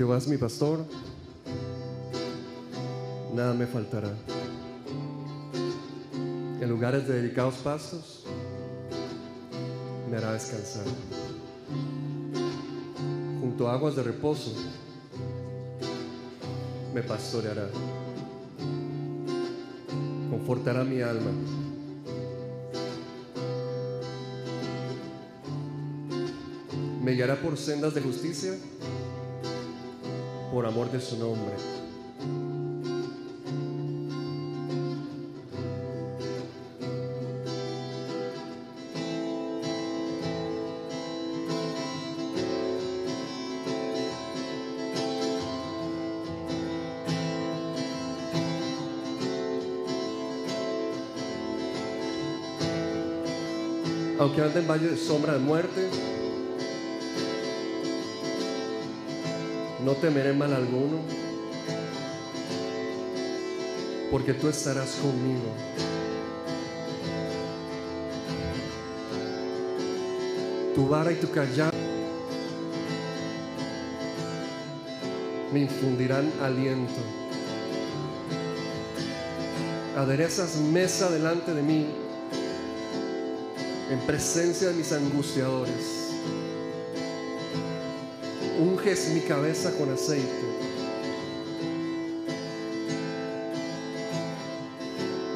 Jehová es mi pastor, nada me faltará. En lugares de delicados pastos me hará descansar. Junto a aguas de reposo me pastoreará. Confortará mi alma. Me guiará por sendas de justicia por amor de su nombre. Aunque ande en valle de sombra de muerte, no temeré mal alguno, porque tú estarás conmigo. Tu vara y tu callado me infundirán aliento. Aderezas mesa delante de mí en presencia de mis angustiadores. Unges mi cabeza con aceite.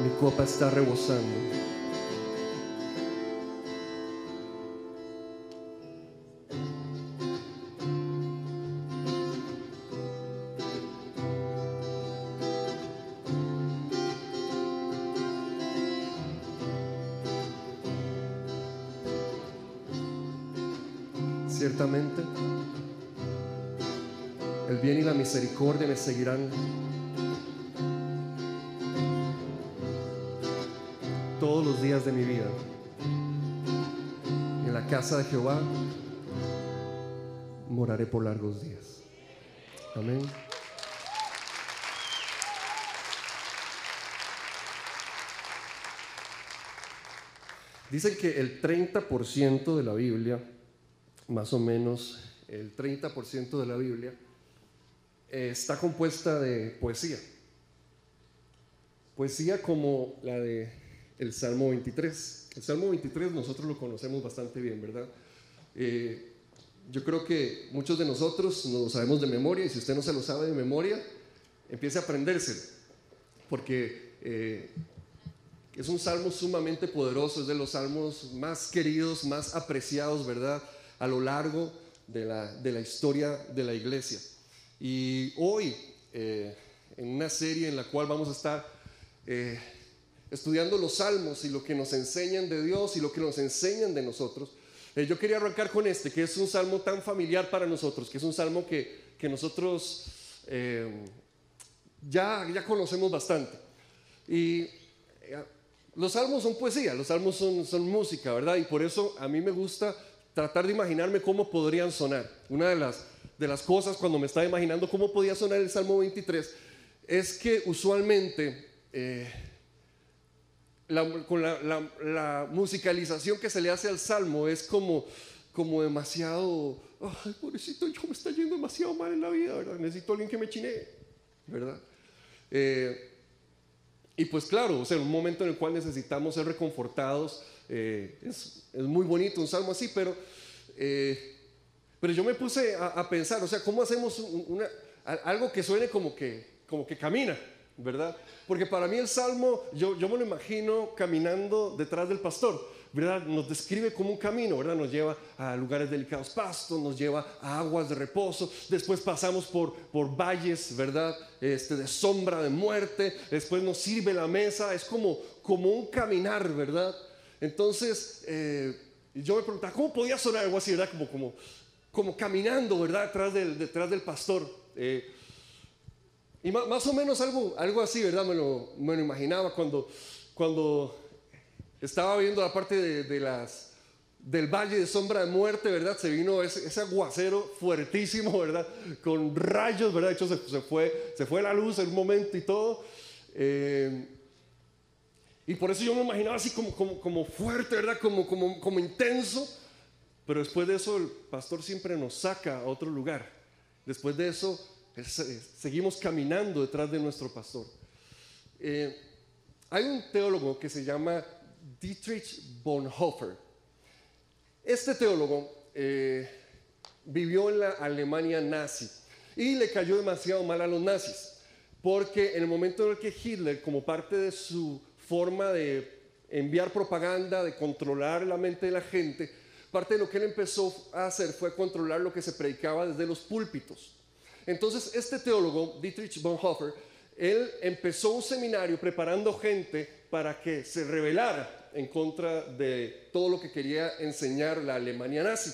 Mi copa está rebosando. Misericordia me seguirán todos los días de mi vida. En la casa de Jehová moraré por largos días. Amén. Dicen que el 30% de la Biblia, más o menos el 30% de la Biblia, eh, está compuesta de poesía. Poesía como la de el Salmo 23. El Salmo 23 nosotros lo conocemos bastante bien, ¿verdad? Eh, yo creo que muchos de nosotros nos lo sabemos de memoria y si usted no se lo sabe de memoria, empiece a aprendérselo, porque eh, es un salmo sumamente poderoso, es de los salmos más queridos, más apreciados, ¿verdad? A lo largo de la, de la historia de la iglesia. Y hoy, eh, en una serie en la cual vamos a estar eh, estudiando los salmos y lo que nos enseñan de Dios y lo que nos enseñan de nosotros, eh, yo quería arrancar con este, que es un salmo tan familiar para nosotros, que es un salmo que, que nosotros ya, ya conocemos bastante. Y los salmos son poesía, los salmos son, son música, ¿verdad? Y por eso a mí me gusta tratar de imaginarme cómo podrían sonar. Una de las, de las cosas cuando me estaba imaginando cómo podía sonar el Salmo 23 es que usualmente eh, la, con la, la, la, musicalización que se le hace al Salmo es como, como demasiado, ay, pobrecito, yo me está yendo demasiado mal en la vida, ¿verdad? Necesito alguien que me chinee, ¿verdad? Eh, y pues claro, o sea, un momento en el cual necesitamos ser reconfortados, eh, es, es, muy bonito un salmo así, pero, eh, pero yo me puse a, pensar, o sea, ¿cómo hacemos algo que suene como que, como que camina, verdad? Porque para mí el salmo, yo, yo me lo imagino caminando detrás del pastor, ¿verdad? Nos describe como un camino, ¿verdad? Nos lleva a lugares delicados pastos, nos lleva a aguas de reposo, después pasamos por, por valles, ¿verdad? Este, de sombra de muerte, después nos sirve la mesa, es como, como un caminar, ¿verdad? Entonces, eh, yo me preguntaba, ¿cómo podía sonar algo así, verdad? Como, como, como caminando, ¿verdad? Detrás del, detrás del pastor. Eh, y más, más, o menos algo, algo así, ¿verdad? Me lo, me lo imaginaba cuando, cuando estaba viendo la parte de, de, las, del valle de sombra de muerte, ¿verdad? Se vino ese, ese aguacero fuertísimo, ¿verdad? Con rayos, ¿verdad? De hecho, se, se, fue, se fue la luz en un momento y todo. Eh, y por eso yo me imaginaba así como, como, como fuerte, ¿verdad? Como, como, como intenso. Pero después de eso el pastor siempre nos saca a otro lugar. Después de eso, seguimos caminando detrás de nuestro pastor. Eh, hay un teólogo que se llama Dietrich Bonhoeffer. Este teólogo eh, vivió en la Alemania nazi y le cayó demasiado mal a los nazis, porque en el momento en el que Hitler, como parte de su forma de enviar propaganda, de controlar la mente de la gente, parte de lo que él empezó a hacer fue controlar lo que se predicaba desde los púlpitos. Entonces, este teólogo, Dietrich Bonhoeffer, él empezó un seminario preparando gente para que se rebelara en contra de todo lo que quería enseñar la Alemania nazi.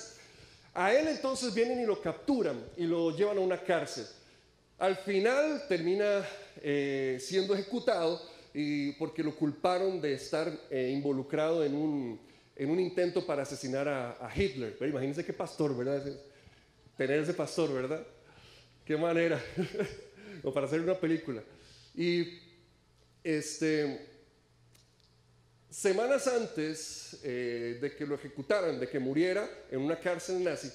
A él entonces vienen y lo capturan y lo llevan a una cárcel. Al final termina eh, siendo ejecutado y porque lo culparon de estar eh, involucrado en un, en un, intento para asesinar a, Hitler. imagínense qué pastor, ¿verdad? Tener ese pastor, ¿verdad? Qué manera. o para hacer una película. Y este, semanas antes eh, de que lo ejecutaran, de que muriera en una cárcel nazi,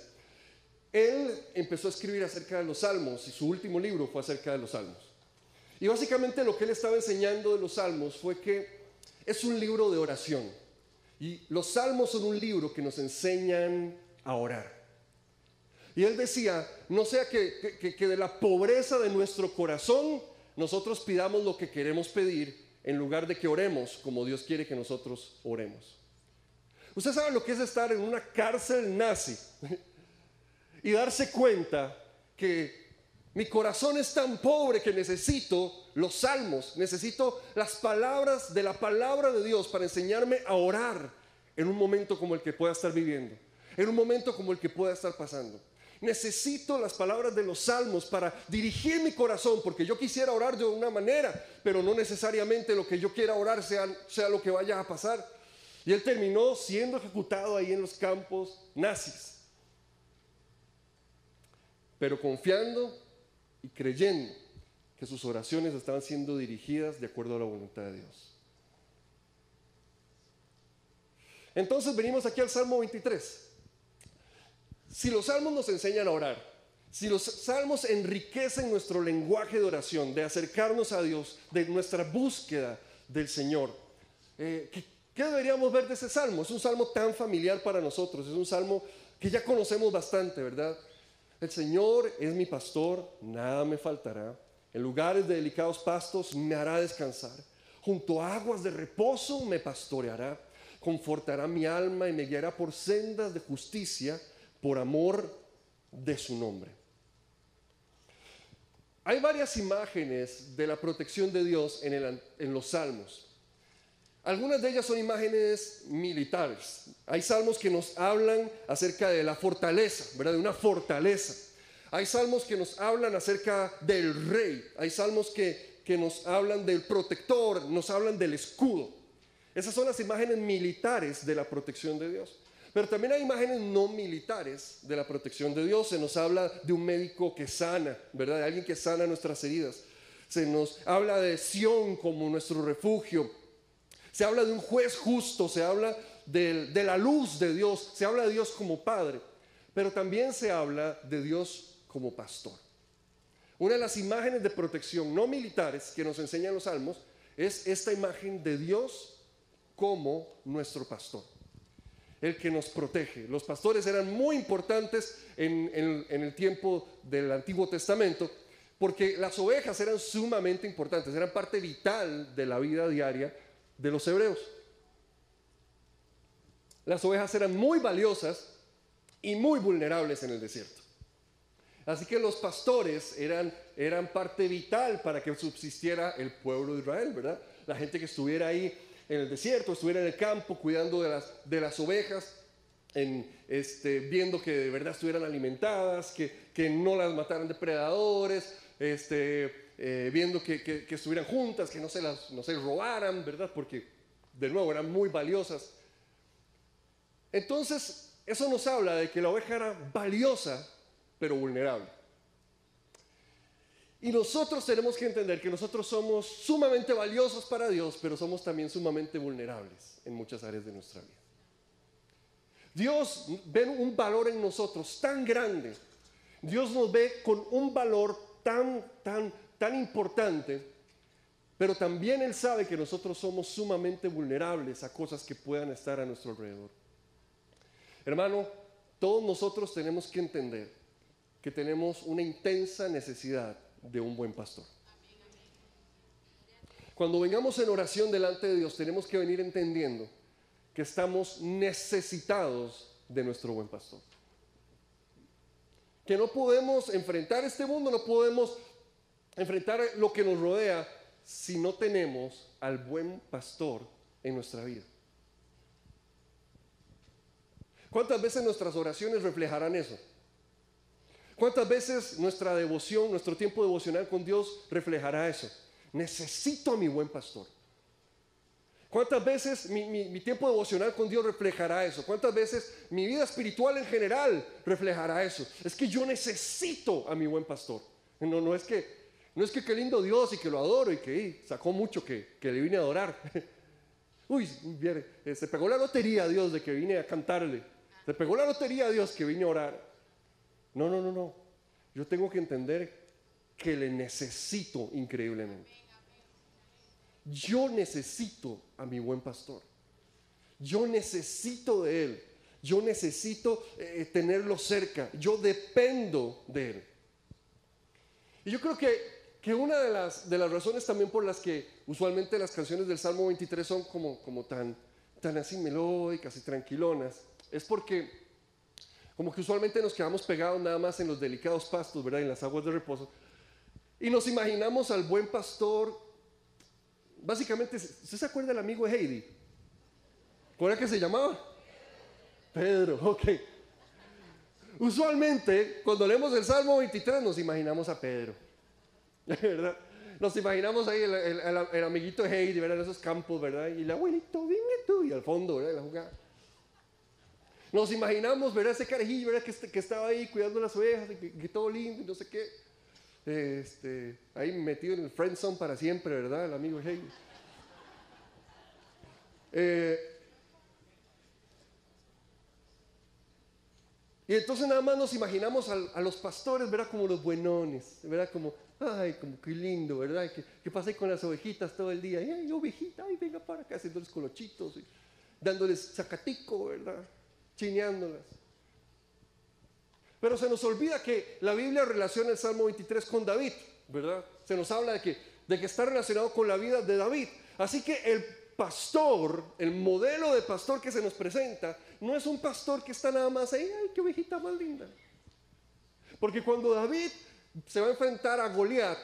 él empezó a escribir acerca de los salmos y su último libro fue acerca de los salmos. Y básicamente lo que él estaba enseñando de los salmos fue que es un libro de oración. Y los salmos son un libro que nos enseñan a orar. Y él decía, no sea que, que, de la pobreza de nuestro corazón nosotros pidamos lo que queremos pedir en lugar de que oremos como Dios quiere que nosotros oremos. Usted sabe lo que es estar en una cárcel nazi y darse cuenta que mi corazón es tan pobre que necesito los salmos, necesito las palabras de la palabra de Dios para enseñarme a orar en un momento como el que pueda estar viviendo, en un momento como el que pueda estar pasando. Necesito las palabras de los salmos para dirigir mi corazón, porque yo quisiera orar de una manera, pero no necesariamente lo que yo quiera orar sea, sea lo que vaya a pasar. Y él terminó siendo ejecutado ahí en los campos nazis. Pero confiando y creyendo que sus oraciones estaban siendo dirigidas de acuerdo a la voluntad de Dios. Entonces venimos aquí al Salmo 23. Si los salmos nos enseñan a orar, si los salmos enriquecen nuestro lenguaje de oración, de acercarnos a Dios, de nuestra búsqueda del Señor, eh, ¿qué, ¿qué deberíamos ver de ese salmo? Es un salmo tan familiar para nosotros, es un salmo que ya conocemos bastante, ¿verdad? El Señor es mi pastor, nada me faltará. En lugares de delicados pastos me hará descansar. Junto a aguas de reposo me pastoreará. Confortará mi alma y me guiará por sendas de justicia por amor de su nombre. Hay varias imágenes de la protección de Dios en, en los salmos. Algunas de ellas son imágenes militares. Hay salmos que nos hablan acerca de la fortaleza, ¿verdad? De una fortaleza. Hay salmos que nos hablan acerca del rey. Hay salmos que, que nos hablan del protector, nos hablan del escudo. Esas son las imágenes militares de la protección de Dios. Pero también hay imágenes no militares de la protección de Dios. Se nos habla de un médico que sana, ¿verdad? De alguien que sana nuestras heridas. Se nos habla de Sión como nuestro refugio se habla de un juez justo, se habla de, la luz de Dios, se habla de Dios como Padre, pero también se habla de Dios como pastor. Una de las imágenes de protección no militares que nos enseñan los salmos es esta imagen de Dios como nuestro pastor, el que nos protege. Los pastores eran muy importantes en, el tiempo del Antiguo Testamento porque las ovejas eran sumamente importantes, eran parte vital de la vida diaria de los hebreos. Las ovejas eran muy valiosas y muy vulnerables en el desierto. Así que los pastores eran, eran parte vital para que subsistiera el pueblo de Israel, ¿verdad? La gente que estuviera ahí en el desierto, estuviera en el campo cuidando de las, de las ovejas, este, viendo que de verdad estuvieran alimentadas, que, que no las mataran depredadores, este, eh, viendo que, estuvieran juntas, que no se las no se robaran, ¿verdad? Porque de nuevo eran muy valiosas. Entonces, eso nos habla de que la oveja era valiosa, pero vulnerable. Y nosotros tenemos que entender que nosotros somos sumamente valiosos para Dios, pero somos también sumamente vulnerables en muchas áreas de nuestra vida. Dios ve un valor en nosotros tan grande Dios nos ve con un valor tan, tan, tan importante, pero también Él sabe que nosotros somos sumamente vulnerables a cosas que puedan estar a nuestro alrededor. Hermano, todos nosotros tenemos que entender que tenemos una intensa necesidad de un buen pastor. Cuando vengamos en oración delante de Dios, tenemos que venir entendiendo que estamos necesitados de nuestro buen pastor. Que no podemos enfrentar este mundo, no podemos enfrentar lo que nos rodea si no tenemos al buen pastor en nuestra vida. ¿Cuántas veces nuestras oraciones reflejarán eso? ¿Cuántas veces nuestra devoción, nuestro tiempo devocional con Dios reflejará eso? Necesito a mi buen pastor. ¿Cuántas veces mi, tiempo devocional con Dios reflejará eso? ¿Cuántas veces mi vida espiritual en general reflejará eso? Es que yo necesito a mi buen pastor. No, no es que, no es que qué lindo Dios y que lo adoro y que sacó mucho que, que le vine a adorar. Uy, eh, se pegó la lotería a Dios de que vine a cantarle. Se pegó la lotería a Dios que vine a orar. No, no, no, no. Yo tengo que entender que le necesito increíblemente. Yo necesito a mi buen pastor. Yo necesito de él. Yo necesito eh, tenerlo cerca. Yo dependo de él. Y yo creo que, que una de las, de las razones también por las que usualmente las canciones del Salmo 23 son como, como tan, tan así melódicas y tranquilonas, es porque como que usualmente nos quedamos pegados nada más en los delicados pastos, ¿verdad? En las aguas de reposo. Y nos imaginamos al buen pastor. Básicamente, ¿usted se acuerda del amigo de Heidi? ¿Cuál era que se llamaba? Pedro, ok. Usualmente, cuando leemos el Salmo 23, nos imaginamos a Pedro. ¿Verdad? Nos imaginamos ahí el, amiguito de Heidi, ¿verdad? En esos campos, ¿verdad? Y el abuelito, dime tú, y al fondo, ¿verdad? La jugada. Nos imaginamos, ¿verdad? Ese carajillo, ¿verdad? Que, que, estaba ahí cuidando las ovejas, que, todo lindo y no sé qué este, ahí metido en el friend zone para siempre, ¿verdad? El amigo Hey. Eh, y entonces nada más nos imaginamos a, los pastores, ¿verdad? Como los buenones, ¿verdad? Como, ay, como qué lindo, ¿verdad? Que, que pasé con las ovejitas todo el día. ay, ovejita, ay, venga para acá, haciéndoles colochitos, y dándoles zacatico, ¿verdad? Chineándolas. Pero se nos olvida que la Biblia relaciona el Salmo 23 con David, ¿verdad? Se nos habla de que, de que está relacionado con la vida de David. Así que el pastor, el modelo de pastor que se nos presenta, no es un pastor que está nada más ahí, ay, qué ovejita más linda. Porque cuando David se va a enfrentar a Goliat,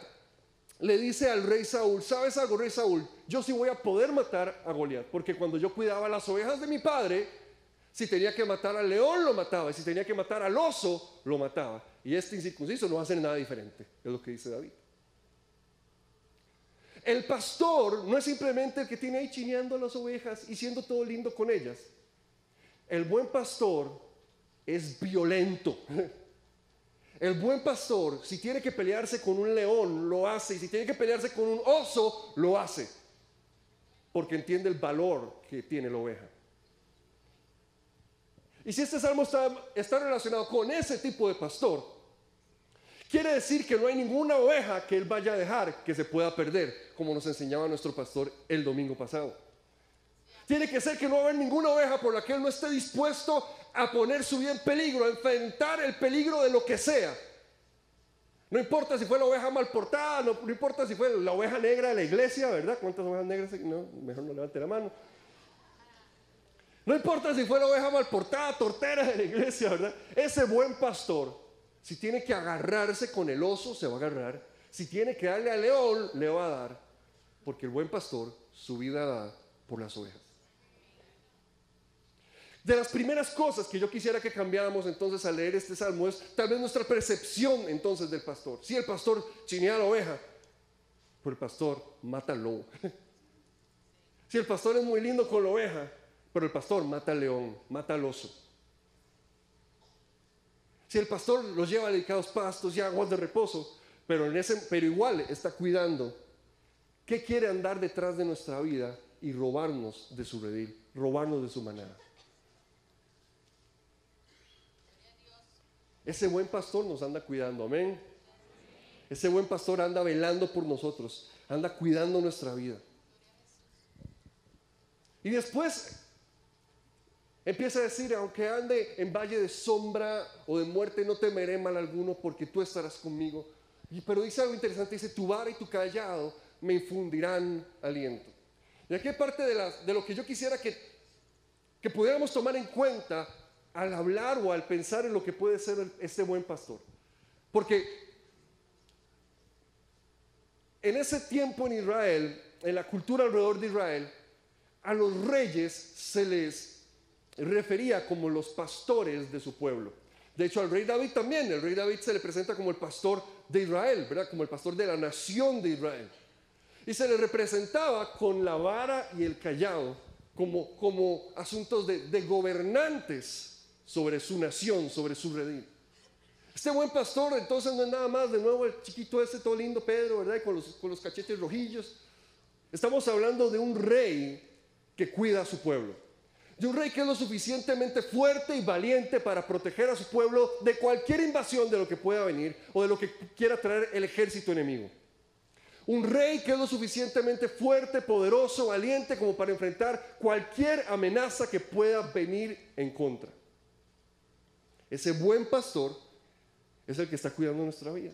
le dice al rey Saúl, ¿sabes algo, rey Saúl? Yo sí voy a poder matar a Goliat, porque cuando yo cuidaba las ovejas de mi padre, si tenía que matar al león, lo mataba. Y si tenía que matar al oso, lo mataba. Y este incircunciso no hace nada diferente, es lo que dice David. El pastor no es simplemente el que tiene ahí chineando las ovejas y siendo todo lindo con ellas. El buen pastor es violento. El buen pastor, si tiene que pelearse con un león, lo hace. Y si tiene que pelearse con un oso, lo hace. Porque entiende el valor que tiene la oveja. Y si este salmo está, relacionado con ese tipo de pastor, quiere decir que no hay ninguna oveja que él vaya a dejar que se pueda perder, como nos enseñaba nuestro pastor el domingo pasado. Tiene que ser que no va a haber ninguna oveja por la que él no esté dispuesto a poner su vida en peligro, a enfrentar el peligro de lo que sea. No importa si fue la oveja mal portada, no, importa si fue la oveja negra de la iglesia, ¿verdad? ¿Cuántas ovejas negras? No, mejor no levante la mano. No importa si fue la oveja mal portada, tortera de la iglesia, ¿verdad? Ese buen pastor, si tiene que agarrarse con el oso, se va a agarrar. Si tiene que darle al león, le va a dar. Porque el buen pastor su vida da por las ovejas. De las primeras cosas que yo quisiera que cambiáramos entonces al leer este salmo es tal vez nuestra percepción entonces del pastor. Si el pastor chinea a la oveja, pero el pastor mata al lobo. Si el pastor es muy lindo con la oveja, pero el pastor mata al león, mata al oso. Si el pastor los lleva a delicados pastos y aguas de reposo, pero, en ese, pero igual está cuidando, ¿qué quiere andar detrás de nuestra vida y robarnos de su redil, robarnos de su manada? Ese buen pastor nos anda cuidando, amén. Ese buen pastor anda velando por nosotros, anda cuidando nuestra vida. Y después empieza a decir, aunque ande en valle de sombra o de muerte, no temeré mal alguno porque tú estarás conmigo. Y, pero dice algo interesante, dice, tu vara y tu callado me infundirán aliento. Y aquí parte de, de lo que yo quisiera que, que pudiéramos tomar en cuenta al hablar o al pensar en lo que puede ser este buen pastor. Porque en ese tiempo en Israel, en la cultura alrededor de Israel, a los reyes se les refería como los pastores de su pueblo. De hecho, al rey David también, el rey David se le presenta como el pastor de Israel, ¿verdad? Como el pastor de la nación de Israel. Y se le representaba con la vara y el callado como, como asuntos de, de gobernantes sobre su nación, sobre su redil. Este buen pastor entonces no es nada más de nuevo el chiquito ese todo lindo Pedro, ¿verdad? Con los, con los cachetes rojillos. Estamos hablando de un rey que cuida a su pueblo. De un rey que es lo suficientemente fuerte y valiente para proteger a su pueblo de cualquier invasión de lo que pueda venir o de lo que quiera traer el ejército enemigo. Un rey que es lo suficientemente fuerte, poderoso, valiente como para enfrentar cualquier amenaza que pueda venir en contra. Ese buen pastor es el que está cuidando nuestra vida.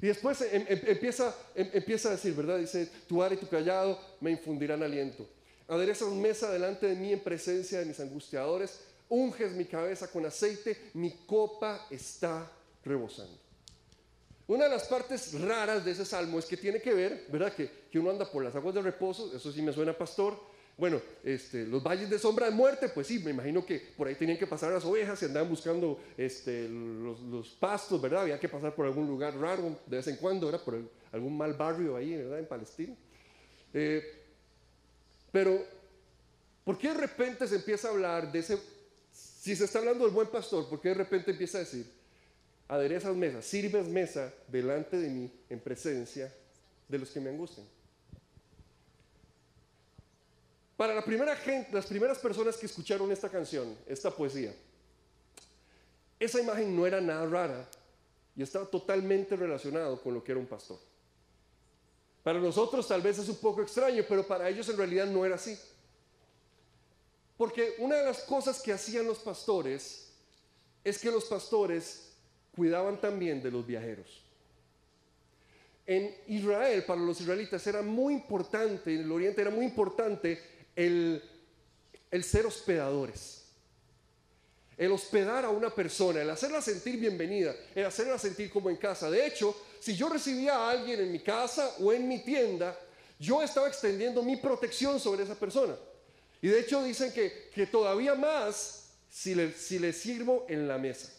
Y después em, em, empieza, em, empieza a decir, ¿verdad? Dice, tu ar y tu callado me infundirán aliento. Aderezas mesa delante de mí en presencia de mis angustiadores. Unges mi cabeza con aceite, mi copa está rebosando. Una de las partes raras de ese salmo es que tiene que ver, ¿verdad? Que, que uno anda por las aguas de reposo, eso sí me suena pastor, bueno, este, los valles de sombra de muerte, pues sí, me imagino que por ahí tenían que pasar las ovejas y andaban buscando este, los, pastos, ¿verdad? Había que pasar por algún lugar raro de vez en cuando, ¿verdad? Por algún mal barrio ahí, ¿verdad? En Palestina. Eh, pero, ¿por qué de repente se empieza a hablar de ese, si se está hablando del buen pastor, ¿por qué de repente empieza a decir, aderezas mesa, sirves mesa delante de mí en presencia de los que me angustian? Para la primera gente, las primeras personas que escucharon esta canción, esta poesía, esa imagen no era nada rara y estaba totalmente relacionado con lo que era un pastor. Para nosotros tal vez es un poco extraño, pero para ellos en realidad no era así. Porque una de las cosas que hacían los pastores es que los pastores cuidaban también de los viajeros. En Israel, para los israelitas, era muy importante, en el oriente era muy importante el, ser hospedadores. El hospedar a una persona, el hacerla sentir bienvenida, el hacerla sentir como en casa. De hecho, si yo recibía a alguien en mi casa o en mi tienda, yo estaba extendiendo mi protección sobre esa persona. Y de hecho dicen que, que todavía más si le, si le sirvo en la mesa.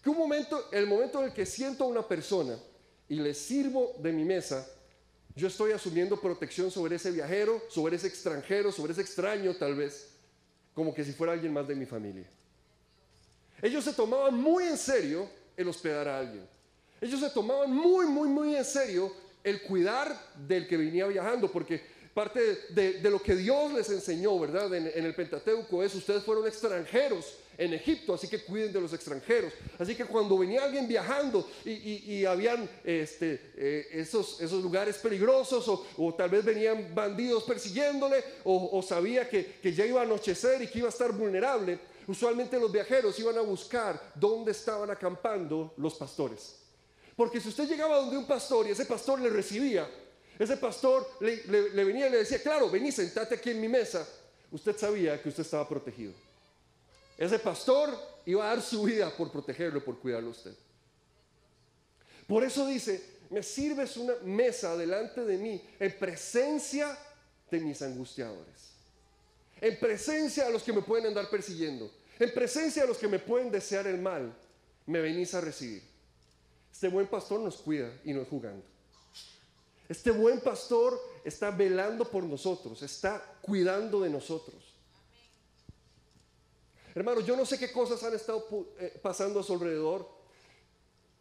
Que un momento, el momento en el que siento a una persona y le sirvo de mi mesa, yo estoy asumiendo protección sobre ese viajero, sobre ese extranjero, sobre ese extraño tal vez, como que si fuera alguien más de mi familia. Ellos se tomaban muy en serio el hospedar a alguien. Ellos se tomaban muy, muy, muy en serio el cuidar del que venía viajando, porque parte de, lo que Dios les enseñó, ¿verdad? En, el Pentateuco es, ustedes fueron extranjeros en Egipto, así que cuiden de los extranjeros. Así que cuando venía alguien viajando y, habían este, eh, esos, esos lugares peligrosos o, tal vez venían bandidos persiguiéndole o, sabía que, que, ya iba a anochecer y que iba a estar vulnerable, usualmente los viajeros iban a buscar dónde estaban acampando los pastores. Porque si usted llegaba donde un pastor y ese pastor le recibía, ese pastor le, venía y le decía, claro, vení, sentate aquí en mi mesa, usted sabía que usted estaba protegido. Ese pastor iba a dar su vida por protegerlo, por cuidarlo a usted. Por eso dice, me sirves una mesa delante de mí en presencia de mis angustiadores. En presencia de los que me pueden andar persiguiendo. En presencia de los que me pueden desear el mal. Me venís a recibir. Este buen pastor nos cuida y no es jugando. Este buen pastor está velando por nosotros, está cuidando de nosotros. Hermano, yo no sé qué cosas han estado eh, pasando a su alrededor,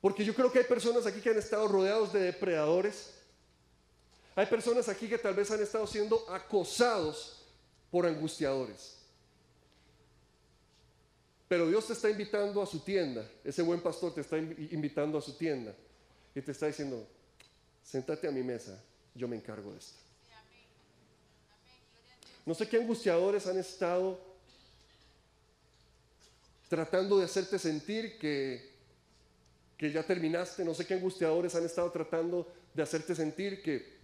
porque yo creo que hay personas aquí que han estado rodeados de depredadores. Hay personas aquí que tal vez han estado siendo acosados por angustiadores. Pero Dios te está invitando a su tienda. Ese buen pastor te está invitando a su tienda. Y te está diciendo, sentate a mi mesa, yo me encargo de esto. No sé qué angustiadores han estado tratando de hacerte sentir que, que ya terminaste. No sé qué angustiadores han estado tratando de hacerte sentir que,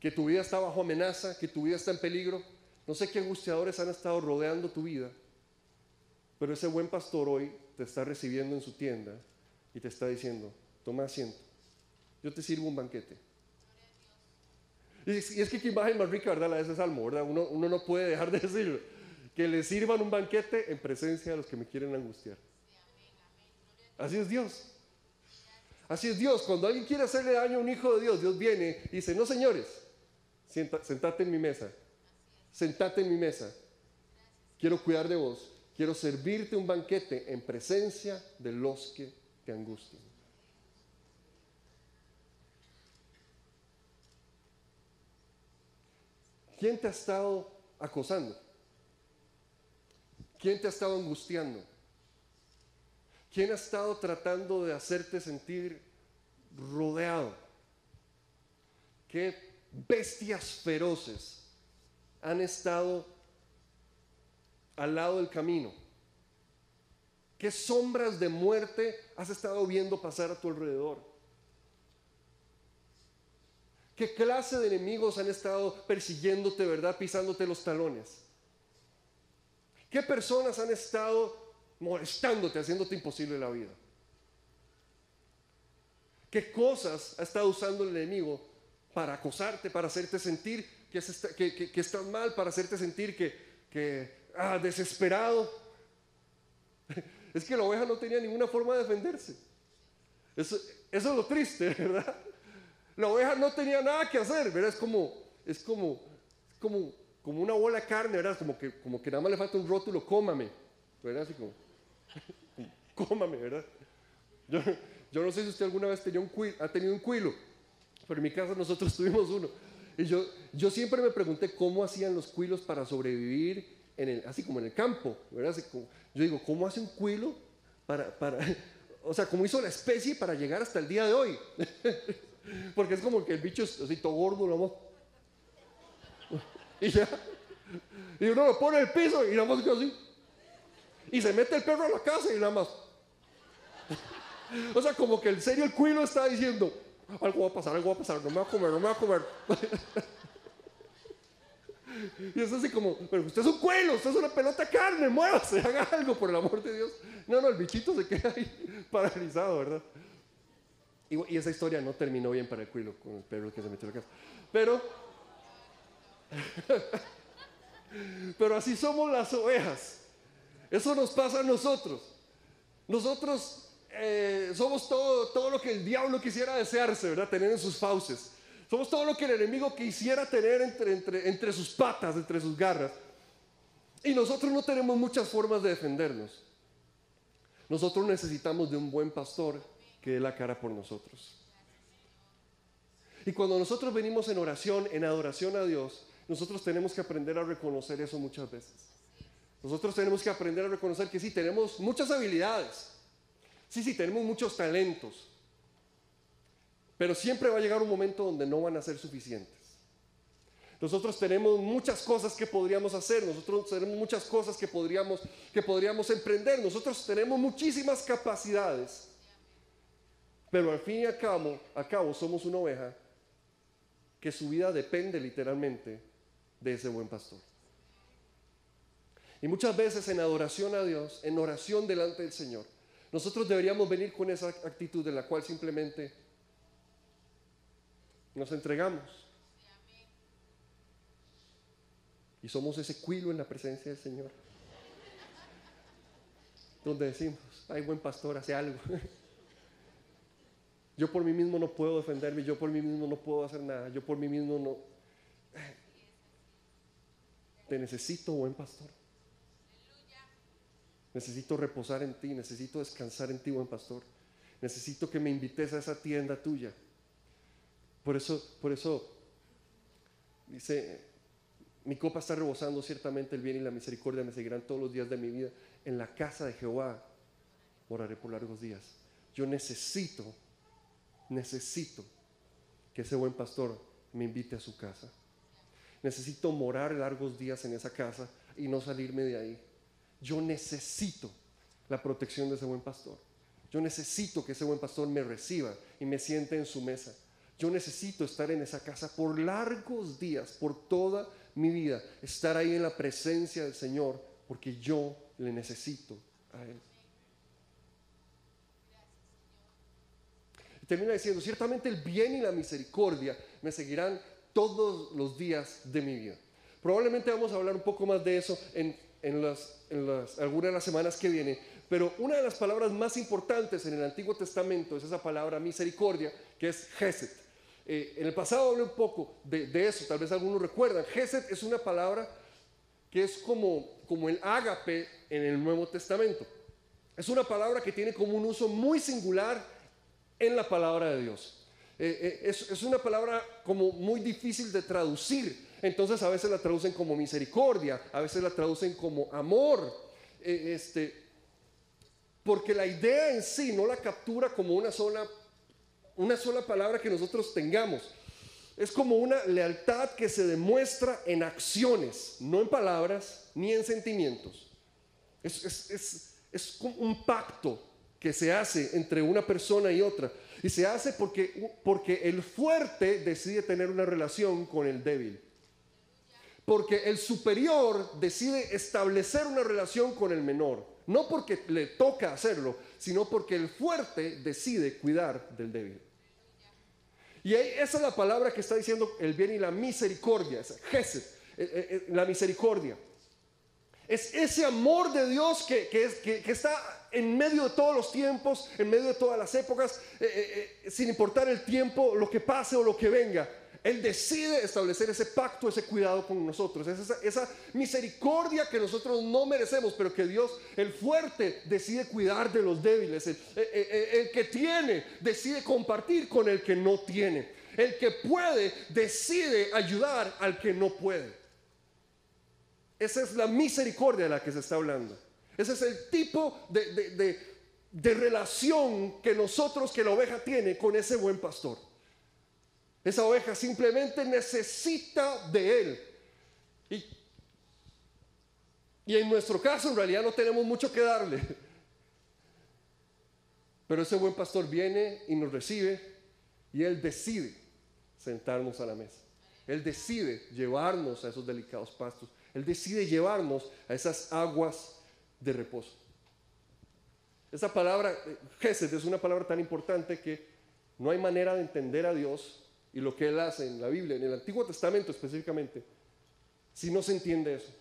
que tu vida está bajo amenaza, que tu vida está en peligro. No sé qué angustiadores han estado rodeando tu vida. Pero ese buen pastor hoy te está recibiendo en su tienda y te está diciendo, toma asiento, yo te sirvo un banquete. Y es, que qué imagen más rica, ¿verdad? La de ese salmo, ¿verdad? Uno, uno no puede dejar de decirlo. Que le sirvan un banquete en presencia de los que me quieren angustiar. Así es Dios. Así es Dios. Cuando alguien quiere hacerle daño a un hijo de Dios, Dios viene y dice, no señores, sentate en mi mesa. Sentate en mi mesa. Quiero cuidar de vos. Quiero servirte un banquete en presencia de los que te angustian. ¿Quién te ha estado acosando? ¿Quién te ha estado angustiando? ¿Quién ha estado tratando de hacerte sentir rodeado? ¿Qué bestias feroces han estado al lado del camino? ¿Qué sombras de muerte has estado viendo pasar a tu alrededor? ¿Qué clase de enemigos han estado persiguiéndote, verdad, pisándote los talones? ¿Qué personas han estado molestándote, haciéndote imposible la vida? ¿Qué cosas ha estado usando el enemigo para acosarte, para hacerte sentir que, estás mal, para hacerte sentir que, ah, desesperado? Es que la oveja no tenía ninguna forma de defenderse. Eso es lo triste, ¿verdad? La oveja no tenía nada que hacer, ¿verdad? Es como, es como, como, como una bola de carne, ¿verdad? Como que, como que nada más le falta un rótulo, cómame, ¿verdad? Así como, cómame, ¿verdad? Yo, yo, no sé si usted alguna vez tenía un ha tenido un cuilo, pero en mi casa nosotros tuvimos uno. Y yo, yo siempre me pregunté cómo hacían los cuilos para sobrevivir, en el, así como en el campo, ¿verdad? yo digo, ¿cómo hace un cuilo para, para, o sea, cómo hizo la especie para llegar hasta el día de hoy? Porque es como que el bicho es así todo gordo, ¿no? Y ya. Y uno lo pone en el piso y nada más así. Y se mete el perro a la casa y nada más. O sea, como que en serio el cuilo está diciendo, algo va a pasar, algo va a pasar, no me va a comer, no me va a comer. Y es así como, pero usted es un cuelo, usted es una pelota de carne, muévase, haga algo por el amor de Dios. No, no, el bichito se queda ahí paralizado, ¿verdad? Y, esa historia no terminó bien para el cuilo con el perro que se metió en la casa. Pero, pero así somos las ovejas. Eso nos pasa a nosotros. Nosotros eh, somos todo, todo lo que el diablo quisiera desearse, ¿verdad? Tener en sus fauces. Somos todo lo que el enemigo quisiera tener entre, entre, entre sus patas, entre sus garras. Y nosotros no tenemos muchas formas de defendernos. Nosotros necesitamos de un buen pastor que dé la cara por nosotros. Y cuando nosotros venimos en oración, en adoración a Dios, nosotros tenemos que aprender a reconocer eso muchas veces. Nosotros tenemos que aprender a reconocer que sí, tenemos muchas habilidades. Sí, sí, tenemos muchos talentos. Pero siempre va a llegar un momento donde no van a ser suficientes. Nosotros tenemos muchas cosas que podríamos hacer, nosotros tenemos muchas cosas que podríamos, que podríamos emprender, nosotros tenemos muchísimas capacidades. Pero al fin y al cabo, a cabo somos una oveja que su vida depende literalmente de ese buen pastor. Y muchas veces en adoración a Dios, en oración delante del Señor, nosotros deberíamos venir con esa actitud de la cual simplemente nos entregamos. Y somos ese cuilo en la presencia del Señor. Donde decimos, hay buen pastor, hace algo. Yo por mí mismo no puedo defenderme, yo por mí mismo no puedo hacer nada, yo por mí mismo no... Te necesito, buen pastor. Necesito reposar en ti, necesito descansar en ti, buen pastor. Necesito que me invites a esa tienda tuya. Por eso, por eso, dice, mi copa está rebosando, ciertamente el bien y la misericordia me seguirán todos los días de mi vida. En la casa de Jehová oraré por largos días. Yo necesito, necesito que ese buen pastor me invite a su casa. Necesito morar largos días en esa casa y no salirme de ahí. Yo necesito la protección de ese buen pastor. Yo necesito que ese buen pastor me reciba y me siente en su mesa. Yo necesito estar en esa casa por largos días, por toda mi vida, estar ahí en la presencia del Señor, porque yo le necesito a Él. Termina diciendo, ciertamente el bien y la misericordia me seguirán todos los días de mi vida. Probablemente vamos a hablar un poco más de eso en, las, algunas de las semanas que vienen, pero una de las palabras más importantes en el Antiguo Testamento es esa palabra misericordia, que es Gesed. Eh, en el pasado hablé un poco de, eso, tal vez algunos recuerdan. Gesed es una palabra que es como, como el ágape en el Nuevo Testamento. Es una palabra que tiene como un uso muy singular en la palabra de Dios. Eh, eh, es, una palabra como muy difícil de traducir. Entonces a veces la traducen como misericordia, a veces la traducen como amor. Eh, este, porque la idea en sí no la captura como una sola, una sola palabra que nosotros tengamos. Es como una lealtad que se demuestra en acciones, no en palabras ni en sentimientos. Es, es, es, es un pacto que se hace entre una persona y otra. Y se hace porque, porque el fuerte decide tener una relación con el débil. Porque el superior decide establecer una relación con el menor. No porque le toca hacerlo, sino porque el fuerte decide cuidar del débil. Y esa es la palabra que está diciendo el bien y la misericordia, es gesed, eh, eh, eh, la misericordia. Es ese amor de Dios que, que está en medio de todos los tiempos, en medio de todas las épocas, eh, eh, eh, sin importar el tiempo, lo que pase o lo que venga. Él decide establecer ese pacto, ese cuidado con nosotros, esa, misericordia que nosotros no merecemos, pero que Dios, el fuerte, decide cuidar de los débiles. El que tiene, decide compartir con el que no tiene. El que puede, decide ayudar al que no puede. Esa es la misericordia de la que se está hablando. Ese es el tipo de, relación que nosotros, que la oveja tiene con ese buen pastor. Esa oveja simplemente necesita de él. Y, y en nuestro caso en realidad no tenemos mucho que darle. Pero ese buen pastor viene y nos recibe y él decide sentarnos a la mesa. Él decide llevarnos a esos delicados pastos. Él decide llevarnos a esas aguas de reposo. Esa palabra, Gesed, es una palabra tan importante que no hay manera de entender a Dios y lo que Él hace en la Biblia, en el Antiguo Testamento específicamente, si no se entiende eso.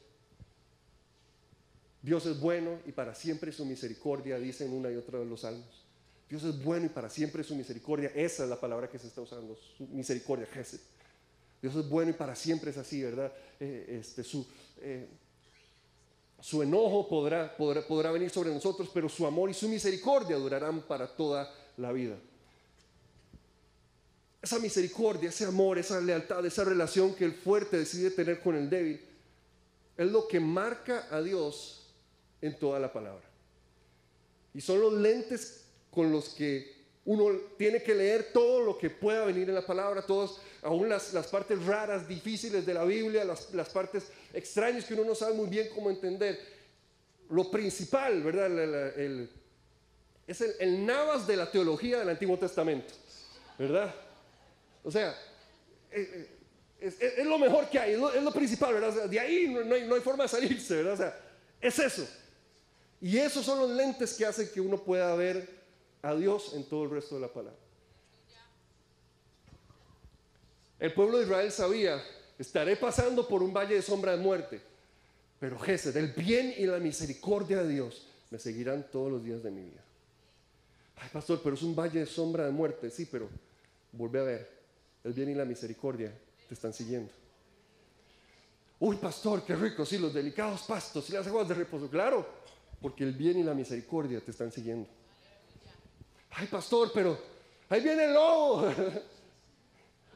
Dios es bueno y para siempre su misericordia, dicen una y otra de los salmos. Dios es bueno y para siempre su misericordia. Esa es la palabra que se está usando, su misericordia, Gesed. Dios es bueno y para siempre es así, ¿verdad? Eh, este, su, eh, su enojo podrá, podrá, podrá venir sobre nosotros, pero su amor y su misericordia durarán para toda la vida. Esa misericordia, ese amor, esa lealtad, esa relación que el fuerte decide tener con el débil, es lo que marca a Dios en toda la palabra. Y son los lentes con los que uno tiene que leer todo lo que pueda venir en la palabra, todos, aún las, las partes raras, difíciles de la Biblia, las, las partes extraños que uno no sabe muy bien cómo entender. Lo principal, ¿verdad? El, es el, el, navas de la teología del Antiguo Testamento, ¿verdad? O sea, eh, eh, es, lo mejor que hay, es lo, principal, ¿verdad? de ahí no, hay, no hay forma de salirse, ¿verdad? O sea, es eso. Y esos son los lentes que hacen que uno pueda ver a Dios en todo el resto de la palabra. El pueblo de Israel sabía estaré pasando por un valle de sombra de muerte, pero Jesús, el bien y la misericordia de Dios me seguirán todos los días de mi vida. Ay, pastor, pero es un valle de sombra de muerte, sí, pero vuelve a ver, el bien y la misericordia te están siguiendo. Uy, pastor, qué rico, sí, los delicados pastos y las aguas de reposo, claro, porque el bien y la misericordia te están siguiendo. Ay, pastor, pero ahí viene el lobo.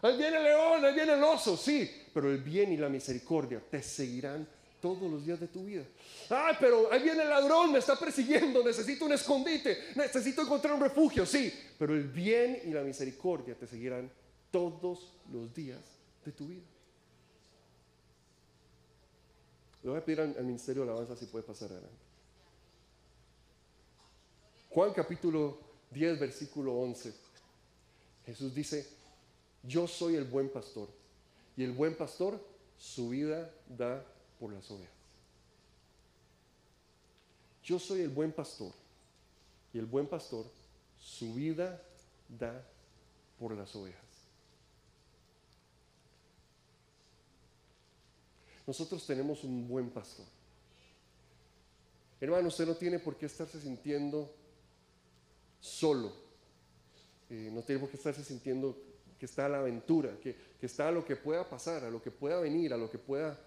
Ahí viene el león, ahí viene el oso, sí, pero el bien y la misericordia te seguirán todos los días de tu vida. Ay, pero ahí viene el ladrón, me está persiguiendo, necesito un escondite, necesito encontrar un refugio, sí, pero el bien y la misericordia te seguirán todos los días de tu vida. Le voy a pedir al, Ministerio de Alabanza si puede pasar adelante. Juan capítulo 10, versículo 11. Jesús dice, yo soy el buen pastor y el buen pastor su vida da por las ovejas. Yo soy el buen pastor y el buen pastor su vida da por las ovejas. Nosotros tenemos un buen pastor. Hermano, usted no tiene por qué estarse sintiendo solo. Eh, no tiene por qué estarse sintiendo que está a la aventura, que, que está a lo que pueda pasar, a lo que pueda venir, a lo que pueda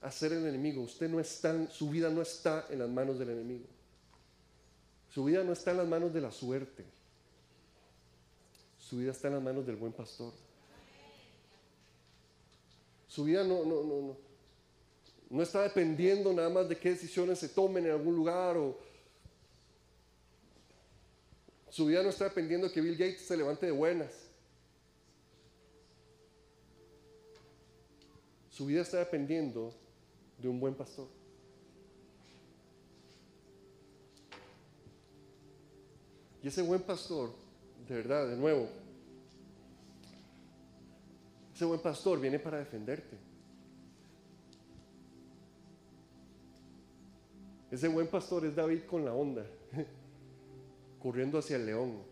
hacer el enemigo. Usted no está, su vida no está en las manos del enemigo. Su vida no está en las manos de la suerte. Su vida está en las manos del buen pastor. Su vida no, no, no, no, no está dependiendo nada más de qué decisiones se tomen en algún lugar o su vida no está dependiendo de que Bill Gates se levante de buenas. Su vida está dependiendo de un buen pastor. Y ese buen pastor, de verdad, de nuevo, ese buen pastor viene para defenderte. Ese buen pastor es David con la onda, corriendo hacia el león.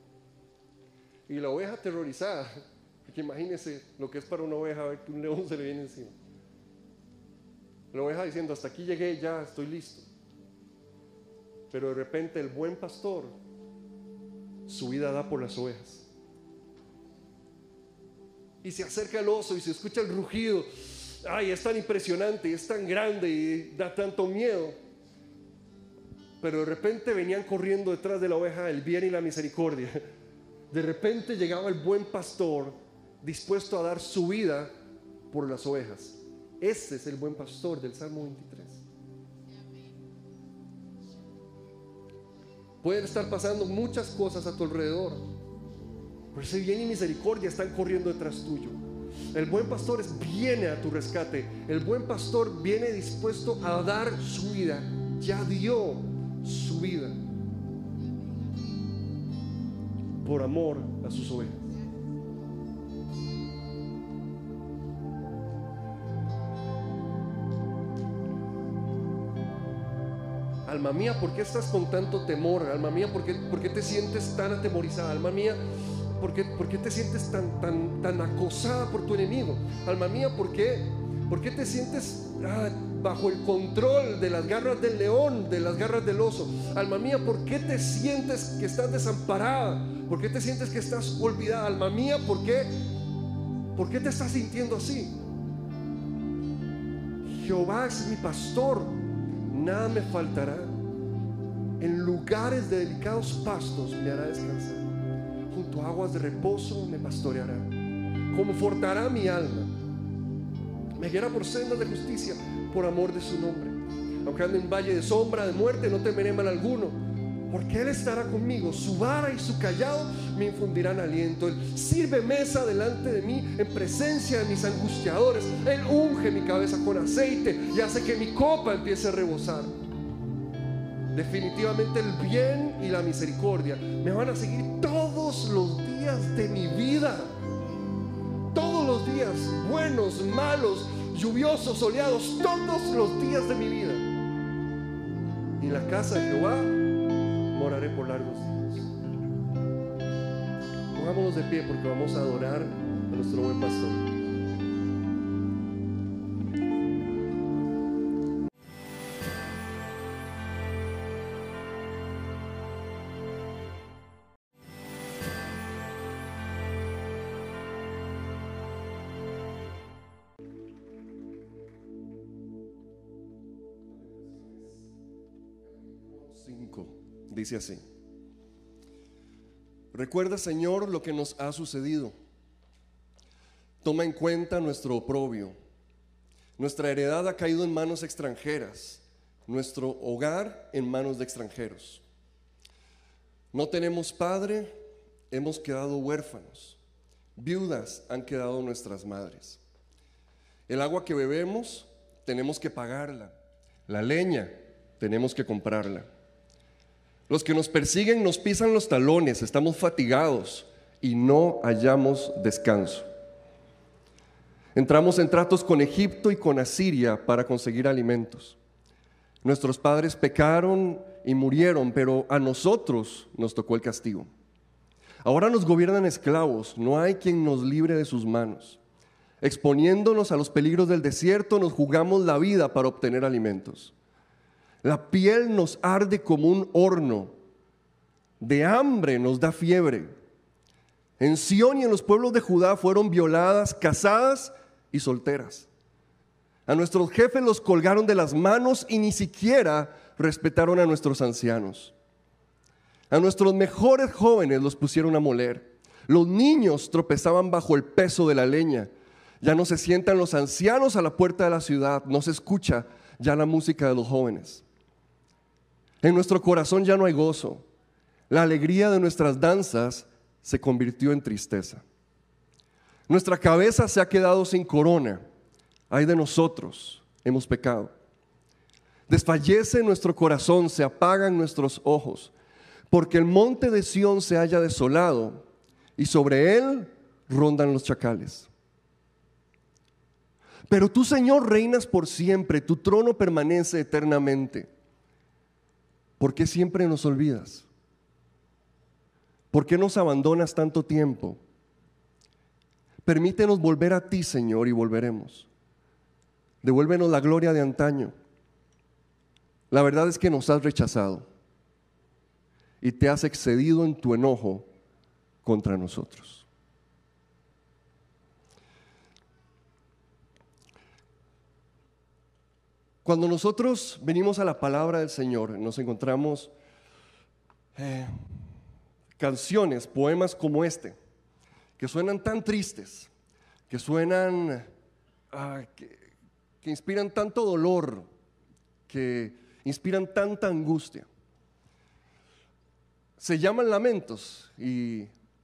Y la oveja aterrorizada, porque imagínese lo que es para una oveja ver que un león se le viene encima. La oveja diciendo, hasta aquí llegué, ya estoy listo. Pero de repente el buen pastor, su vida da por las ovejas. Y se acerca el oso y se escucha el rugido. Ay, es tan impresionante, es tan grande y da tanto miedo. Pero de repente venían corriendo detrás de la oveja el bien y la misericordia. De repente llegaba el buen pastor dispuesto a dar su vida por las ovejas. Ese es el buen pastor del Salmo 23. Pueden estar pasando muchas cosas a tu alrededor, pero ese bien y misericordia están corriendo detrás tuyo. El buen pastor viene a tu rescate. El buen pastor viene dispuesto a dar su vida. Ya dio su vida por amor a sus ovejas. Alma mía, ¿por qué estás con tanto temor? Alma mía, ¿por qué, por qué te sientes tan atemorizada? Alma mía, ¿por qué, por qué te sientes tan, tan, tan acosada por tu enemigo? Alma mía, ¿por qué, por qué te sientes ah, bajo el control de las garras del león, de las garras del oso? Alma mía, ¿por qué te sientes que estás desamparada? ¿Por qué te sientes que estás olvidada? Alma mía, ¿por qué, por qué te estás sintiendo así? Jehová es mi pastor nada me faltará. En lugares de delicados pastos me hará descansar. Junto a aguas de reposo me pastoreará. Confortará mi alma. Me guiará por sendas de justicia por amor de su nombre. Aunque ande en valle de sombra de muerte, no temeré mal alguno. Porque Él estará conmigo. Su vara y su callado me infundirán aliento. Él sirve mesa delante de mí en presencia de mis angustiadores. Él unge mi cabeza con aceite y hace que mi copa empiece a rebosar. Definitivamente el bien y la misericordia me van a seguir todos los días de mi vida. Todos los días, buenos, malos, lluviosos, soleados, todos los días de mi vida. Y en la casa de Jehová moraré por largos días. Pongámonos de pie porque vamos a adorar a nuestro buen pastor. Dice así. Recuerda, Señor, lo que nos ha sucedido. toma en cuenta nuestro oprobio. Nuestra heredad ha caído en manos extranjeras, nuestro hogar en manos de extranjeros. No tenemos padre, hemos quedado huérfanos. Viudas han quedado nuestras madres. El agua que bebemos tenemos que pagarla. La leña tenemos que comprarla. Los que nos persiguen nos pisan los talones, estamos fatigados y no hallamos descanso. Entramos en tratos con Egipto y con Asiria para conseguir alimentos. Nuestros padres pecaron y murieron, pero a nosotros nos tocó el castigo. Ahora nos gobiernan esclavos, no hay quien nos libre de sus manos. Exponiéndonos a los peligros del desierto, nos jugamos la vida para obtener alimentos. La piel nos arde como un horno, de hambre nos da fiebre. En Sión y en los pueblos de Judá fueron violadas, casadas y solteras. A nuestros jefes los colgaron de las manos y ni siquiera respetaron a nuestros ancianos. A nuestros mejores jóvenes los pusieron a moler. Los niños tropezaban bajo el peso de la leña. Ya no se sientan los ancianos a la puerta de la ciudad, no se escucha ya la música de los jóvenes. En nuestro corazón ya no hay gozo. La alegría de nuestras danzas se convirtió en tristeza. Nuestra cabeza se ha quedado sin corona. Ay de nosotros, hemos pecado. Desfallece nuestro corazón, se apagan nuestros ojos, porque el monte de Sión se halla desolado y sobre él rondan los chacales. Pero tú, Señor, reinas por siempre, tu trono permanece eternamente. ¿Por qué siempre nos olvidas? ¿Por qué nos abandonas tanto tiempo? Permítenos volver a ti, Señor, y volveremos. Devuélvenos la gloria de antaño. La verdad es que nos has rechazado y te has excedido en tu enojo contra nosotros. Cuando nosotros venimos a la palabra del Señor, nos encontramos eh, canciones, poemas como este que suenan tan tristes, que suenan, ah, que, inspiran tanto dolor, que inspiran tanta angustia. Se llaman lamentos y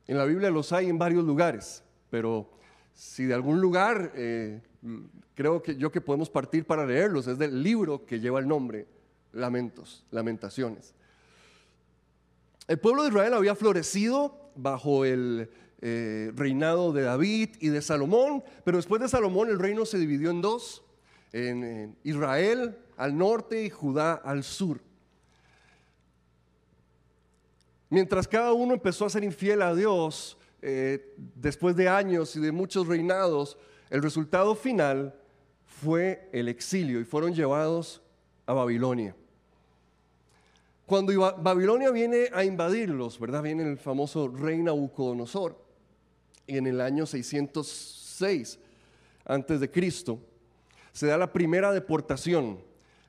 en la Biblia los hay en varios lugares, pero si de algún lugar eh, creo que yo que podemos partir para leerlos es del libro que lleva el nombre Lamentos, Lamentaciones. El pueblo de Israel había florecido bajo el eh, reinado de David y de Salomón, pero después de Salomón el reino se dividió en dos, en, Israel al norte y Judá al sur. Mientras cada uno empezó a ser infiel a Dios, eh, después de años y de muchos reinados, el resultado final fue el exilio y fueron llevados a Babilonia. Cuando Babilonia viene a invadirlos, ¿verdad? Viene el famoso rey Nabucodonosor en el año 606 antes de Cristo, se da la primera deportación.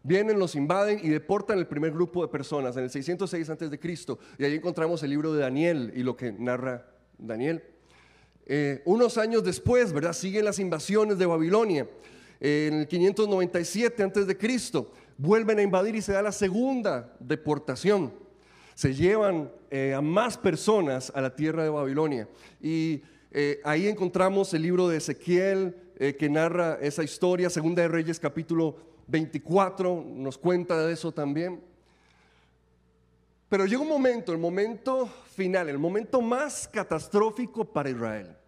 Vienen, los invaden y deportan el primer grupo de personas en el 606 antes de Cristo. Y ahí encontramos el libro de Daniel y lo que narra Daniel. Eh, unos años después, ¿verdad? Siguen las invasiones de Babilonia. en el 597 antes de Cristo, vuelven a invadir y se da la segunda deportación. Se llevan eh, a más personas a la tierra de Babilonia. Y eh, ahí encontramos el libro de Ezequiel eh, que narra esa historia, Segunda de Reyes capítulo 24 nos cuenta de eso también. Pero llega un momento, el momento final, el momento más catastrófico para Israel.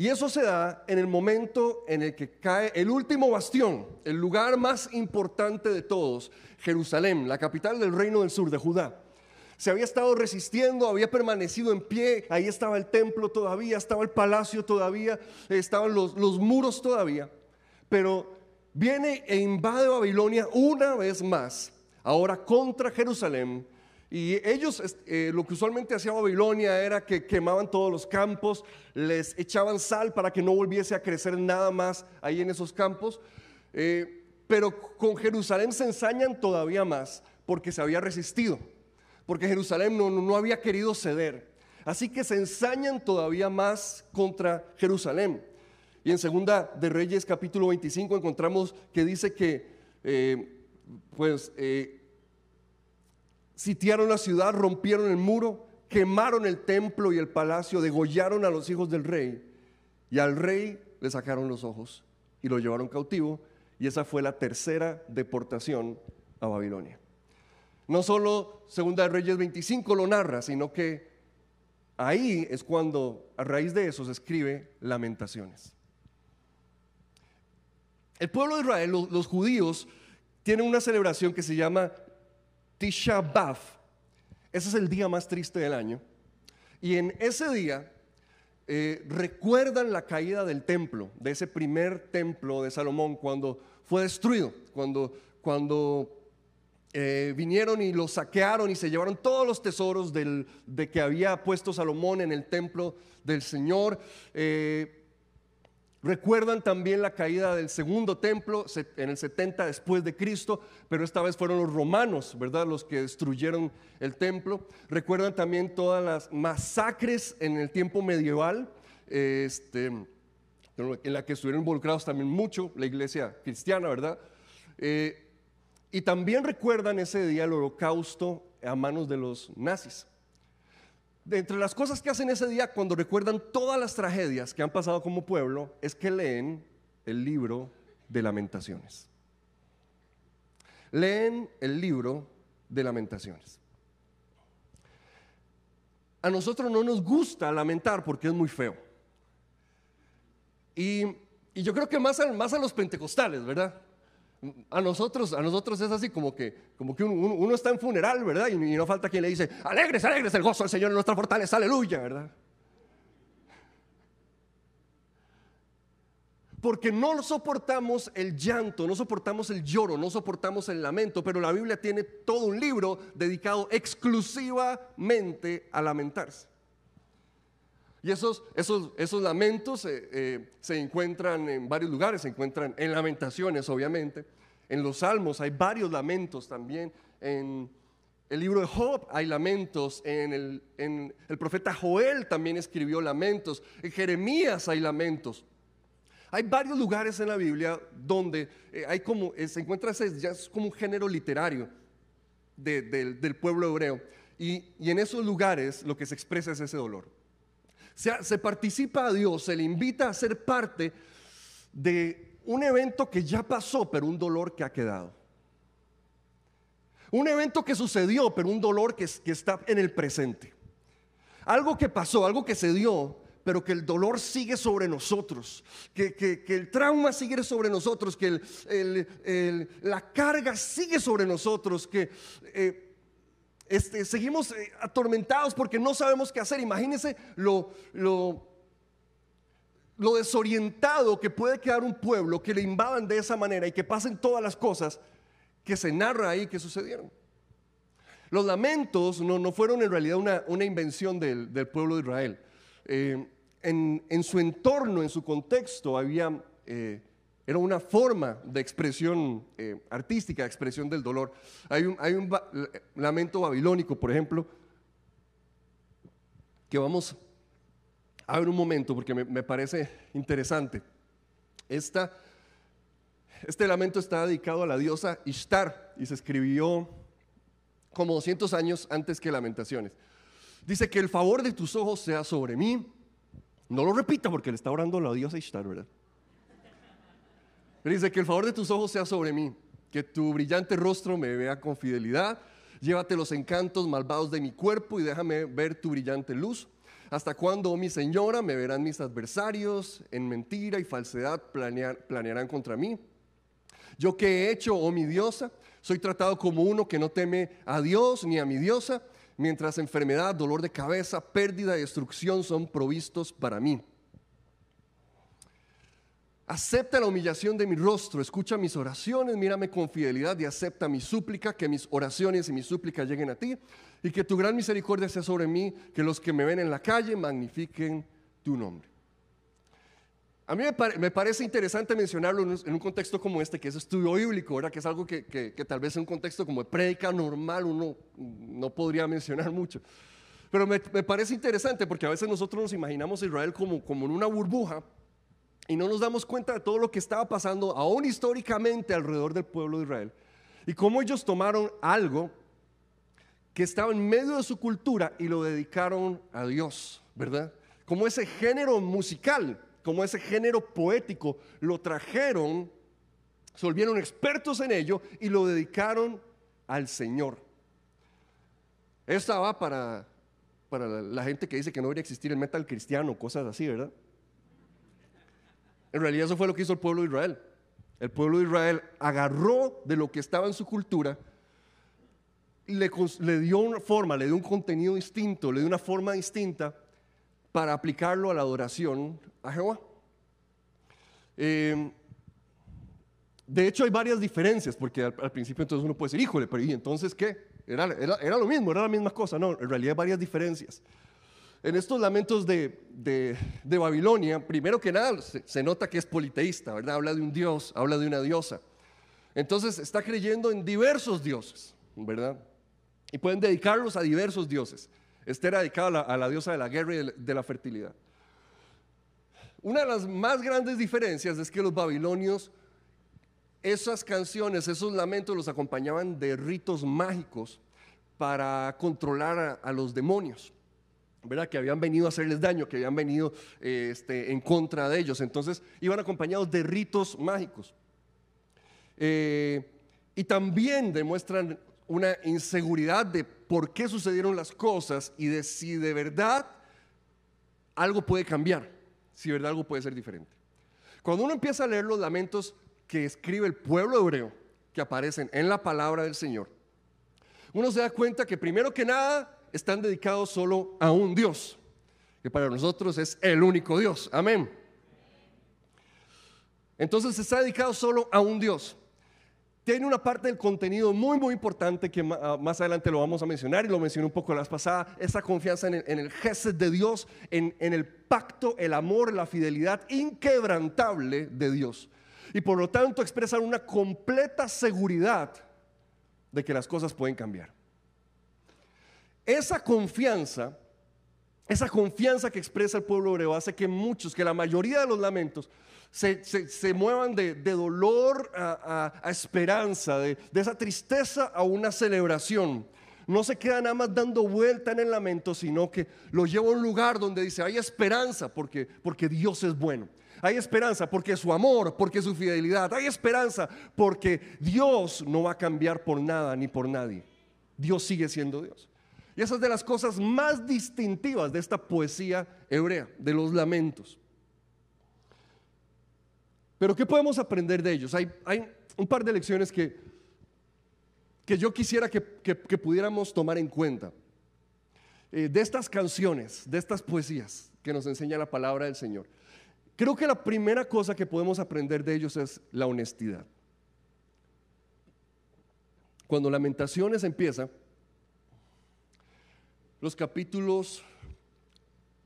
Y eso se da en el momento en el que cae el último bastión, el lugar más importante de todos, Jerusalén, la capital del reino del sur de Judá se había estado resistiendo, había permanecido en pie, ahí estaba el templo todavía, estaba el palacio todavía, estaban los, los muros todavía, pero viene e invade Babilonia una vez más, ahora contra Jerusalén. Y ellos, eh, lo que usualmente hacía Babilonia era que quemaban todos los campos, les echaban sal para que no volviese a crecer nada más ahí en esos campos. Eh, pero con Jerusalén se ensañan todavía más porque se había resistido porque Jerusalén no, había querido ceder. Así que se ensañan todavía más contra Jerusalén. Y en Segunda de Reyes capítulo 25 encontramos que dice que eh, pues sitiaron la ciudad, rompieron el muro, quemaron el templo y el palacio, degollaron a los hijos del rey y al rey le sacaron los ojos y lo llevaron cautivo y esa fue la tercera deportación a Babilonia. No solo Segunda de Reyes 25 lo narra, sino que ahí es cuando a raíz de eso se escribe Lamentaciones. El pueblo de Israel, los, judíos, tienen una celebración que se llama Tisha B'Av. Ese es el día más triste del año. Y en ese día eh, recuerdan la caída del templo, de ese primer templo de Salomón, cuando fue destruido, cuando, cuando eh, vinieron y lo saquearon y se llevaron todos los tesoros del, de que había puesto Salomón en el templo del Señor. Eh, Recuerdan también la caída del segundo templo en el 70 después de Cristo, pero esta vez fueron los romanos, ¿verdad? Los que destruyeron el templo. Recuerdan también todas las masacres en el tiempo medieval, este, en la que estuvieron involucrados también mucho la iglesia cristiana, ¿verdad? Eh, y también recuerdan ese día el holocausto a manos de los nazis de entre las cosas que hacen ese día cuando recuerdan todas las tragedias que han pasado como pueblo es que leen el libro de lamentaciones. Leen el libro de lamentaciones. A nosotros no nos gusta lamentar porque es muy feo. Y, yo creo que más a los pentecostales, ¿verdad? A nosotros, a nosotros es así como que, como que uno, está en funeral, ¿verdad? Y, no falta quien le dice, alegres, alegres, el gozo del Señor en nuestra fortaleza, aleluya, ¿verdad? Porque no soportamos el llanto, no soportamos el lloro, no soportamos el lamento, pero la Biblia tiene todo un libro dedicado exclusivamente a lamentarse. Y esos, esos, esos lamentos eh, eh, se encuentran en varios lugares, se encuentran en lamentaciones, obviamente. En los salmos hay varios lamentos también. En el libro de Job hay lamentos. En el, en el profeta Joel también escribió lamentos. En Jeremías hay lamentos. Hay varios lugares en la Biblia donde eh, hay como, se encuentra ese, ya es como un género literario del pueblo hebreo. Y, y en esos lugares lo que se expresa es ese dolor se, participa a Dios, se le invita a ser parte de un evento que ya pasó, pero un dolor que ha quedado. Un evento que sucedió, pero un dolor que, está en el presente. Algo que pasó, algo que se dio, pero que el dolor sigue sobre nosotros, que, el trauma sigue sobre nosotros, que la carga sigue sobre nosotros, que eh, este, seguimos eh, atormentados porque no sabemos qué hacer. Imagínense lo, desorientado que puede quedar un pueblo que le invadan de esa manera y que pasen todas las cosas que se narra ahí que sucedieron. Los lamentos no, fueron en realidad una, invención del, pueblo de Israel. Eh, en, en, su entorno, en su contexto, había eh, era una forma de expresión eh, artística, de expresión del dolor. Hay un, lamento babilónico, por ejemplo, que vamos a ver un momento porque me, parece interesante. Esta, este lamento está dedicado a la diosa Ishtar y se escribió como 200 años antes que Lamentaciones. Dice que el favor de tus ojos sea sobre mí. No lo repita porque le está orando la diosa Ishtar, ¿verdad? Dice que el favor de tus ojos sea sobre mí, que tu brillante rostro me vea con fidelidad. Llévate los encantos malvados de mi cuerpo y déjame ver tu brillante luz. ¿Hasta cuándo, oh mi señora, me verán mis adversarios? En mentira y falsedad planearán contra mí. Yo que he hecho, oh mi diosa, soy tratado como uno que no teme a Dios ni a mi diosa, mientras enfermedad, dolor de cabeza, pérdida y destrucción son provistos para mí. Acepta la humillación de mi rostro, escucha mis oraciones, mírame con fidelidad y acepta mi súplica, que mis oraciones y mis súplicas lleguen a ti y que tu gran misericordia sea sobre mí, que los que me ven en la calle magnifiquen tu nombre. A mí me, parece interesante mencionarlo en un, contexto como este, que es estudio bíblico, ¿verdad? que es algo que, tal vez en un contexto como de prédica normal uno no podría mencionar mucho. Pero me, parece interesante porque a veces nosotros nos imaginamos a Israel como, como en una burbuja y no nos damos cuenta de todo lo que estaba pasando aún históricamente alrededor del pueblo de Israel y cómo ellos tomaron algo que estaba en medio de su cultura y lo dedicaron a Dios, ¿verdad? Como ese género musical, como ese género poético, lo trajeron, se volvieron expertos en ello y lo dedicaron al Señor. Esta va para, para la gente que dice que no debería existir el metal cristiano, cosas así, ¿verdad? En realidad eso fue lo que hizo el pueblo de Israel. El pueblo de Israel agarró de lo que estaba en su cultura, le, le dio una forma, le dio un contenido distinto, le dio una forma distinta para aplicarlo a la adoración a Jehová. Eh, de hecho, hay varias diferencias, porque al, principio entonces uno puede decir, híjole, pero ¿y entonces qué? Era, era, lo mismo, era la misma cosa. No, en realidad hay varias diferencias. En estos lamentos de, Babilonia, primero que nada, se, nota que es politeísta, ¿verdad? Habla de un dios, habla de una diosa. Entonces está creyendo en diversos dioses, ¿verdad? Y pueden dedicarlos a diversos dioses. Este era dedicado a la, a la diosa de la guerra y de la fertilidad. Una de las más grandes diferencias es que los babilonios, esas canciones, esos lamentos los acompañaban de ritos mágicos para controlar a, los demonios. ¿Verdad? que habían venido a hacerles daño, que habían venido este, en contra de ellos. Entonces iban acompañados de ritos mágicos. Eh, y también demuestran una inseguridad de por qué sucedieron las cosas y de si de verdad algo puede cambiar si de verdad algo puede ser diferente. Cuando uno empieza a leer los lamentos que escribe el pueblo hebreo, que aparecen en la palabra del Señor, uno se da cuenta que primero que nada están dedicados solo a un Dios, que para nosotros es el único Dios. Amén. Entonces está dedicado solo a un Dios tiene una parte del contenido muy, muy importante que ah, más adelante lo vamos a mencionar y lo mencioné un poco la vez pasada, esa confianza en el, en gesed de Dios, en, en el pacto, el amor, la fidelidad inquebrantable de Dios. Y por lo tanto expresan una completa seguridad de que las cosas pueden cambiar. Esa confianza, esa confianza que expresa el pueblo hebreo hace que muchos, que la mayoría de los lamentos se, muevan de, dolor a, esperanza, de, esa tristeza a una celebración. No se queda nada más dando vuelta en el lamento, sino que lo lleva a un lugar donde dice, hay esperanza porque, porque Dios es bueno. Hay esperanza porque su amor, porque su fidelidad. Hay esperanza porque Dios no va a cambiar por nada ni por nadie. Dios sigue siendo Dios. Y esa es de las cosas más distintivas de esta poesía hebrea, de los lamentos. Pero ¿qué podemos aprender de ellos? Hay, un par de lecciones que, que yo quisiera que, pudiéramos tomar en cuenta. Eh, de estas canciones, de estas poesías que nos enseña la palabra del Señor. Creo que la primera cosa que podemos aprender de ellos es la honestidad. Cuando Lamentaciones empieza, los capítulos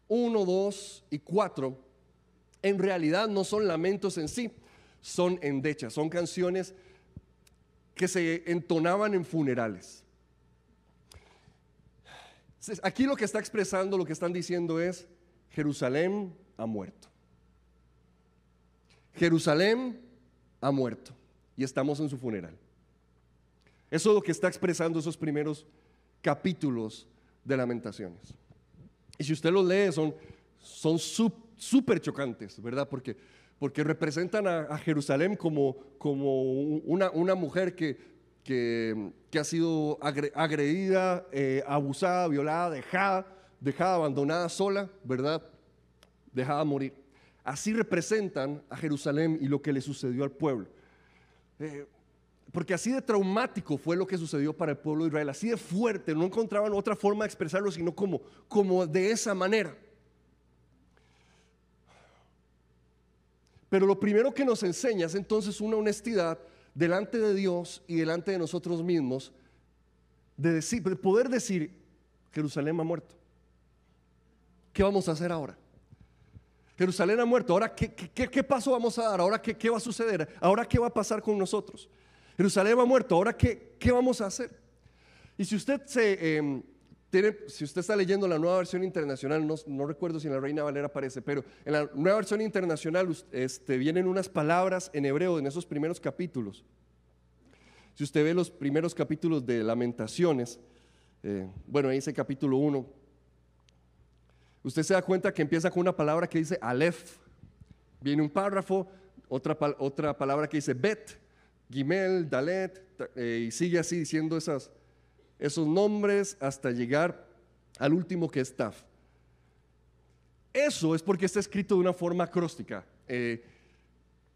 1, 2 y 4 en realidad no son lamentos en sí, son endechas, son canciones que se entonaban en funerales. Aquí lo que está expresando, lo que están diciendo es, Jerusalén ha muerto. Jerusalén ha muerto y estamos en su funeral. Eso es lo que está expresando esos primeros capítulos de lamentaciones. Y si usted los lee, son, son súper chocantes, ¿verdad? Porque, porque representan a, Jerusalén como, como una, una mujer que, que, ha sido agredida, eh, abusada, violada, dejada, dejada abandonada sola, ¿verdad? Dejada morir. Así representan a Jerusalén y lo que le sucedió al pueblo. Eh, porque así de traumático fue lo que sucedió para el pueblo de Israel, así de fuerte, no encontraban otra forma de expresarlo sino como, como de esa manera. Pero lo primero que nos enseña es entonces una honestidad delante de Dios y delante de nosotros mismos, de, decir, de poder decir, Jerusalén ha muerto. ¿Qué vamos a hacer ahora? Jerusalén ha muerto. Ahora, ¿qué, qué, paso vamos a dar? Ahora, ¿qué, ¿qué, va a suceder? Ahora, ¿qué va a pasar con nosotros? Jerusalén ha muerto. Ahora, ¿qué, qué vamos a hacer? Y si usted se, em, si usted está leyendo la nueva versión internacional, no, recuerdo si en la Reina Valera aparece, pero en la nueva versión internacional este, vienen unas palabras en hebreo en esos primeros capítulos. Si usted ve los primeros capítulos de Lamentaciones, eh, bueno, ahí dice capítulo 1, usted se da cuenta que empieza con una palabra que dice Aleph. Viene un párrafo, otra, otra palabra que dice Bet, Gimel, Dalet, eh, y sigue así diciendo esos nombres hasta llegar al último que es Taf. Eso es porque está escrito de una forma acróstica. Eh,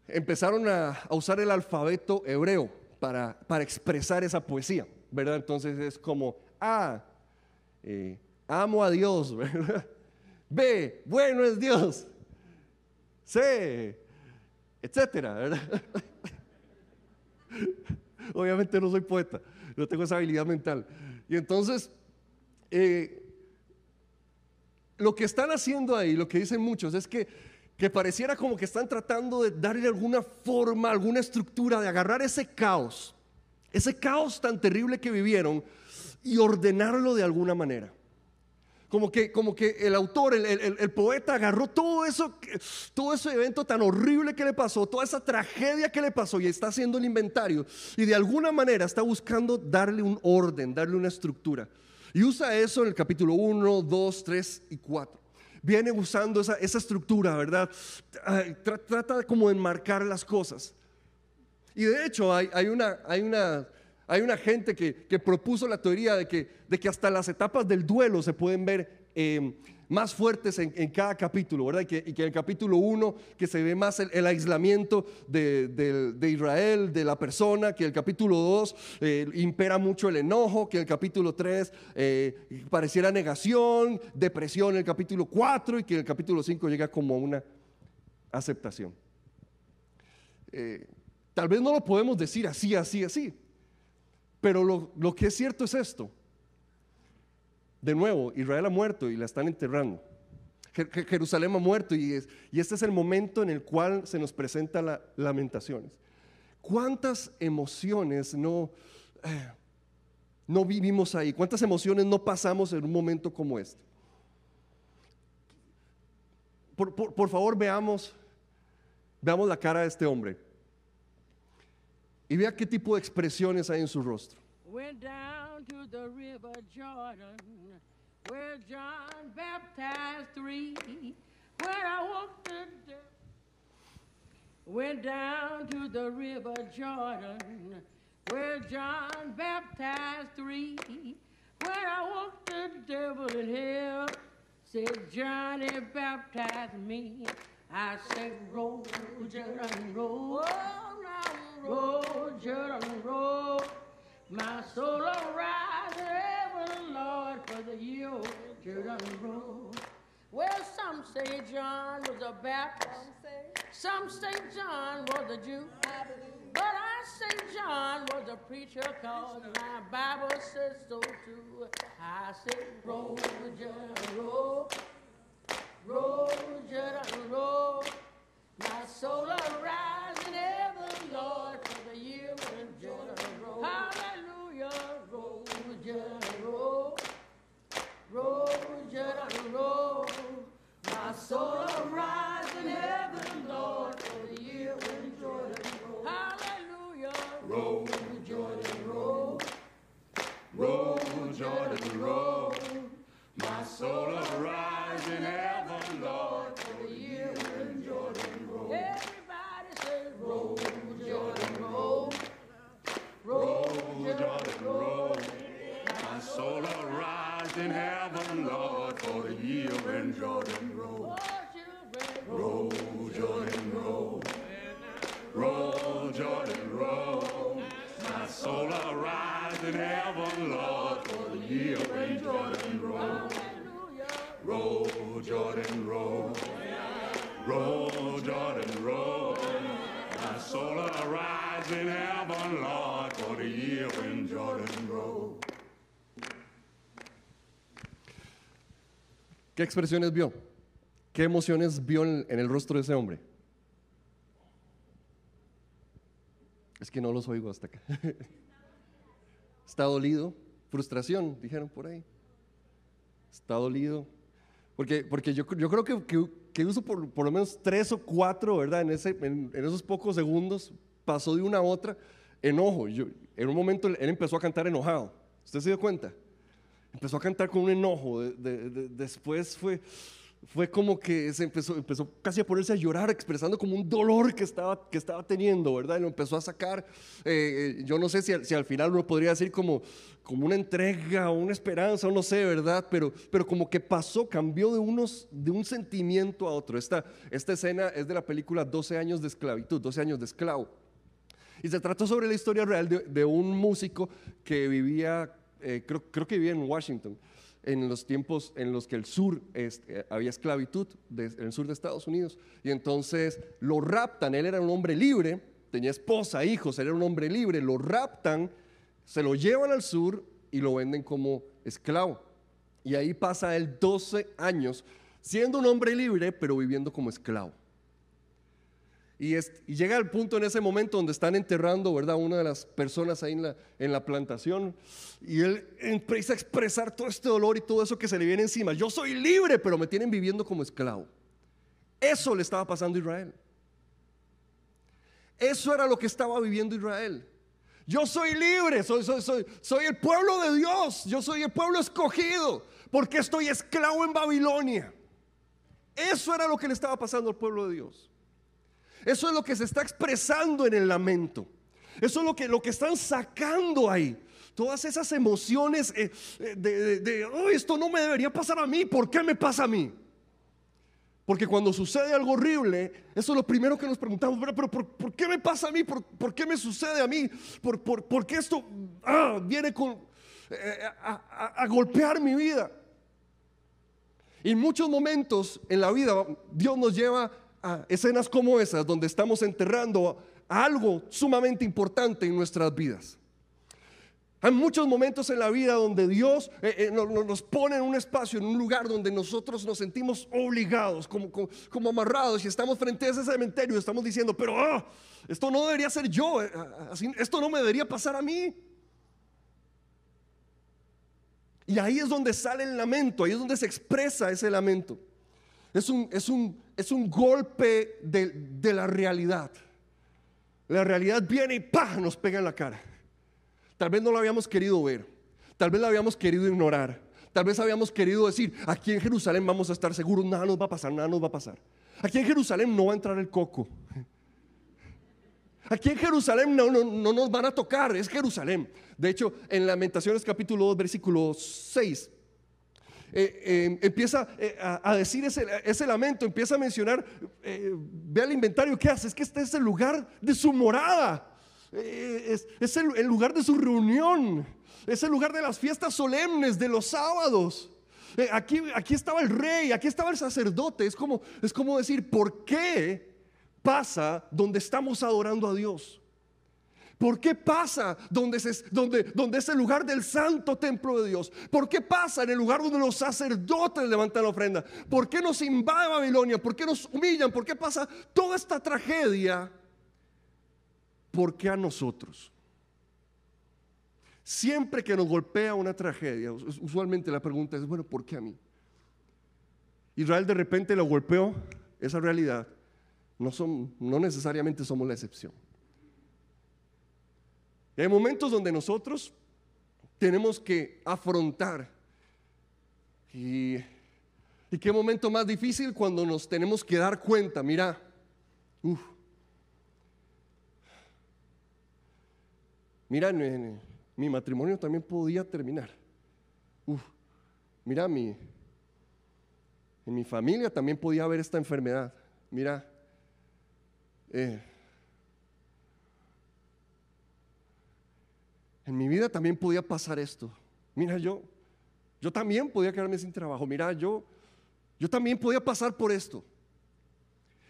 empezaron a, usar el alfabeto hebreo para, expresar esa poesía, ¿verdad? Entonces es como A, eh, amo a Dios, ¿verdad? B, bueno es Dios. C, etcétera, ¿verdad? Obviamente no soy poeta, no tengo esa habilidad mental. Y entonces, eh, lo que están haciendo ahí, lo que dicen muchos, es que, que pareciera como que están tratando de darle alguna forma, alguna estructura, de agarrar ese caos, ese caos tan terrible que vivieron y ordenarlo de alguna manera. Como que, como que el autor, el, poeta agarró todo eso, todo ese evento tan horrible que le pasó, toda esa tragedia que le pasó y está haciendo el inventario y de alguna manera está buscando darle un orden, darle una estructura. Y usa eso en el capítulo 1, 2, 3 y 4. Viene usando esa, estructura, ¿verdad? Trata como de enmarcar las cosas. Y de hecho hay, una, hay una hay una gente que, propuso la teoría de que, de que, hasta las etapas del duelo se pueden ver em, más fuertes en, cada capítulo, ¿verdad? Y que, en el capítulo 1 que se ve más el, aislamiento de, Israel, de la persona, que el capítulo 2 eh, impera mucho el enojo, que el capítulo 3 eh, pareciera negación, depresión en el capítulo 4 y que el capítulo 5 llega como una aceptación. Eh, tal vez no lo podemos decir así, así, así, pero lo, que es cierto es esto. De nuevo, Israel ha muerto y la están enterrando. Jerusalén ha muerto y, este es el momento en el cual se nos presenta las lamentaciones. ¿Cuántas emociones no, eh, no vivimos ahí? ¿Cuántas emociones no pasamos en un momento como este? Por, favor, veamos, veamos la cara de este hombre. Y vea qué tipo de expresiones hay en su rostro. Went down to the river Jordan, where John baptized three, where I walked the Went down to river Jordan, where John baptized three, where I walked the devil in hell. Said Johnny baptized me. I said, roll, Jordan, roll. roll, Jordan, roll. My soul will rise ever, Lord, for the year Jordan roll. Well, some say John was a Baptist. Some say John was a Jew. But I say John was a preacher cause my Bible says so too. I say roll, Jordan, roll. Roll, Jordan, roll. My soul will rise in heaven, Lord, for the year when Jordan roll. Hallelujah, roll, roll. Roll, roll. My soul will rise in heaven, ¿Qué expresiones vio? ¿Qué emociones vio en, el rostro de ese hombre? Es que no los oigo hasta acá. Está dolido, frustración, dijeron por ahí. está dolido. Porque, porque yo, yo creo que, que, uso por, por, lo menos tres o cuatro, ¿verdad? En, ese, en, esos pocos segundos pasó de una a otra enojo. Yo, en un momento él empezó a cantar enojado. ¿Usted se dio cuenta? Empezó a cantar con un enojo. De, de, de, después fue, fue como que se empezó, empezó casi a ponerse a llorar, expresando como un dolor que estaba, que estaba teniendo, ¿verdad? Y lo empezó a sacar. Eh, yo no sé si, si, al final uno podría decir como, como una entrega o una esperanza, o no sé, ¿verdad? Pero, pero como que pasó, cambió de, unos, de un sentimiento a otro. Esta, esta escena es de la película 12 años de esclavitud, 12 años de esclavo. Y se trató sobre la historia real de, de un músico que vivía, eh, creo, creo que vivía en Washington en los tiempos en los que el sur este, había esclavitud, en el sur de Estados Unidos. Y entonces lo raptan, él era un hombre libre, tenía esposa, hijos, era un hombre libre, lo raptan, se lo llevan al sur y lo venden como esclavo. Y ahí pasa él 12 años siendo un hombre libre, pero viviendo como esclavo. Y, llega el punto en ese momento donde están enterrando, ¿verdad? Una de las personas ahí en la, plantación. Y él empieza a expresar todo este dolor y todo eso que se le viene encima. Yo soy libre, pero me tienen viviendo como esclavo. Eso le estaba pasando a Israel. Eso era lo que estaba viviendo Israel. Yo soy libre, soy el pueblo de Dios, yo soy el pueblo escogido, porque estoy esclavo en Babilonia. Eso era lo que le estaba pasando al pueblo de Dios. Eso es lo que se está expresando en el lamento. Eso es lo que, lo que están sacando ahí. Todas esas emociones eh, de, de, oh, esto no me debería pasar a mí. ¿Por qué me pasa a mí? Porque cuando sucede algo horrible, eso es lo primero que nos preguntamos, pero, pero ¿por, ¿por, qué me pasa a mí? ¿Por, por qué me sucede a mí? ¿Por, por, por qué esto ah, viene eh, a, a, a golpear mi vida? Y en muchos momentos en la vida Dios nos lleva escenas como esas donde estamos enterrando algo sumamente importante en nuestras vidas. Hay muchos momentos en la vida donde Dios eh, eh, nos, pone en un espacio, en un lugar donde nosotros nos sentimos obligados, como, como, amarrados, y estamos frente a ese cementerio y estamos diciendo, pero ah, esto no debería ser yo, eh, esto no me debería pasar a mí. Y ahí es donde sale el lamento, ahí es donde se expresa ese lamento. Es un, es un, es un golpe de, la realidad. La realidad viene y ¡pah! nos pega en la cara. Tal vez no lo habíamos querido ver. Tal vez lo habíamos querido ignorar. Tal vez habíamos querido decir, aquí en Jerusalén vamos a estar seguros, nada nos va a pasar, nada nos va a pasar. Aquí en Jerusalén no va a entrar el coco. Aquí en Jerusalén no, no, no nos van a tocar, es Jerusalén. De hecho, en Lamentaciones capítulo 2, versículo 6, eh, eh, empieza eh, a, decir ese, lamento, empieza a mencionar, eh, ve al inventario que hace, es que este es el lugar de su morada, es, el, lugar de su reunión, es el lugar de las fiestas solemnes, de los sábados. Aquí, aquí estaba el rey, aquí estaba el sacerdote, es como, es como decir, ¿por qué pasa donde estamos adorando a Dios? ¿Por qué pasa donde, es el lugar del santo templo de Dios? ¿Por qué pasa en el lugar donde los sacerdotes levantan la ofrenda? ¿Por qué nos invade Babilonia? ¿Por qué nos humillan? ¿Por qué pasa toda esta tragedia? ¿Por qué a nosotros? Siempre que nos golpea una tragedia, usualmente la pregunta es, bueno, ¿por qué a mí? Israel de repente lo golpeó, esa realidad. No necesariamente somos la excepción. Hay momentos donde nosotros tenemos que afrontar. Y, qué momento más difícil cuando nos tenemos que dar cuenta, mira, uf, mira, mi matrimonio también podía terminar. Uf, mira, mi, en mi familia también podía haber esta enfermedad. Mira, eh, en mi vida también podía pasar esto. Mira, yo, yo también podía quedarme sin trabajo. Mira, yo, yo también podía pasar por esto.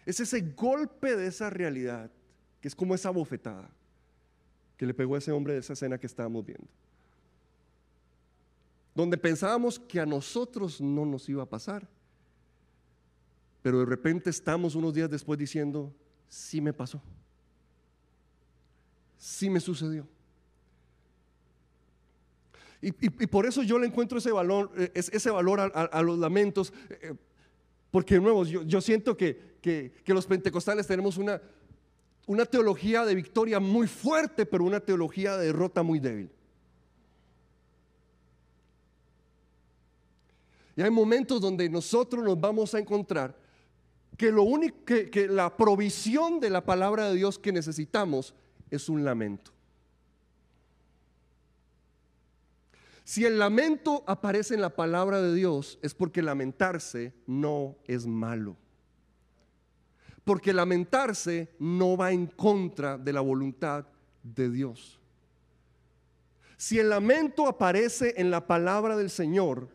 Es ese golpe de esa realidad, que es como esa bofetada que le pegó a ese hombre de esa escena que estábamos viendo. Donde pensábamos que a nosotros no nos iba a pasar. Pero de repente estamos unos días después diciendo, sí me pasó. Sí me sucedió. Y, por eso yo le encuentro ese valor, eh, a, los lamentos, eh, porque de yo, siento que, que, los pentecostales tenemos una, una teología de victoria muy fuerte, pero una teología de derrota muy débil. Y hay momentos donde nosotros nos vamos a encontrar que lo único que, la provisión de la palabra de Dios que necesitamos es un lamento. Si el lamento aparece en la palabra de Dios es porque lamentarse no es malo. Porque lamentarse no va en contra de la voluntad de Dios. Si el lamento aparece en la palabra del Señor,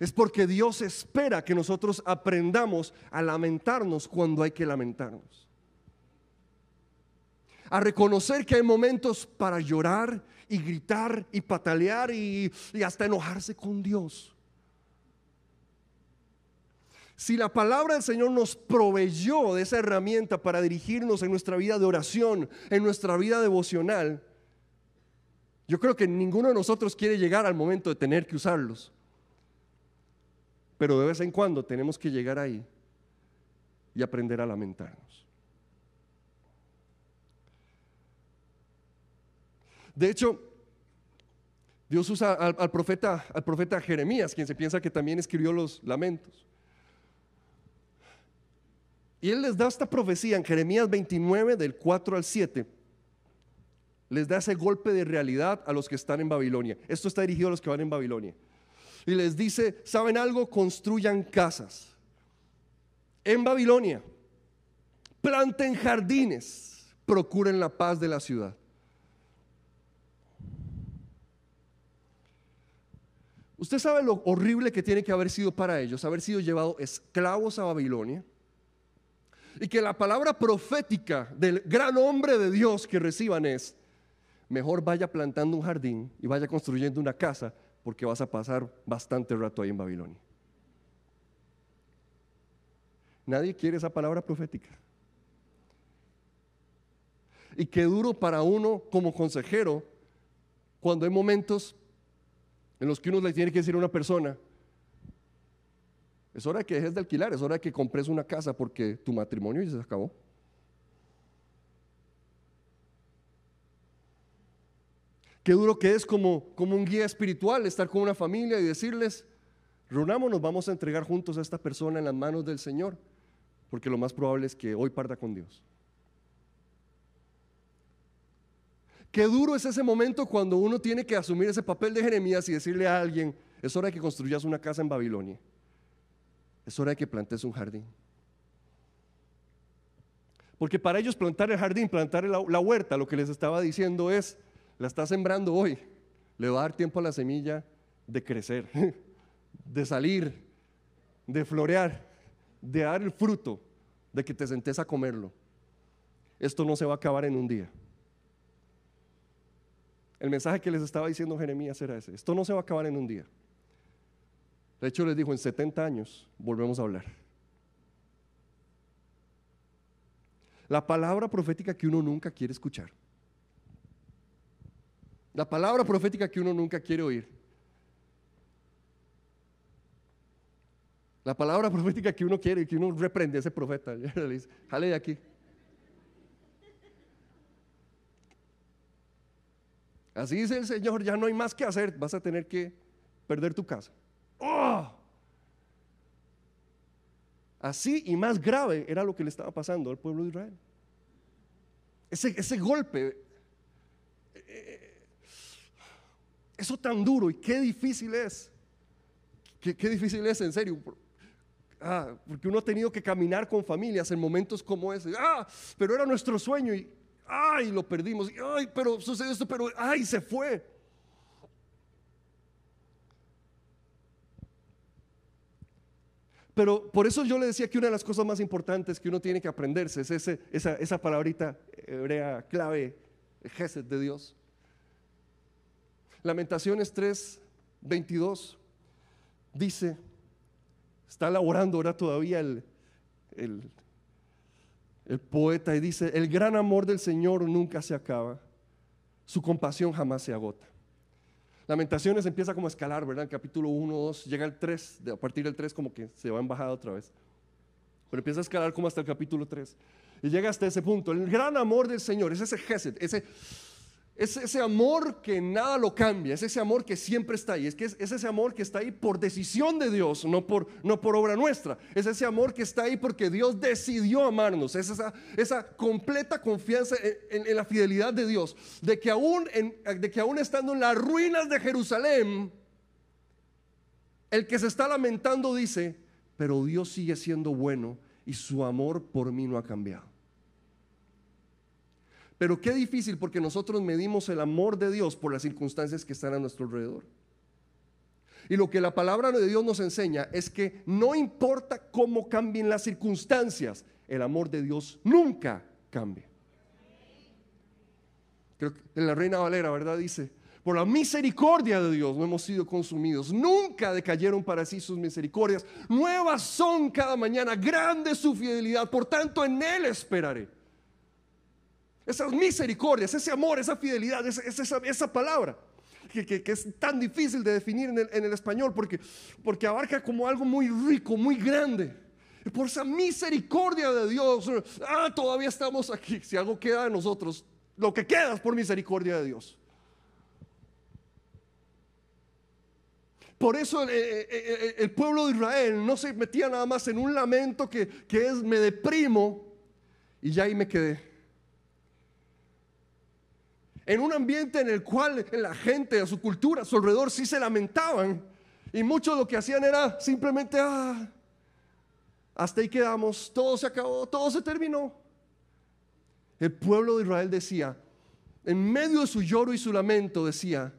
es porque Dios espera que nosotros aprendamos a lamentarnos cuando hay que lamentarnos. A reconocer que hay momentos para llorar y gritar y patalear y, hasta enojarse con Dios. Si la palabra del Señor nos proveyó de esa herramienta para dirigirnos en nuestra vida de oración, en nuestra vida devocional, yo creo que ninguno de nosotros quiere llegar al momento de tener que usarlos. Pero de vez en cuando tenemos que llegar ahí y aprender a lamentarnos. De hecho, Dios usa al, profeta, al profeta Jeremías, quien se piensa que también escribió los lamentos. Y él les da esta profecía en Jeremías 29, del 4 al 7. Les da ese golpe de realidad a los que están en Babilonia. Esto está dirigido a los que van en Babilonia y les dice, ¿saben algo? Construyan casas. En Babilonia, planten jardines, procuren la paz de la ciudad. Usted sabe lo horrible que tiene que haber sido para ellos, haber sido llevados esclavos a Babilonia. Y que la palabra profética del gran hombre de Dios que reciban es, mejor vaya plantando un jardín y vaya construyendo una casa porque vas a pasar bastante rato ahí en Babilonia. Nadie quiere esa palabra profética. Y qué duro para uno como consejero cuando hay momentos en los que uno le tiene que decir a una persona, es hora de que dejes de alquilar, es hora de que compres una casa porque tu matrimonio ya se acabó. Qué duro que es como, como un guía espiritual estar con una familia y decirles, reunámonos, vamos a entregar juntos a esta persona en las manos del Señor, porque lo más probable es que hoy parta con Dios. Qué duro es ese momento cuando uno tiene que asumir ese papel de Jeremías y decirle a alguien, es hora de que construyas una casa en Babilonia, es hora de que plantes un jardín. Porque para ellos plantar el jardín, plantar la, huerta, lo que les estaba diciendo es, la está sembrando hoy, le va a dar tiempo a la semilla de crecer, de salir, de florear, de dar el fruto, de que te sentes a comerlo. Esto no se va a acabar en un día. El mensaje que les estaba diciendo Jeremías era ese. Esto no se va a acabar en un día. De hecho, les dijo, en 70 años volvemos a hablar. La palabra profética que uno nunca quiere escuchar. La palabra profética que uno nunca quiere oír. La palabra profética que uno quiere y que uno reprende a ese profeta. Jale de aquí. Así dice el Señor, ya no hay más que hacer, vas a tener que perder tu casa. ¡Oh! Así y más grave era lo que le estaba pasando al pueblo de Israel. Ese, ese golpe Eso tan duro y qué difícil es. Qué, difícil es, en serio. Ah, porque uno ha tenido que caminar con familias en momentos como ese. Ah, pero era nuestro sueño y ay, lo perdimos. ay, pero sucedió esto, pero ay, se fue. Pero por eso yo le decía que una de las cosas más importantes que uno tiene que aprenderse es ese, esa, esa palabrita hebrea clave, el de Dios. Lamentaciones 3, 22 dice, está elaborando ahora todavía el, el, el poeta y dice, el gran amor del Señor nunca se acaba, su compasión jamás se agota. Lamentaciones empieza como a escalar, ¿verdad? capítulo 1, 2, llega el 3, a partir del 3 como que se va en bajada otra vez. Pero empieza a escalar como hasta el capítulo 3. Y llega hasta ese punto. El gran amor del Señor es ese gesed, ese, es ese amor que nada lo cambia, es ese amor que siempre está ahí, es, que es, ese amor que está ahí por decisión de Dios, no por, no por obra nuestra, es ese amor que está ahí porque Dios decidió amarnos, es esa, esa completa confianza en, la fidelidad de Dios, de que, aún de que aún estando en las ruinas de Jerusalén, el que se está lamentando dice, pero Dios sigue siendo bueno y su amor por mí no ha cambiado. Pero qué difícil porque nosotros medimos el amor de Dios por las circunstancias que están a nuestro alrededor. Y lo que la palabra de Dios nos enseña es que no importa cómo cambien las circunstancias, el amor de Dios nunca cambia. Creo que en la Reina Valera, ¿verdad? Dice, por la misericordia de Dios no hemos sido consumidos. Nunca decayeron para sí sus misericordias. Nuevas son cada mañana. Grande su fidelidad. Por tanto, en Él esperaré. Esas misericordias, ese amor, esa fidelidad, esa, esa, palabra. Que, es tan difícil de definir en el, español porque, porque abarca como algo muy rico, muy grande. por esa misericordia de Dios, ah, todavía estamos aquí. Si algo queda de nosotros, lo que queda es por misericordia de Dios. Por eso eh, eh, eh, el, pueblo de Israel no se metía nada más en un lamento que, que es me deprimo y ya ahí me quedé en un ambiente en el cual la gente, a su cultura, a su alrededor, sí se lamentaban. Y mucho lo que hacían era simplemente, ah, hasta ahí quedamos, todo se acabó, todo se terminó. El pueblo de Israel decía, en medio de su lloro y su lamento, decía,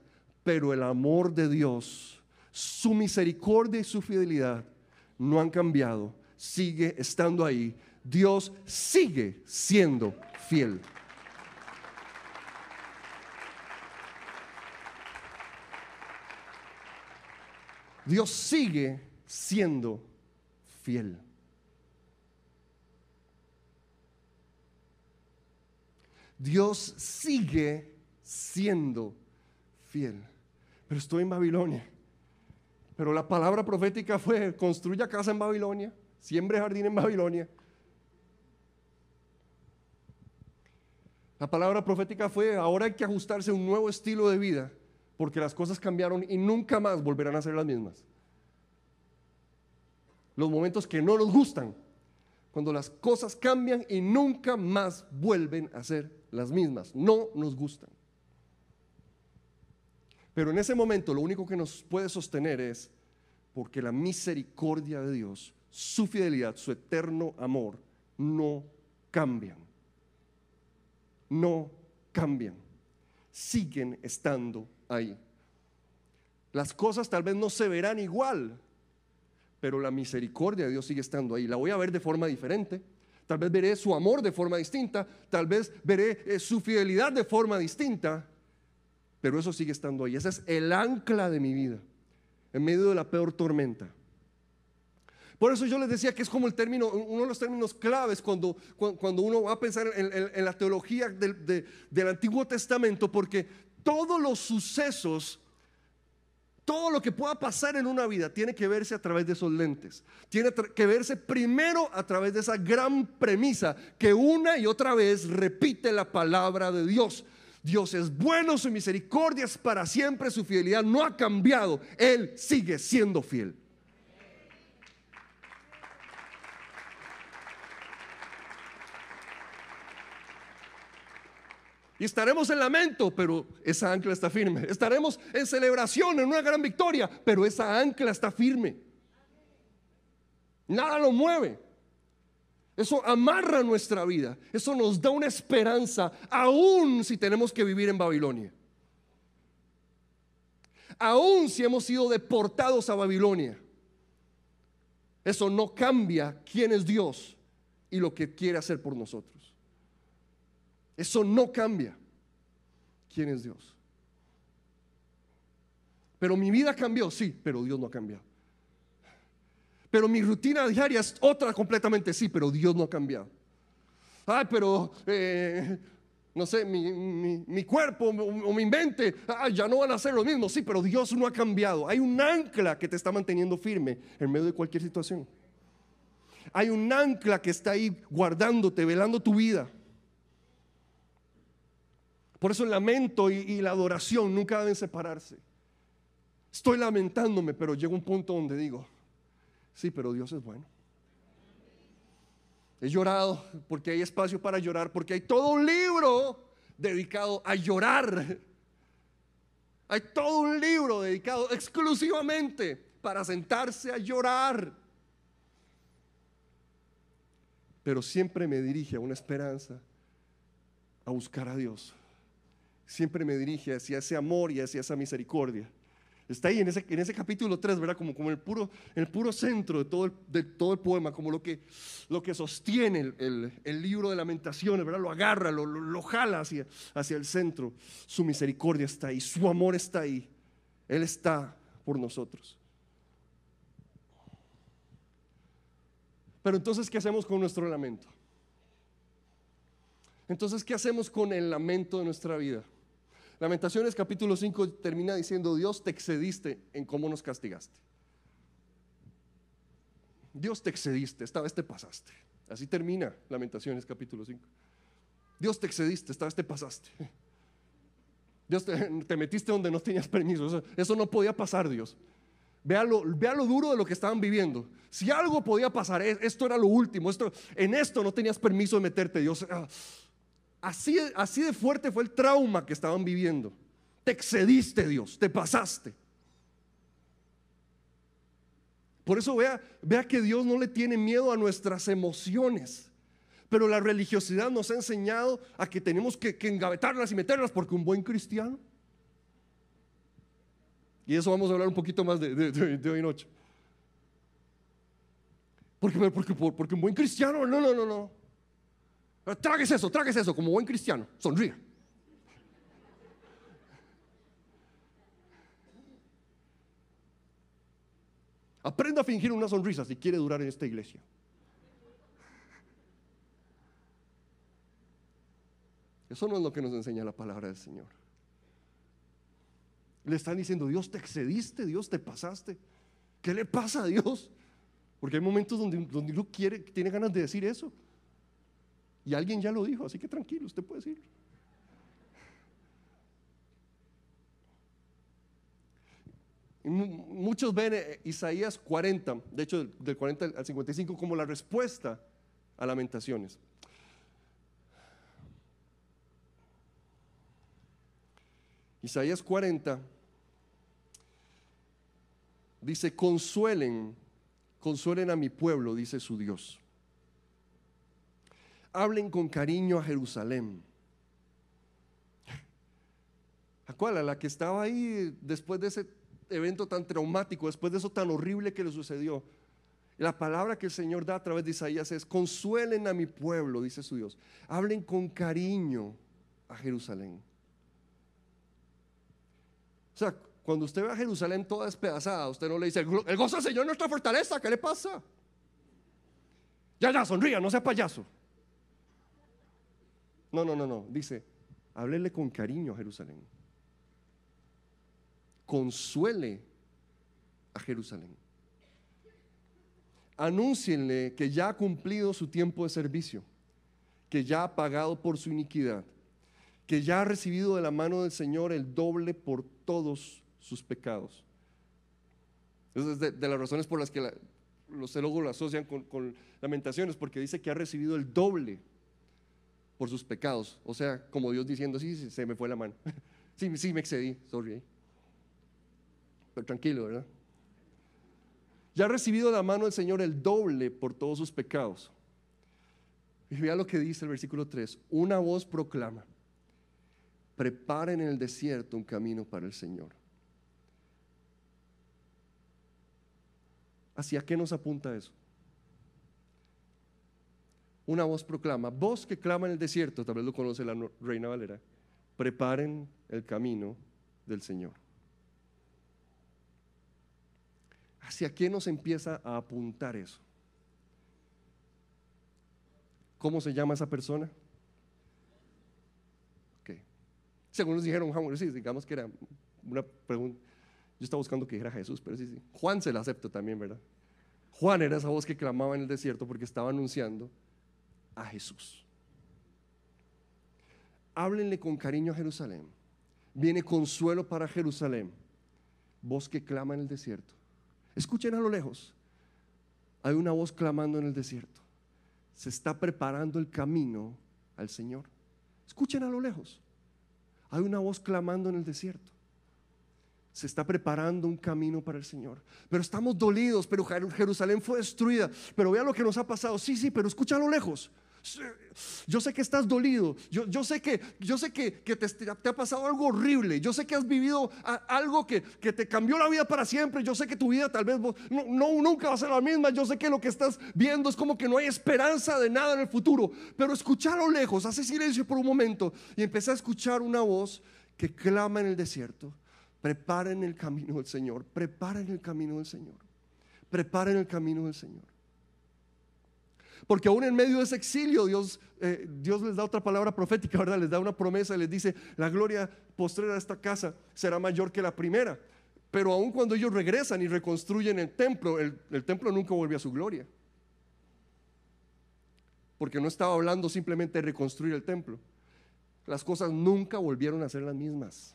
pero el amor de Dios, su misericordia y su fidelidad no han cambiado, sigue estando ahí. Dios sigue siendo fiel. Dios sigue siendo fiel. Dios sigue siendo fiel. Pero estoy en Babilonia. Pero la palabra profética fue, construya casa en Babilonia, siembre jardín en Babilonia. La palabra profética fue, ahora hay que ajustarse a un nuevo estilo de vida porque las cosas cambiaron y nunca más volverán a ser las mismas. Los momentos que no nos gustan, cuando las cosas cambian y nunca más vuelven a ser las mismas, no nos gustan. Pero en ese momento lo único que nos puede sostener es porque la misericordia de Dios, su fidelidad, su eterno amor, no cambian. No cambian. Siguen estando ahí. Las cosas tal vez no se verán igual, pero la misericordia de Dios sigue estando ahí. La voy a ver de forma diferente. Tal vez veré su amor de forma distinta, tal vez veré eh, su fidelidad de forma distinta, pero eso sigue estando ahí. Ese es el ancla de mi vida, en medio de la peor tormenta. Por eso yo les decía que es como el término, uno de los términos claves cuando, cuando uno va a pensar en, la teología del, del Antiguo Testamento, porque todos los sucesos, todo lo que pueda pasar en una vida tiene que verse a través de esos lentes. Tiene que verse primero a través de esa gran premisa que una y otra vez repite la palabra de Dios. Dios es bueno, su misericordia es para siempre, su fidelidad no ha cambiado. Él sigue siendo fiel. Y estaremos en lamento, pero esa ancla está firme. Estaremos en celebración, en una gran victoria, pero esa ancla está firme. Nada lo mueve. Eso amarra nuestra vida. Eso nos da una esperanza, aún si tenemos que vivir en Babilonia. Aún si hemos sido deportados a Babilonia. Eso no cambia quién es Dios y lo que quiere hacer por nosotros. Eso no cambia. ¿Quién es Dios? Pero mi vida cambió, sí, pero Dios no ha cambiado. Pero mi rutina diaria es otra completamente, sí, pero Dios no ha cambiado. Ay, pero eh, no sé, mi, cuerpo o, mi mente, ah, ya no van a ser lo mismo. Sí, pero Dios no ha cambiado. Hay un ancla que te está manteniendo firme en medio de cualquier situación. Hay un ancla que está ahí guardándote, velando tu vida. Por eso el lamento y, la adoración nunca deben separarse. Estoy lamentándome, pero llega un punto donde digo, sí, pero Dios es bueno. He llorado porque hay espacio para llorar, porque hay todo un libro dedicado a llorar. Hay todo un libro dedicado exclusivamente para sentarse a llorar. Pero siempre me dirige a una esperanza, a buscar a Dios. Siempre me dirige hacia ese amor y hacia esa misericordia. Está ahí en ese, en ese capítulo 3, ¿verdad? Como, como el, puro, el puro centro de todo el, de todo el poema, como lo que, lo que sostiene el, el, libro de lamentaciones, ¿verdad? Lo agarra, lo, lo, jala hacia, hacia el centro. Su misericordia está ahí, su amor está ahí. Él está por nosotros. Pero entonces, ¿qué hacemos con nuestro lamento? Entonces, ¿qué hacemos con el lamento de nuestra vida? Lamentaciones capítulo 5 termina diciendo, Dios te excediste en cómo nos castigaste. Dios te excediste, esta vez te pasaste. Así termina Lamentaciones capítulo 5. Dios te excediste, esta vez te pasaste. Dios te, metiste donde no tenías permiso. Eso, no podía pasar, Dios. Vea lo, lo, duro de lo que estaban viviendo. Si algo podía pasar, e, esto era lo último. Esto, en esto no tenías permiso de meterte, Dios. Así, así de fuerte fue el trauma que estaban viviendo. Te excediste, Dios, te pasaste. Por eso vea, vea que Dios no le tiene miedo a nuestras emociones. Pero la religiosidad nos ha enseñado a que tenemos que, engavetarlas y meterlas porque un buen cristiano. Y eso vamos a hablar un poquito más de, de, hoy noche. Porque, porque, porque un buen cristiano, no, no, no, no. Tragues eso, tragues eso, como buen cristiano. Sonríe. Aprenda a fingir una sonrisa si quiere durar en esta iglesia. Eso no es lo que nos enseña la palabra del Señor. Le están diciendo, Dios te excediste, Dios te pasaste. ¿Qué le pasa a Dios? Porque hay momentos donde, donde uno quiere, tiene ganas de decir eso. Y alguien ya lo dijo, así que tranquilo, usted puede decir. Muchos ven eh, Isaías 40, de hecho del 40 al 55, como la respuesta a lamentaciones. Isaías 40 dice, consuelen, consuelen a mi pueblo, dice su Dios hablen con cariño a Jerusalén. ¿A cuál? A la que estaba ahí después de ese evento tan traumático, después de eso tan horrible que le sucedió. La palabra que el Señor da a través de Isaías es, consuelen a mi pueblo, dice su Dios. Hablen con cariño a Jerusalén. O sea, cuando usted ve a Jerusalén toda despedazada, usted no le dice, el gozo del Señor es nuestra fortaleza, ¿qué le pasa? Ya, ya, sonría, no sea payaso. No, no, no, no. Dice, háblele con cariño a Jerusalén. Consuele a Jerusalén. Anúncienle que ya ha cumplido su tiempo de servicio, que ya ha pagado por su iniquidad, que ya ha recibido de la mano del Señor el doble por todos sus pecados. Es de, las razones por las que los teólogos lo asocian con, con lamentaciones, porque dice que ha recibido el doble por sus pecados. O sea, como Dios diciendo, sí, se me fue la mano. sí, sí, me excedí, sorry. Pero tranquilo, ¿verdad? Ya ha recibido de la mano del Señor el doble por todos sus pecados. Y vea lo que dice el versículo 3. Una voz proclama, preparen en el desierto un camino para el Señor. ¿Hacia qué nos apunta eso? Una voz proclama, voz que clama en el desierto, tal vez lo conoce la reina Valera, preparen el camino del Señor. ¿Hacia qué nos empieza a apuntar eso? ¿Cómo se llama esa persona? Si algunos dijeron Juan, sí, digamos que era una pregunta. Yo estaba buscando que dijera Jesús, pero sí, sí. Juan se la acepto también, ¿verdad? Juan era esa voz que clamaba en el desierto porque estaba anunciando a Jesús. Háblenle con cariño a Jerusalén. Viene consuelo para Jerusalén. Voz que clama en el desierto. Escuchen a lo lejos. Hay una voz clamando en el desierto. Se está preparando el camino al Señor. Escuchen a lo lejos. Hay una voz clamando en el desierto. Se está preparando un camino para el Señor. Pero estamos dolidos, pero Jerusalén fue destruida. Pero vea lo que nos ha pasado. Sí, sí, pero escucha a lejos. Yo sé que estás dolido. Yo, yo sé que, yo sé que, te, ha pasado algo horrible. Yo sé que has vivido algo que, te cambió la vida para siempre. Yo sé que tu vida tal vez no, nunca va a ser la misma. Yo sé que lo que estás viendo es como que no hay esperanza de nada en el futuro. Pero escuchar a lo lejos, hace silencio por un momento y empecé a escuchar una voz que clama en el desierto. Preparen el camino del Señor. Preparen el camino del Señor. Preparen el camino del Señor. Porque aún en medio de ese exilio, Dios, eh, Dios les da otra palabra profética, ¿verdad? Les da una promesa, les dice, la gloria postrera de esta casa será mayor que la primera. Pero aún cuando ellos regresan y reconstruyen el templo, el, el templo nunca vuelve a su gloria. Porque no estaba hablando simplemente de reconstruir el templo. Las cosas nunca volvieron a ser las mismas.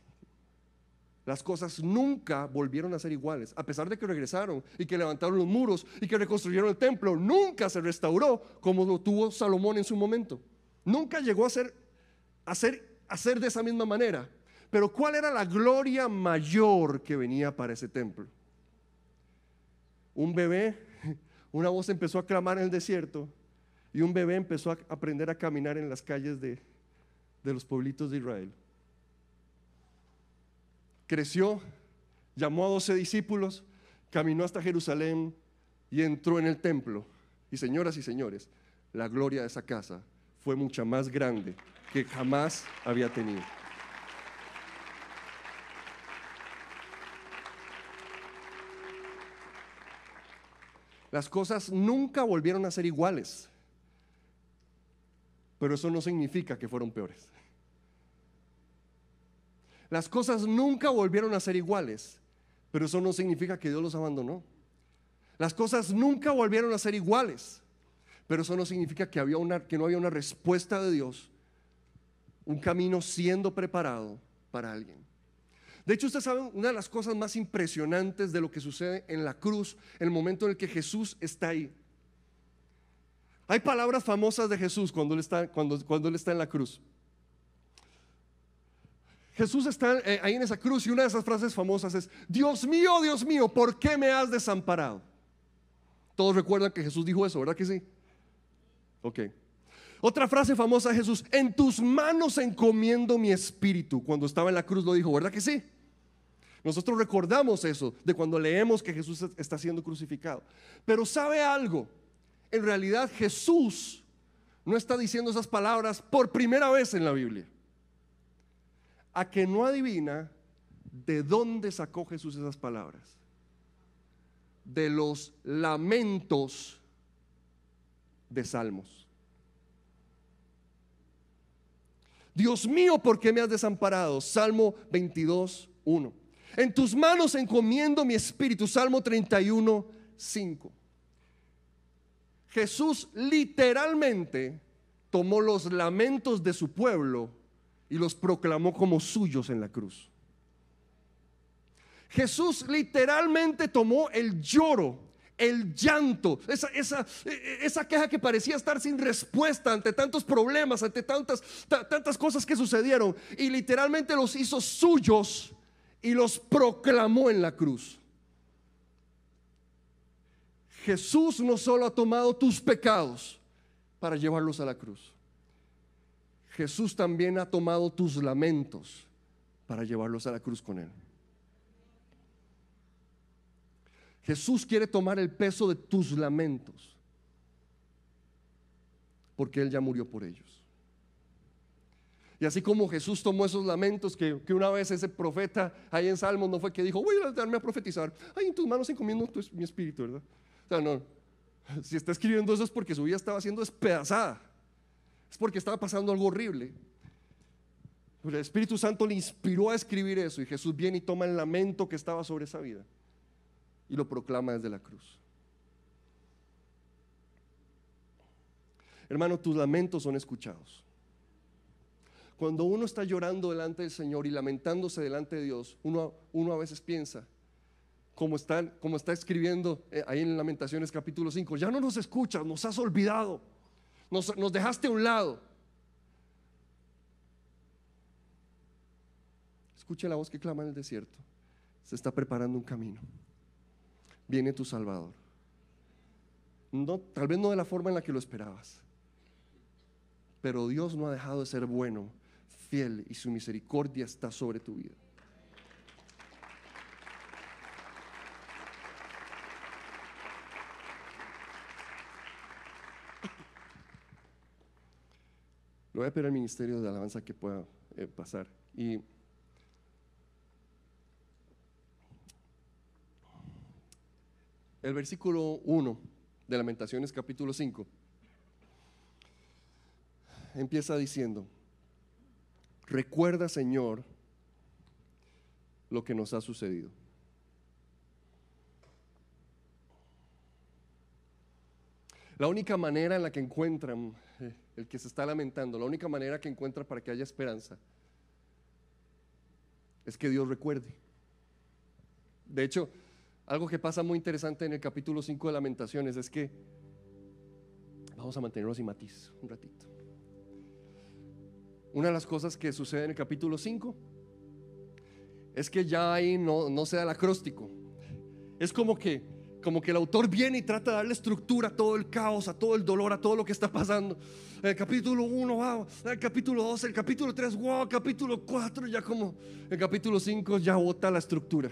Las cosas nunca volvieron a ser iguales, a pesar de que regresaron y que levantaron los muros y que reconstruyeron el templo, nunca se restauró como lo tuvo Salomón en su momento. Nunca llegó a ser, a ser, a ser de esa misma manera. Pero ¿cuál era la gloria mayor que venía para ese templo? Un bebé, una voz empezó a clamar en el desierto y un bebé empezó a aprender a caminar en las calles de, de los pueblitos de Israel creció, llamó a doce discípulos, caminó hasta Jerusalén y entró en el templo. Y señoras y señores, la gloria de esa casa fue mucha más grande que jamás había tenido. Las cosas nunca volvieron a ser iguales, pero eso no significa que fueron peores. Las cosas nunca volvieron a ser iguales, pero eso no significa que Dios los abandonó. Las cosas nunca volvieron a ser iguales, pero eso no significa que, no había una respuesta de Dios, un camino siendo preparado para alguien. De hecho, ustedes saben una de las cosas más impresionantes de lo que sucede en la cruz, el momento en el que Jesús está ahí. Hay palabras famosas de Jesús cuando él está, cuando él está en la cruz. Jesús está eh, ahí en esa cruz y una de esas frases famosas es, Dios mío, Dios mío, ¿por qué me has desamparado? Todos recuerdan que Jesús dijo eso, ¿verdad que sí? Ok. Otra frase famosa de Jesús, en tus manos encomiendo mi espíritu. Cuando estaba en la cruz lo dijo, ¿verdad que sí? Nosotros recordamos eso de cuando leemos que Jesús está siendo crucificado. Pero ¿sabe algo? En realidad Jesús no está diciendo esas palabras por primera vez en la Biblia a que no adivina de dónde sacó Jesús esas palabras. De los lamentos de Salmos. Dios mío, ¿por qué me has desamparado? Salmo 22, 1. En tus manos encomiendo mi espíritu. Salmo 31, 5. Jesús literalmente tomó los lamentos de su pueblo y los proclamó como suyos en la cruz. Jesús literalmente tomó el lloro, el llanto, esa, esa, esa, queja que parecía estar sin respuesta ante tantos problemas, ante tantas, tantas cosas que sucedieron, y literalmente los hizo suyos y los proclamó en la cruz. Jesús no solo ha tomado tus pecados para llevarlos a la cruz. Jesús también ha tomado tus lamentos para llevarlos a la cruz con Él. Jesús quiere tomar el peso de tus lamentos porque Él ya murió por ellos. Y así como Jesús tomó esos lamentos que, una vez ese profeta ahí en Salmos no fue que dijo, voy a darme a profetizar, ay, en tus manos encomiendo mi espíritu, ¿verdad? O sea, no, si está escribiendo eso es porque su vida estaba siendo despedazada es porque estaba pasando algo horrible. El Espíritu Santo le inspiró a escribir eso y Jesús viene y toma el lamento que estaba sobre esa vida y lo proclama desde la cruz. Hermano, tus lamentos son escuchados. Cuando uno está llorando delante del Señor y lamentándose delante de Dios, uno, uno a veces piensa, como está, como está escribiendo eh, ahí en Lamentaciones capítulo 5, ya no nos escuchas, nos has olvidado, nos, dejaste a un lado. Escuche la voz que clama en el desierto. Se está preparando un camino. Viene tu Salvador. No, tal vez no de la forma en la que lo esperabas. Pero Dios no ha dejado de ser bueno, fiel y su misericordia está sobre tu vida. Voy a pedir al ministerio de alabanza que pueda eh, pasar. Y el versículo 1 de Lamentaciones capítulo 5 empieza diciendo, recuerda Señor lo que nos ha sucedido. La única manera en la que encuentran, el que se está lamentando, la única manera que encuentra para que haya esperanza, es que Dios recuerde. De hecho, algo que pasa muy interesante en el capítulo 5 de Lamentaciones es que, vamos a mantenerlo sin matiz un ratito. Una de las cosas que sucede en el capítulo 5 es que ya ahí no, no se da el acróstico. Es como que, como que el autor viene y trata de darle estructura a todo el caos, a todo el dolor, a todo lo que está pasando. El capítulo 1, wow, el capítulo 2, el capítulo 3, wow, capítulo 4, ya como el capítulo 5 ya bota la estructura.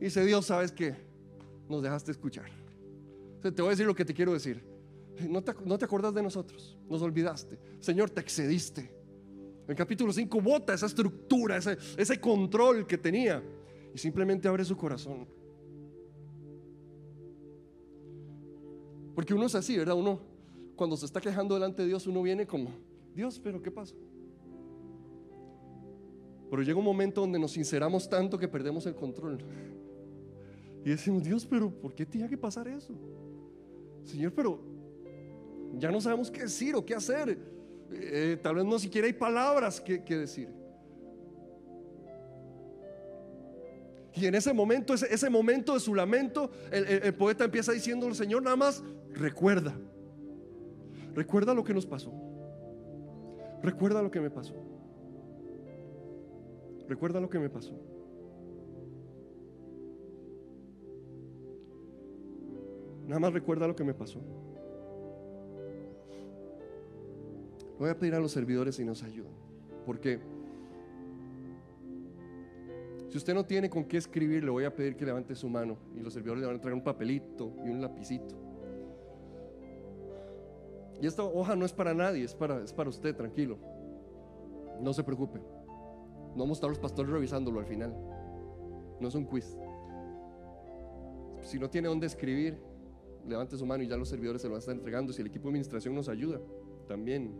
Y dice Dios, ¿sabes qué? Nos dejaste escuchar. te voy a decir lo que te quiero decir. No te, no te acordás de nosotros, nos olvidaste. Señor, te excediste. El capítulo 5 bota esa estructura, ese, ese control que tenía y simplemente abre su corazón. Porque uno es así, ¿verdad? Uno cuando se está quejando delante de Dios, uno viene como, Dios, pero ¿qué pasa? Pero llega un momento donde nos sinceramos tanto que perdemos el control. Y decimos, Dios, pero ¿por qué tenía que pasar eso? Señor, pero ya no sabemos qué decir o qué hacer. Eh, tal vez no siquiera hay palabras que, decir. Y en ese momento, ese, momento de su lamento, el, el, poeta empieza diciendo, Señor, nada más recuerda. Recuerda lo que nos pasó. Recuerda lo que me pasó. Recuerda lo que me pasó. Nada más recuerda lo que me pasó. Voy a pedir a los servidores si nos ayudan. Porque si usted no tiene con qué escribir, le voy a pedir que levante su mano y los servidores le van a traer un papelito y un lapicito. Y esta hoja no es para nadie, es para, es para usted, tranquilo. No se preocupe. No vamos a estar los pastores revisándolo al final. No es un quiz. Si no tiene dónde escribir, levante su mano y ya los servidores se lo van a estar entregando. Si el equipo de administración nos ayuda, también,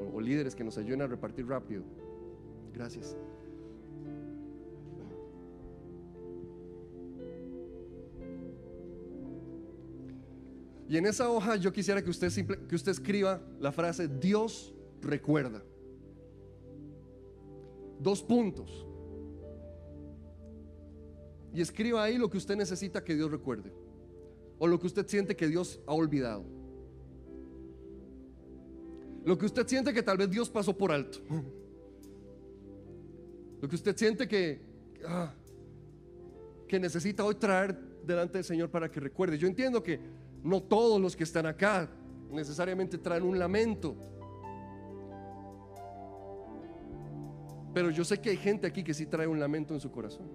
o, o líderes que nos ayuden a repartir rápido. Gracias. Y en esa hoja yo quisiera que usted, que usted escriba la frase Dios recuerda. Dos puntos. Y escriba ahí lo que usted necesita que Dios recuerde o lo que usted siente que Dios ha olvidado. Lo que usted siente que tal vez Dios pasó por alto. Lo que usted siente que, ah, que necesita hoy traer delante del Señor para que recuerde. Yo entiendo que no todos los que están acá necesariamente traen un lamento. Pero yo sé que hay gente aquí que sí trae un lamento en su corazón.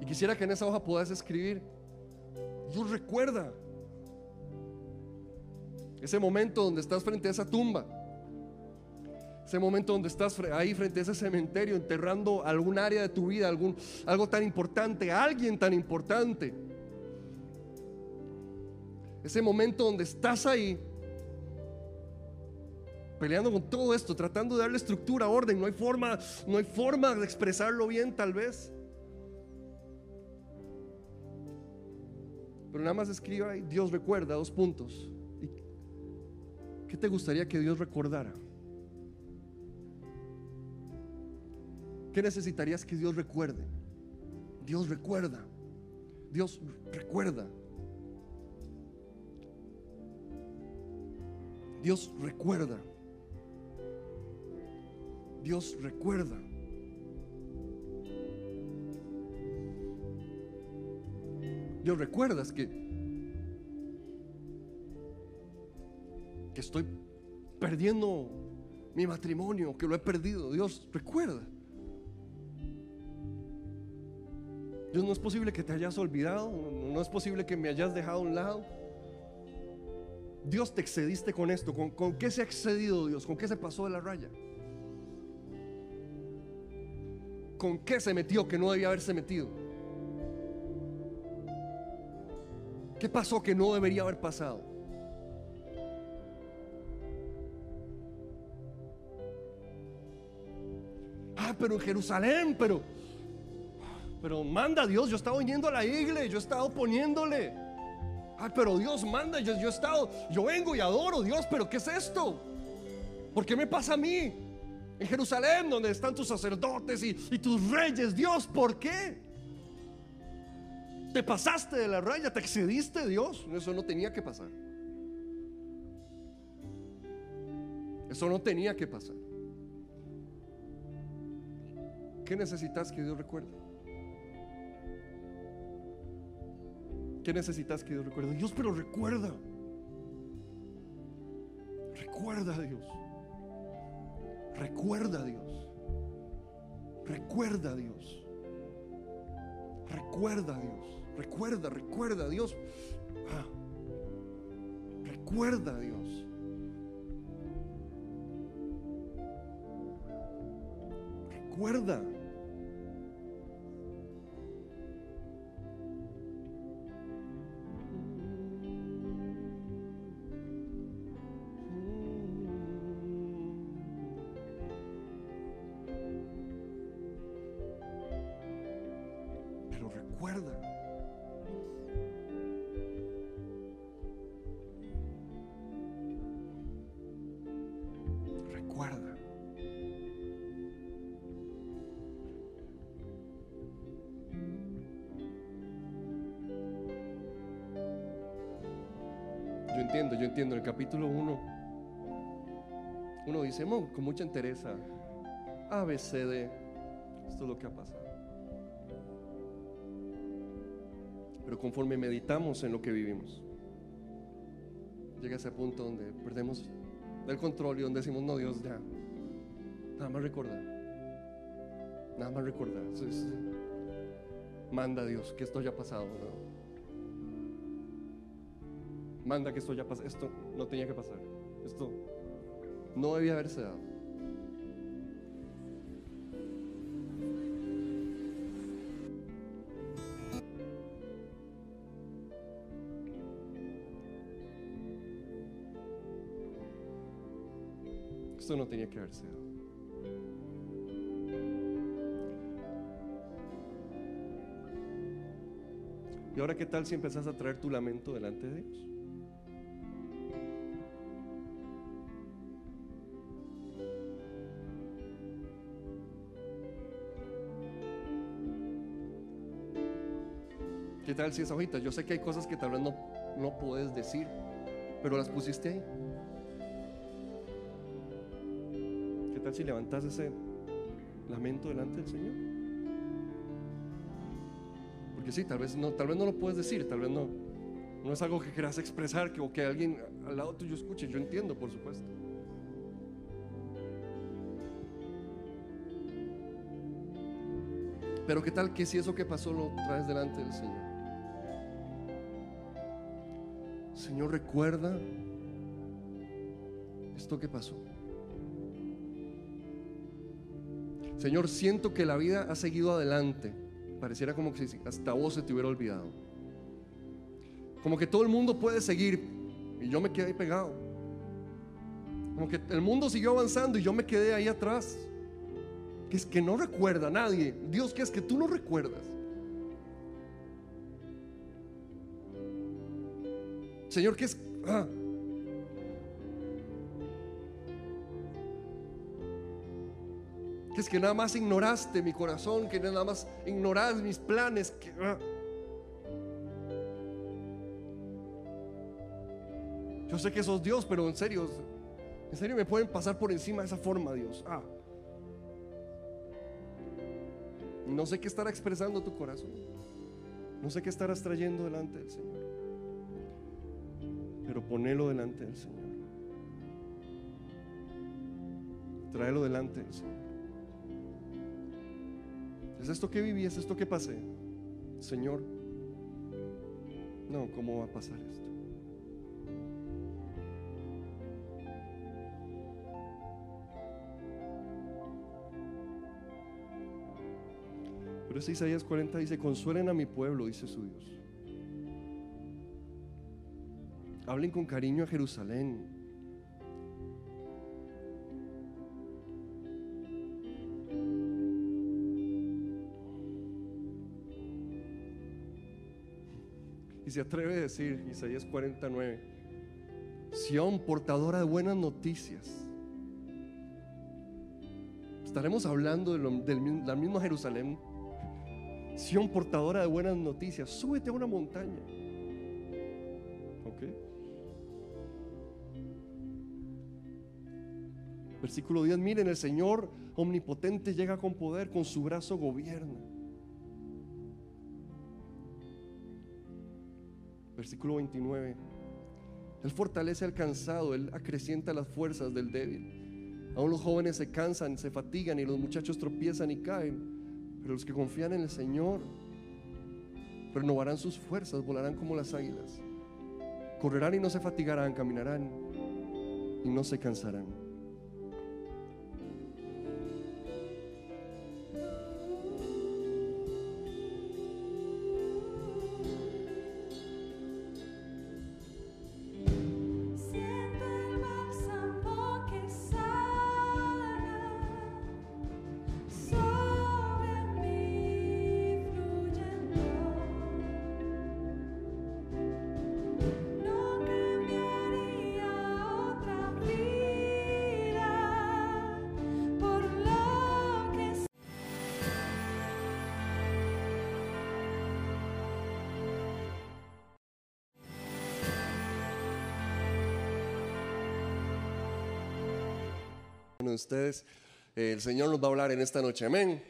Y quisiera que en esa hoja puedas escribir, Dios recuerda ese momento donde estás frente a esa tumba, ese momento donde estás ahí frente a ese cementerio enterrando algún área de tu vida, algún, algo tan importante, alguien tan importante. Ese momento donde estás ahí peleando con todo esto, tratando de darle estructura, orden. No hay forma, no hay forma de expresarlo bien, tal vez. Pero nada más escriba ahí, Dios recuerda, dos puntos. ¿Qué te gustaría que Dios recordara? ¿Qué necesitarías que Dios recuerde? Dios recuerda. Dios recuerda. Dios recuerda. Dios recuerda. Dios recuerdas que que estoy perdiendo mi matrimonio, que lo he perdido. Dios recuerda. Dios no es posible que te hayas olvidado, no es posible que me hayas dejado a un lado. Dios te excediste con esto. ¿Con, ¿Con, qué se ha excedido Dios? ¿Con qué se pasó de la raya? ¿Con qué se metió que no debía haberse metido? ¿Qué pasó que no debería haber pasado? Ah, pero en Jerusalén, pero pero manda Dios, yo he estado viniendo a la iglesia, yo he estado poniéndole. Ay, pero Dios manda, yo, he estado, yo vengo y adoro Dios, pero ¿qué es esto? ¿Por qué me pasa a mí? En Jerusalén, donde están tus sacerdotes y, y tus reyes, Dios, ¿por qué? Te pasaste de la raya, te excediste, Dios. Eso no tenía que pasar. Eso no tenía que pasar. ¿Qué necesitas que Dios recuerde? ¿Qué necesitas que Dios recuerde? Dios, pero recuerda. Recuerda a Dios. Recuerda a Dios. Recuerda a Dios. Recuerda a Dios. Recuerda, recuerda a Dios. Ah. Recuerda a Dios. Recuerda. Yo entiendo. En el capítulo 1, uno dice, con mucha entereza, ABCD, esto es lo que ha pasado. Pero conforme meditamos en lo que vivimos, llega ese punto donde perdemos el control y donde decimos, no, Dios, ya, nada más recordar, nada más recordar. manda Dios que esto haya pasado. Manda que esto ya pase. Esto no tenía que pasar. Esto no debía haberse dado. Esto no tenía que haberse dado. ¿Y ahora qué tal si empezás a traer tu lamento delante de Dios? ¿Qué tal si esa hojita? Yo sé que hay cosas que tal vez no, no puedes decir, pero las pusiste ahí. ¿Qué tal si levantas ese lamento delante del Señor? Porque sí, tal vez no, tal vez no lo puedes decir, tal vez no, no es algo que quieras expresar que, o que alguien al lado tuyo escuche. Yo entiendo, por supuesto. Pero qué tal que si eso que pasó lo traes delante del Señor. Señor, recuerda esto que pasó. Señor, siento que la vida ha seguido adelante. Pareciera como que hasta vos se te hubiera olvidado. Como que todo el mundo puede seguir y yo me quedé ahí pegado. Como que el mundo siguió avanzando y yo me quedé ahí atrás. Que es que no recuerda a nadie. Dios, que es que tú no recuerdas. Señor, que es... Ah. Que es que nada más ignoraste mi corazón, que nada más ignoras mis planes. Ah. Yo sé que sos Dios, pero en serio, en serio me pueden pasar por encima de esa forma, Dios. Ah. No sé qué estará expresando tu corazón. No sé qué estarás trayendo delante del Señor. Ponelo delante del Señor. Tráelo delante del Señor. ¿Es esto que viví? ¿Es esto que pasé? Señor, no, ¿cómo va a pasar esto? Pero ese Isaías 40 dice, consuelen a mi pueblo, dice su Dios. Hablen con cariño a Jerusalén. Y se atreve a decir, Isaías 49, Sión, portadora de buenas noticias. Estaremos hablando de, la misma Jerusalén Sion portadora de buenas noticias, súbete a una montaña. Versículo 10, miren, el Señor omnipotente llega con poder, con su brazo gobierna. Versículo 29, Él fortalece al cansado, Él acrecienta las fuerzas del débil. Aún los jóvenes se cansan, se fatigan y los muchachos tropiezan y caen. Pero los que confían en el Señor renovarán sus fuerzas, volarán como las águilas. Correrán y no se fatigarán, caminarán y no se cansarán. De ustedes. el Señor nos va a hablar en esta noche. Amén.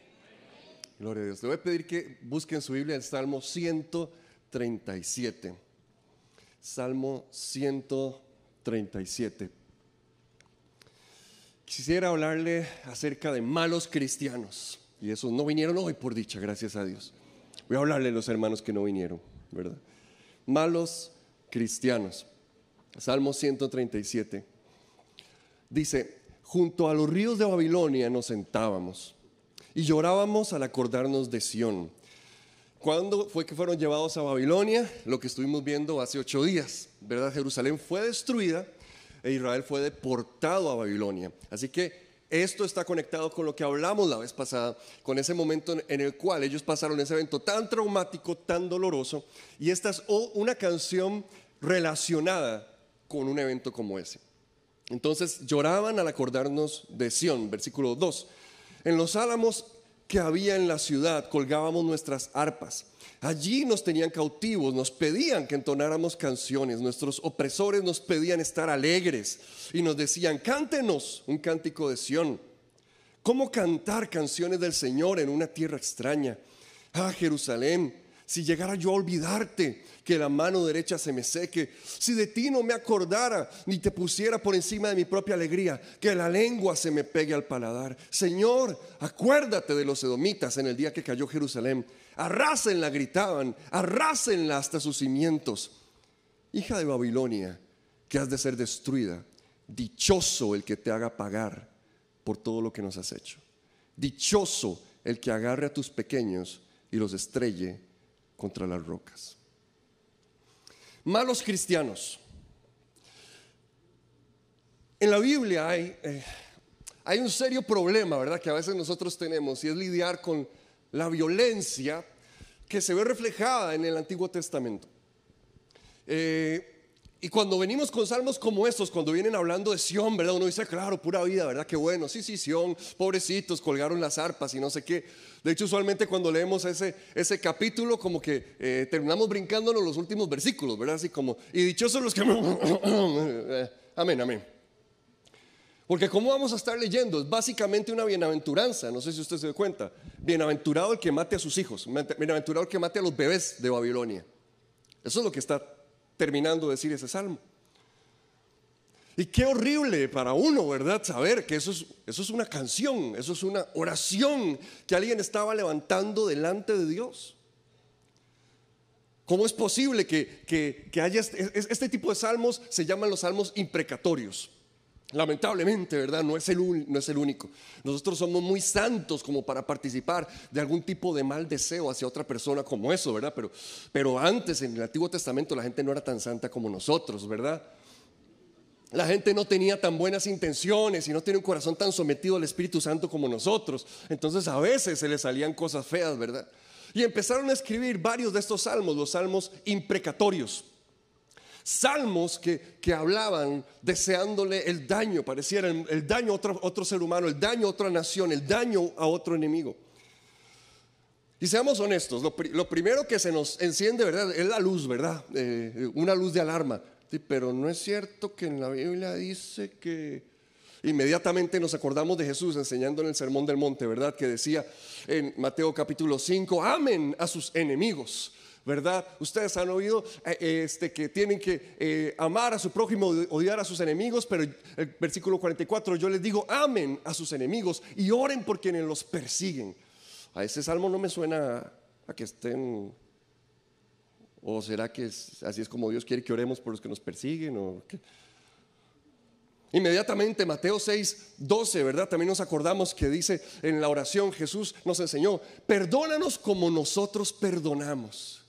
Gloria a Dios. Le voy a pedir que busquen su Biblia el Salmo 137. Salmo 137. Quisiera hablarle acerca de malos cristianos. Y esos no vinieron hoy por dicha, gracias a Dios. Voy a hablarle a los hermanos que no vinieron, ¿verdad? Malos cristianos. Salmo 137. Dice, junto a los ríos de Babilonia nos sentábamos y llorábamos al acordarnos de Sión. ¿Cuándo fue que fueron llevados a Babilonia? Lo que estuvimos viendo hace ocho días, ¿verdad? Jerusalén fue destruida e Israel fue deportado a Babilonia. Así que esto está conectado con lo que hablamos la vez pasada, con ese momento en el cual ellos pasaron ese evento tan traumático, tan doloroso, y esta es una canción relacionada con un evento como ese. Entonces lloraban al acordarnos de Sión, versículo 2. En los álamos que había en la ciudad colgábamos nuestras arpas. Allí nos tenían cautivos, nos pedían que entonáramos canciones, nuestros opresores nos pedían estar alegres y nos decían, cántenos un cántico de Sión. ¿Cómo cantar canciones del Señor en una tierra extraña? Ah, Jerusalén, si llegara yo a olvidarte, que la mano derecha se me seque, si de ti no me acordara, ni te pusiera por encima de mi propia alegría, que la lengua se me pegue al paladar. Señor, acuérdate de los edomitas en el día que cayó Jerusalén. Arrásenla, gritaban, arrásenla hasta sus cimientos. Hija de Babilonia, que has de ser destruida, dichoso el que te haga pagar por todo lo que nos has hecho. Dichoso el que agarre a tus pequeños y los estrelle contra las rocas. Malos cristianos. En la Biblia hay, eh, hay un serio problema, ¿verdad? Que a veces nosotros tenemos y es lidiar con la violencia que se ve reflejada en el Antiguo Testamento. Eh, y cuando venimos con salmos como estos, cuando vienen hablando de Sión, ¿verdad? Uno dice, claro, pura vida, ¿verdad? Qué bueno, sí, sí, Sión, pobrecitos, colgaron las arpas y no sé qué. De hecho, usualmente cuando leemos ese, ese capítulo, como que eh, terminamos brincándonos los últimos versículos, ¿verdad? Así como, y dichosos los que... amén, amén. Porque ¿cómo vamos a estar leyendo? Es básicamente una bienaventuranza, no sé si usted se da cuenta. Bienaventurado el que mate a sus hijos, bienaventurado el que mate a los bebés de Babilonia. Eso es lo que está terminando de decir ese salmo. Y qué horrible para uno, ¿verdad? Saber que eso es, eso es una canción, eso es una oración que alguien estaba levantando delante de Dios. ¿Cómo es posible que, que, haya este, este, tipo de salmos? Se llaman los salmos imprecatorios. Lamentablemente, ¿verdad? No es, el, no es el único. Nosotros somos muy santos como para participar de algún tipo de mal deseo hacia otra persona como eso, ¿verdad? Pero, pero antes, en el Antiguo Testamento, la gente no era tan santa como nosotros, ¿verdad? La gente no tenía tan buenas intenciones y no tenía un corazón tan sometido al Espíritu Santo como nosotros. Entonces a veces se les salían cosas feas, ¿verdad? Y empezaron a escribir varios de estos salmos, los salmos imprecatorios salmos que, que hablaban deseándole el daño, pareciera el, daño a otro, otro ser humano, el daño a otra nación, el daño a otro enemigo. Y seamos honestos, lo, primero que se nos enciende, ¿verdad? Es la luz, ¿verdad? Eh, una luz de alarma. pero no es cierto que en la Biblia dice que inmediatamente nos acordamos de Jesús enseñando en el Sermón del Monte, ¿verdad? Que decía en Mateo capítulo 5, amen a sus enemigos. ¿Verdad? Ustedes han oído eh, este, que tienen que eh, amar a su prójimo, odiar a sus enemigos, pero el versículo 44 yo les digo, amen a sus enemigos y oren por quienes los persiguen. A ese salmo no me suena a que estén, o será que así es como Dios quiere que oremos por los que nos persiguen, Inmediatamente Mateo 6, 12, ¿verdad? También nos acordamos que dice en la oración Jesús nos enseñó, perdónanos como nosotros perdonamos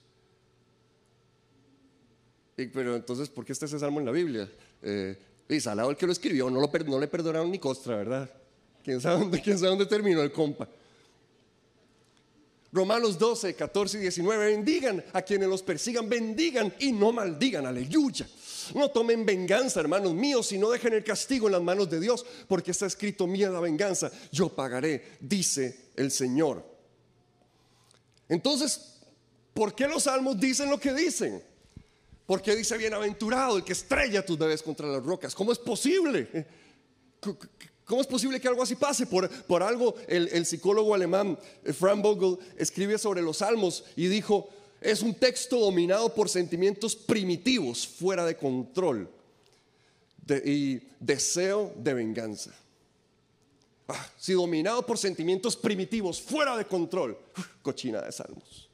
pero entonces, ¿por qué está ese salmo en la Biblia? Eh, y Salado el que lo escribió, no, lo, le perdonaron ni costra, ¿verdad? ¿Quién sabe, dónde, ¿Quién sabe dónde terminó el compa? Romanos 12, 14 y 19, bendigan a quienes los persigan, bendigan y no maldigan, aleluya. No tomen venganza, hermanos míos, sino dejen el castigo en las manos de Dios, porque está escrito, mía la venganza, yo pagaré, dice el Señor. Entonces, ¿por qué los salmos dicen lo que dicen? Porque dice bienaventurado el que estrella tus bebés contra las rocas. ¿Cómo es posible? ¿Cómo es posible que algo así pase? Por, por algo el, psicólogo alemán eh, Frank Vogel escribe sobre los salmos y dijo, es un texto dominado por sentimientos primitivos, fuera de control y deseo de venganza. Ah, si dominado por sentimientos primitivos, fuera de control, cochina de salmos.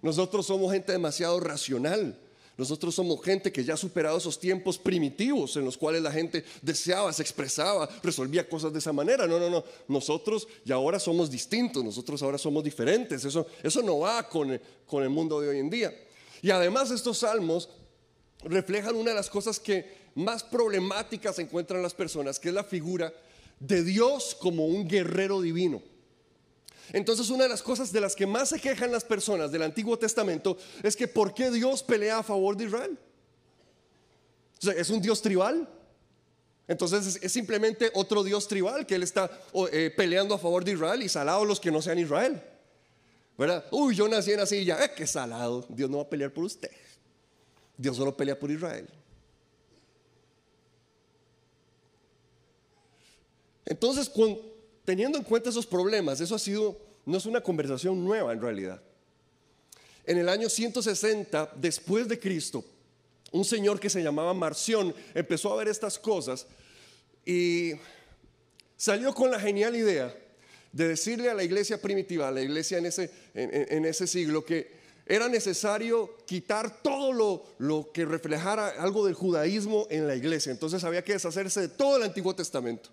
Nosotros somos gente demasiado racional nosotros somos gente que ya ha superado esos tiempos primitivos en los cuales la gente deseaba, se expresaba, resolvía cosas de esa manera. No, no, no. Nosotros ya ahora somos distintos, nosotros ahora somos diferentes. Eso, eso no va con, con el mundo de hoy en día. Y además estos salmos reflejan una de las cosas que más problemáticas encuentran las personas, que es la figura de Dios como un guerrero divino. Entonces una de las cosas de las que más se quejan las personas del Antiguo Testamento es que ¿por qué Dios pelea a favor de Israel? ¿Es un Dios tribal? Entonces es, simplemente otro Dios tribal que Él está eh, peleando a favor de Israel y salado los que no sean Israel. ¿Verdad? Uy, yo nací en así ya, eh, qué salado. Dios no va a pelear por usted. Dios solo pelea por Israel. Entonces, cuando teniendo en cuenta esos problemas, eso ha sido, no es una conversación nueva en realidad. En el año 160 después de Cristo, un señor que se llamaba Marción empezó a ver estas cosas y salió con la genial idea de decirle a la iglesia primitiva, a la iglesia en ese, en, ese siglo, que era necesario quitar todo lo, que reflejara algo del judaísmo en la iglesia. Entonces había que deshacerse de todo el Antiguo Testamento.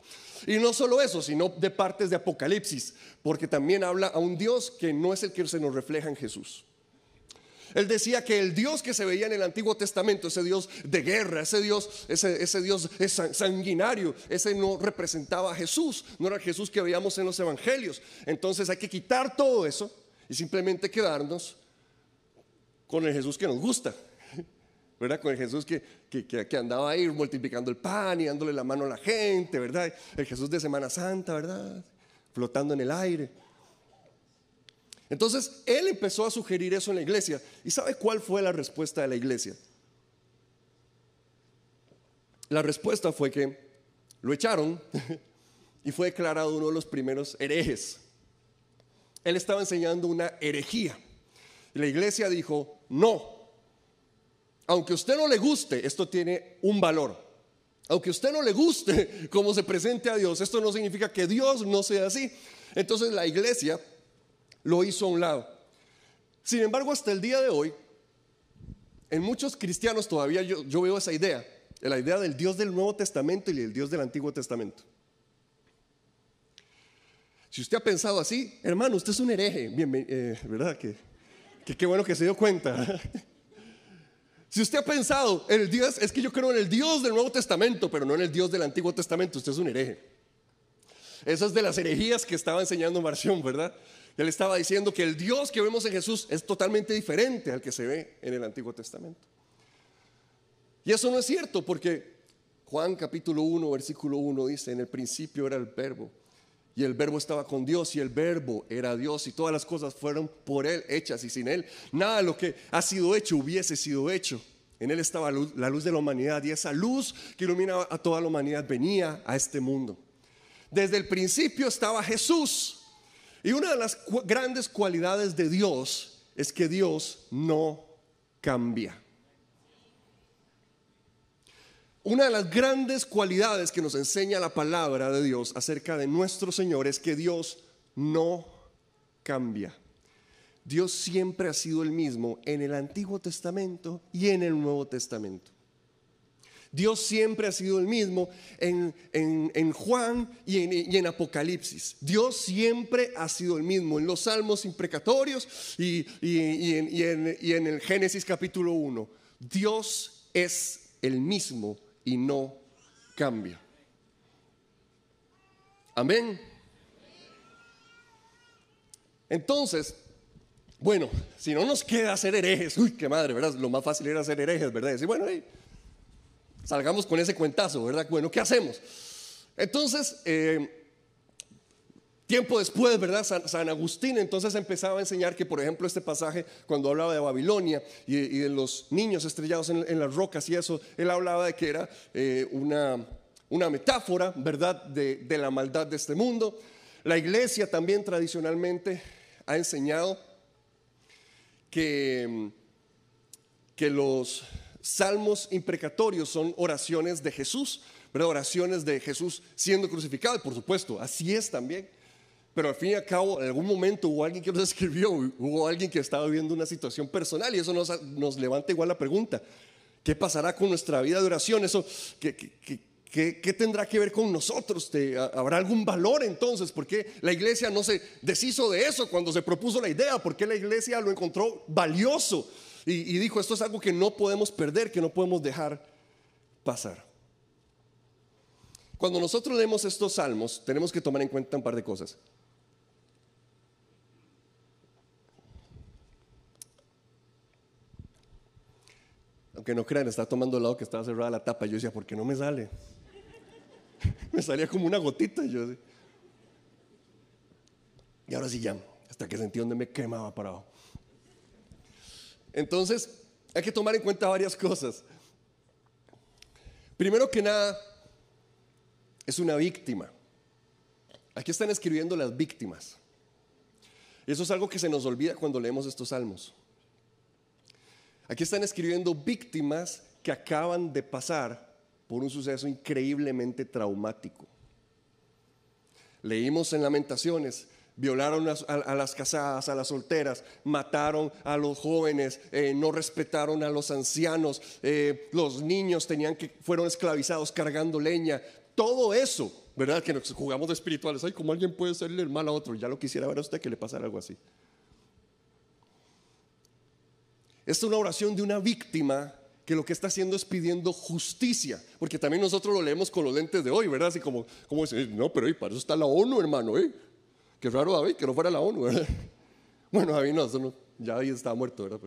Y no solo eso, sino de partes de Apocalipsis, porque también habla a un Dios que no es el que se nos refleja en Jesús. Él decía que el Dios que se veía en el Antiguo Testamento, ese Dios de guerra, ese Dios, ese, ese Dios sanguinario, ese no representaba a Jesús, no era Jesús que veíamos en los evangelios. Entonces hay que quitar todo eso y simplemente quedarnos con el Jesús que nos gusta, ¿verdad? Con el Jesús que, que, andaba ahí multiplicando el pan y dándole la mano a la gente, ¿verdad? El Jesús de Semana Santa, ¿verdad? Flotando en el aire. Entonces, él empezó a sugerir eso en la iglesia. ¿Y sabe cuál fue la respuesta de la iglesia? La respuesta fue que lo echaron y fue declarado uno de los primeros herejes. Él estaba enseñando una herejía. Y la iglesia dijo, no, aunque a usted no le guste, esto tiene un valor. Aunque a usted no le guste cómo se presente a Dios, esto no significa que Dios no sea así. Entonces la iglesia lo hizo a un lado. Sin embargo, hasta el día de hoy, en muchos cristianos todavía yo, veo esa idea, la idea del Dios del Nuevo Testamento y el Dios del Antiguo Testamento. Si usted ha pensado así, hermano, usted es un hereje, eh, ¿verdad? Que, que qué bueno que se dio cuenta. Si usted ha pensado, el Dios, es que yo creo en el Dios del Nuevo Testamento, pero no en el Dios del Antiguo Testamento, usted es un hereje. Esas de las herejías que estaba enseñando Marción, ¿verdad? Él estaba diciendo que el Dios que vemos en Jesús es totalmente diferente al que se ve en el Antiguo Testamento. Y eso no es cierto porque Juan capítulo 1, versículo 1 dice, en el principio era el verbo y el verbo estaba con Dios y el verbo era Dios y todas las cosas fueron por Él hechas y sin Él nada de lo que ha sido hecho hubiese sido hecho. En Él estaba la luz de la humanidad y esa luz que iluminaba a toda la humanidad venía a este mundo. Desde el principio estaba Jesús. Y una de las grandes cualidades de Dios es que Dios no cambia. Una de las grandes cualidades que nos enseña la palabra de Dios acerca de nuestro Señor es que Dios no cambia. Dios siempre ha sido el mismo en el Antiguo Testamento y en el Nuevo Testamento. Dios siempre ha sido el mismo en, Juan y en, y en, Apocalipsis. Dios siempre ha sido el mismo en los salmos imprecatorios y, y en el Génesis capítulo 1. Dios es el mismo y no cambia. Amén. Entonces, bueno, si no nos queda hacer herejes, uy, qué madre, ¿verdad? Lo más fácil era hacer herejes, ¿verdad? Decir, bueno, salgamos con ese cuentazo, ¿verdad? Bueno, ¿qué hacemos? Entonces, eh, Tiempo después, ¿verdad? San, Agustín entonces empezaba a enseñar que, por ejemplo, este pasaje, cuando hablaba de Babilonia y, de los niños estrellados en, las rocas y eso, él hablaba de que era eh, una, una, metáfora, ¿verdad?, de, de la maldad de este mundo. La iglesia también tradicionalmente ha enseñado que, que los salmos imprecatorios son oraciones de Jesús, ¿verdad? oraciones de Jesús siendo crucificado, y por supuesto, así es también. Pero al fin y al cabo, en algún momento hubo alguien que nos escribió, hubo alguien que estaba viviendo una situación personal y eso nos, nos levanta igual la pregunta, ¿qué pasará con nuestra vida de oración? Eso, ¿qué, qué, tendrá que ver con nosotros? ¿Habrá algún valor entonces? ¿Por qué la iglesia no se deshizo de eso cuando se propuso la idea? ¿Por qué la iglesia lo encontró valioso? Y, y dijo, esto es algo que no podemos perder, que no podemos dejar pasar. Cuando nosotros leemos estos salmos, tenemos que tomar en cuenta un par de cosas. Aunque no crean, estaba tomando el lado que estaba cerrada la tapa. Yo decía, ¿por qué no me sale? me salía como una gotita. Y ahora sí ya, hasta que sentí donde me quemaba para abajo. Entonces, hay que tomar en cuenta varias cosas. Primero que nada, es una víctima. Aquí están escribiendo las víctimas. Y eso es algo que se nos olvida cuando leemos estos salmos. Aquí están escribiendo víctimas que acaban de pasar por un suceso increíblemente traumático. Leímos en Lamentaciones, violaron a, las casadas, a las solteras, mataron a los jóvenes, eh, no respetaron a los ancianos, eh, los niños tenían que, fueron esclavizados cargando leña. Todo eso, ¿verdad? Que nos jugamos de espirituales. Ay, como alguien puede hacerle el mal a otro. Ya lo quisiera ver a usted que le pasara algo así. Es una oración de una víctima que lo que está haciendo es pidiendo justicia, porque también nosotros lo leemos con los lentes de hoy, ¿verdad? Así como, como dice, no, pero para eso está la ONU, hermano, ¿eh? Qué raro David, que no fuera la ONU, ¿verdad? Bueno, David no, no ya David estaba muerto, ¿verdad?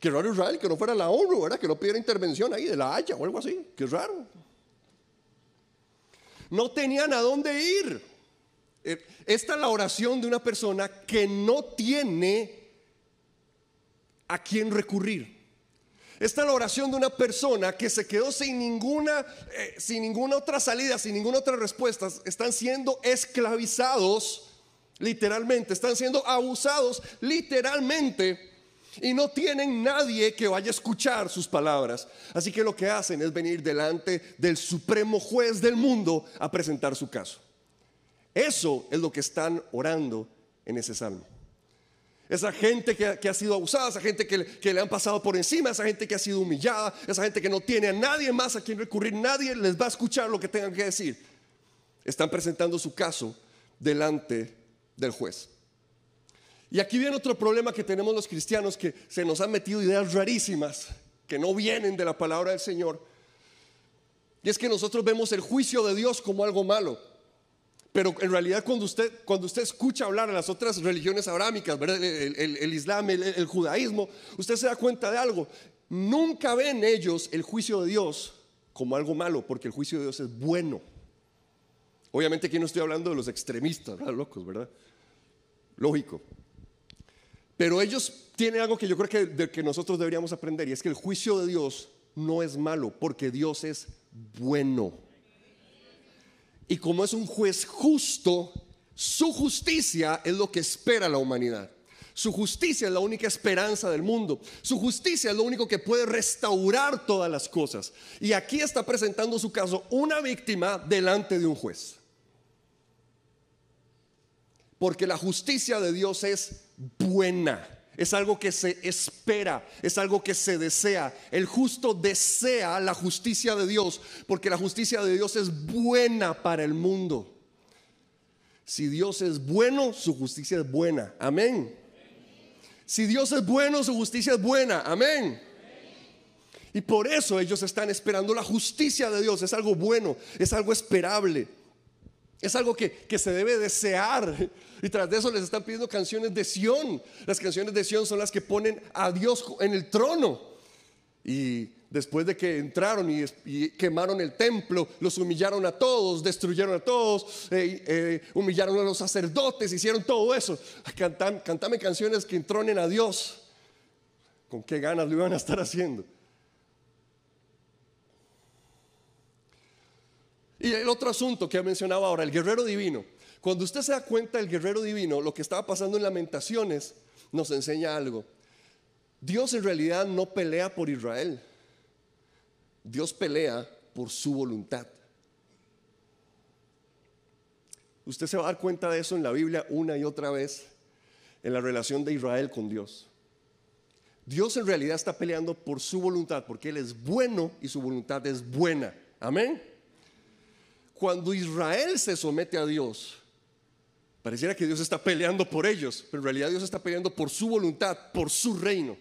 qué raro Israel, que no fuera la ONU, ¿verdad? Que no pidiera intervención ahí de la Haya o algo así, qué raro. No tenían a dónde ir. Eh, esta es la oración de una persona que no tiene a quién recurrir. Esta es la oración de una persona que se quedó sin ninguna, eh, sin ninguna otra salida, sin ninguna otra respuesta. Están siendo esclavizados, literalmente. Están siendo abusados, literalmente. Y no tienen nadie que vaya a escuchar sus palabras. Así que lo que hacen es venir delante del supremo juez del mundo a presentar su caso. Eso es lo que están orando en ese salmo. Esa gente que, ha sido abusada, esa gente que, que, le han pasado por encima, esa gente que ha sido humillada, esa gente que no tiene a nadie más a quien recurrir, nadie les va a escuchar lo que tengan que decir. Están presentando su caso delante del juez. Y aquí viene otro problema que tenemos los cristianos, que se nos han metido ideas rarísimas que no vienen de la palabra del Señor. Y es que nosotros vemos el juicio de Dios como algo malo. Pero en realidad cuando usted, cuando usted escucha hablar a las otras religiones abrámicas, El, Islam, el, judaísmo, usted se da cuenta de algo. Nunca ven ellos el juicio de Dios como algo malo, porque el juicio de Dios es bueno. Obviamente aquí no estoy hablando de los extremistas, ¿verdad? Locos, ¿verdad? Lógico. Pero ellos tienen algo que yo creo que, que nosotros deberíamos aprender y es que el juicio de Dios no es malo porque Dios es bueno. Y como es un juez justo, su justicia es lo que espera la humanidad. Su justicia es la única esperanza del mundo. Su justicia es lo único que puede restaurar todas las cosas. Y aquí está presentando su caso una víctima delante de un juez. Porque la justicia de Dios es buena. Es algo que se espera, es algo que se desea. El justo desea la justicia de Dios, porque la justicia de Dios es buena para el mundo. Si Dios es bueno, su justicia es buena. Amén. Si Dios es bueno, su justicia es buena. Amén. Y por eso ellos están esperando la justicia de Dios. Es algo bueno, es algo esperable. Es algo que, que, se debe desear. Y tras de eso les están pidiendo canciones de Sión. Las canciones de Sión son las que ponen a Dios en el trono. Y después de que entraron y, quemaron el templo, los humillaron a todos, destruyeron a todos, eh, eh, humillaron a los sacerdotes, hicieron todo eso. Cantan, cantame canciones que entronen a Dios. ¿Con qué ganas lo iban a estar haciendo? Y el otro asunto que ha mencionado ahora, el guerrero divino. Cuando usted se da cuenta del guerrero divino, lo que estaba pasando en Lamentaciones nos enseña algo. Dios en realidad no pelea por Israel. Dios pelea por su voluntad. Usted se va a dar cuenta de eso en la Biblia una y otra vez en la relación de Israel con Dios. Dios en realidad está peleando por su voluntad porque Él es bueno y su voluntad es buena. Amén. Cuando Israel se somete a Dios, pareciera que Dios está peleando por ellos, pero en realidad Dios está peleando por su voluntad, por su reino.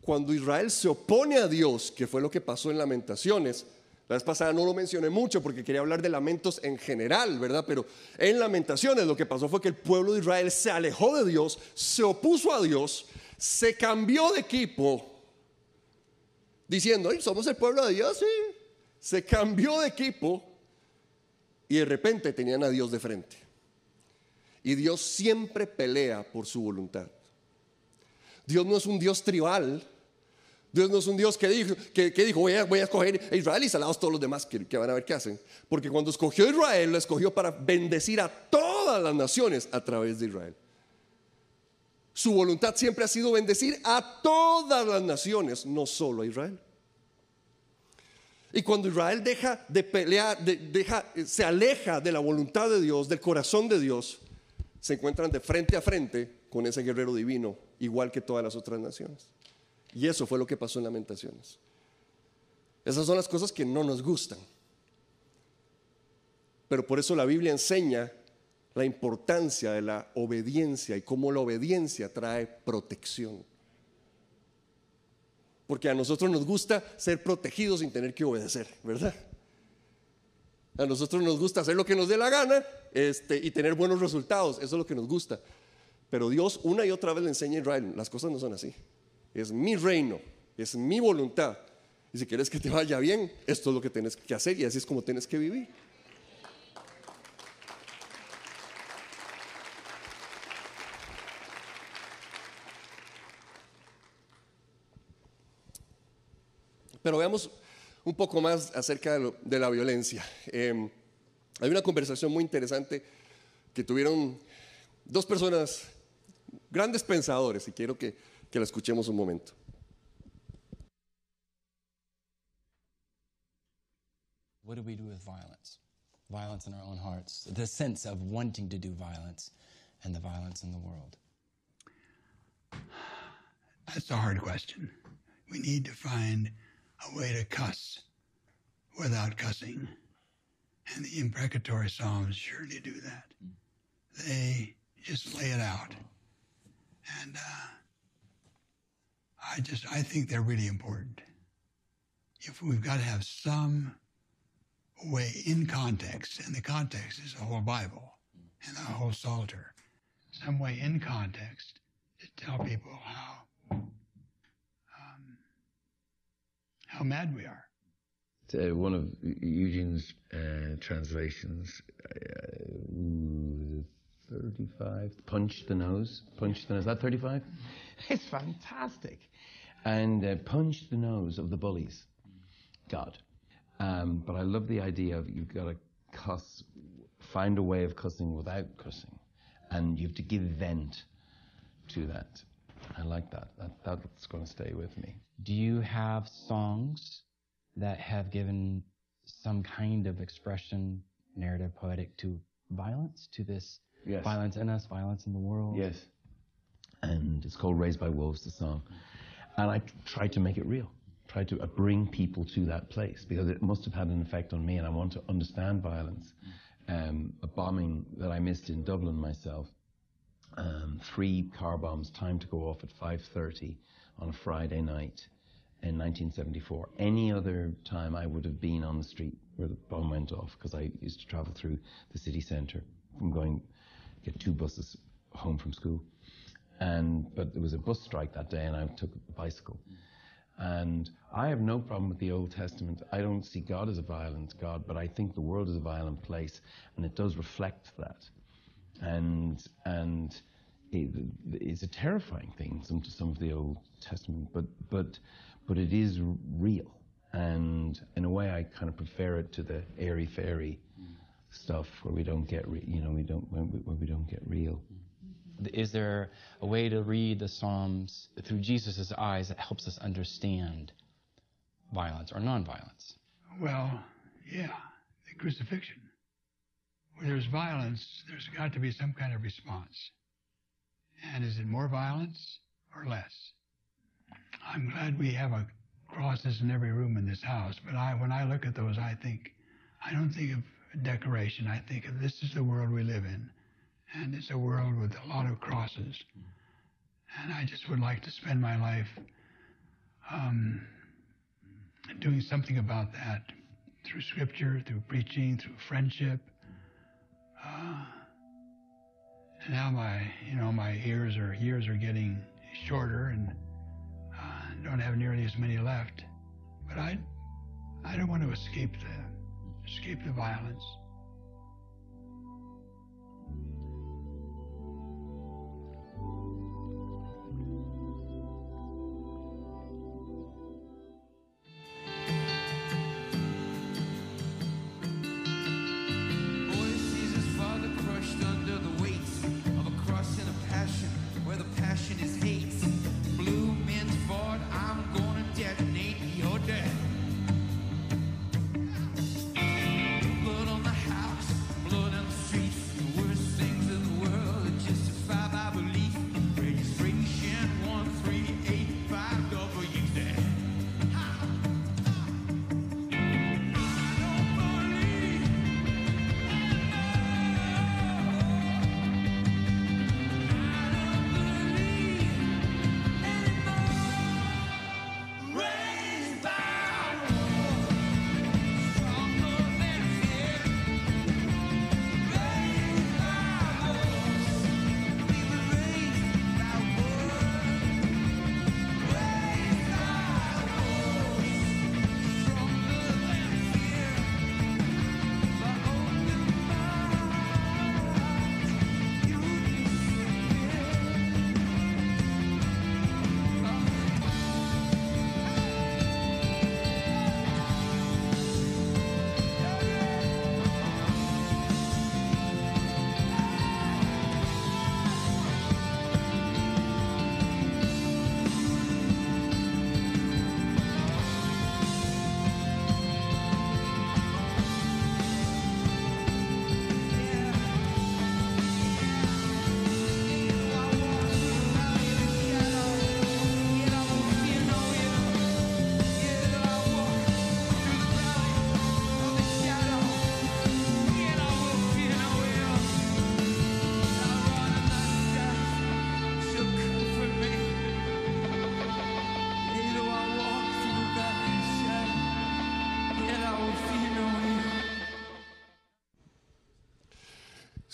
Cuando Israel se opone a Dios, que fue lo que pasó en Lamentaciones, la vez pasada no lo mencioné mucho porque quería hablar de lamentos en general, ¿verdad? Pero en lamentaciones lo que pasó fue que el pueblo de Israel se alejó de Dios, se opuso a Dios, se cambió de equipo, diciendo, somos el pueblo de Dios, sí. Se cambió de equipo y de repente tenían a Dios de frente. Y Dios siempre pelea por su voluntad. Dios no es un Dios tribal. Dios no es un Dios que dijo, que, dijo voy, a, voy, a, escoger a Israel y salados todos los demás que, que, van a ver qué hacen. Porque cuando escogió a Israel, lo escogió para bendecir a todas las naciones a través de Israel. Su voluntad siempre ha sido bendecir a todas las naciones, no solo a Israel. Y cuando Israel deja de pelear, deja, se aleja de la voluntad de Dios, del corazón de Dios, se encuentran de frente a frente con ese guerrero divino, igual que todas las otras naciones. Y eso fue lo que pasó en Lamentaciones. Esas son las cosas que no nos gustan. Pero por eso la Biblia enseña la importancia de la obediencia y cómo la obediencia trae protección. Porque a nosotros nos gusta ser protegidos sin tener que obedecer, ¿verdad? A nosotros nos gusta hacer lo que nos dé la gana este, y tener buenos resultados, eso es lo que nos gusta. Pero Dios una y otra vez le enseña a Israel, las cosas no son así. Es mi reino, es mi voluntad. Y si quieres que te vaya bien, esto es lo que tienes que hacer y así es como tienes que vivir. Pero veamos un poco más acerca de, la violencia. Em, hay una conversación muy interesante que tuvieron dos personas, grandes pensadores, y quiero que, que la escuchemos un momento. What do we do with violence? Violence in our own hearts, the sense of wanting to do violence, and the violence in the world. That's a hard question. We need to find a way to cuss without cussing. And the imprecatory Psalms surely do that. They just lay it out. And uh, I just, I think they're really important. If we've got to have some way in context, and the context is the whole Bible and the whole Psalter, some way in context to tell people how how mad we are. Uh, one of Eugene's uh, translations, uh, 35, punch the nose, punch the nose, is that 35? It's fantastic. And uh, punch the nose of the bullies, God. Um, but I love the idea of you've got to cuss, find a way of cussing without cussing. And you have to give vent to that. I like that. that that's going to stay with me. Do you have songs that have given some kind of expression, narrative, poetic to violence, to this yes. violence in us, violence in the world? Yes. And it's called Raised by Wolves, the song. And I tried to make it real, tried to bring people to that place because it must have had an effect on me and I want to understand violence. Um, a bombing that I missed in Dublin myself, um, three car bombs timed to go off at 5.30 on a Friday night in 1974. Any other time I would have been on the street where the bomb went off because I used to travel through the city centre from going, get two buses home from school. And, but there was a bus strike that day and I took a bicycle. And I have no problem with the Old Testament. I don't see God as a violent God, but I think the world is a violent place and it does reflect that. And, and it, it's a terrifying thing, some, to some of the Old Testament, but, but, but it is real. And in a way, I kind of prefer it to the airy fairy stuff where we don't get, re- you know, we don't, where we, where we don't get real. Is there a way to read the Psalms through Jesus' eyes that helps us understand violence or nonviolence? Well, yeah, the crucifixion. There's violence, there's got to be some kind of response. And is it more violence or less? I'm glad we have a crosses in every room in this house, but I, when I look at those, I think, I don't think of decoration. I think of this is the world we live in, and it's a world with a lot of crosses. And I just would like to spend my life um, doing something about that through scripture, through preaching, through friendship. Now my, you know, my ears or years are getting shorter and uh, don't have nearly as many left. But I, I don't want to escape the, escape the violence.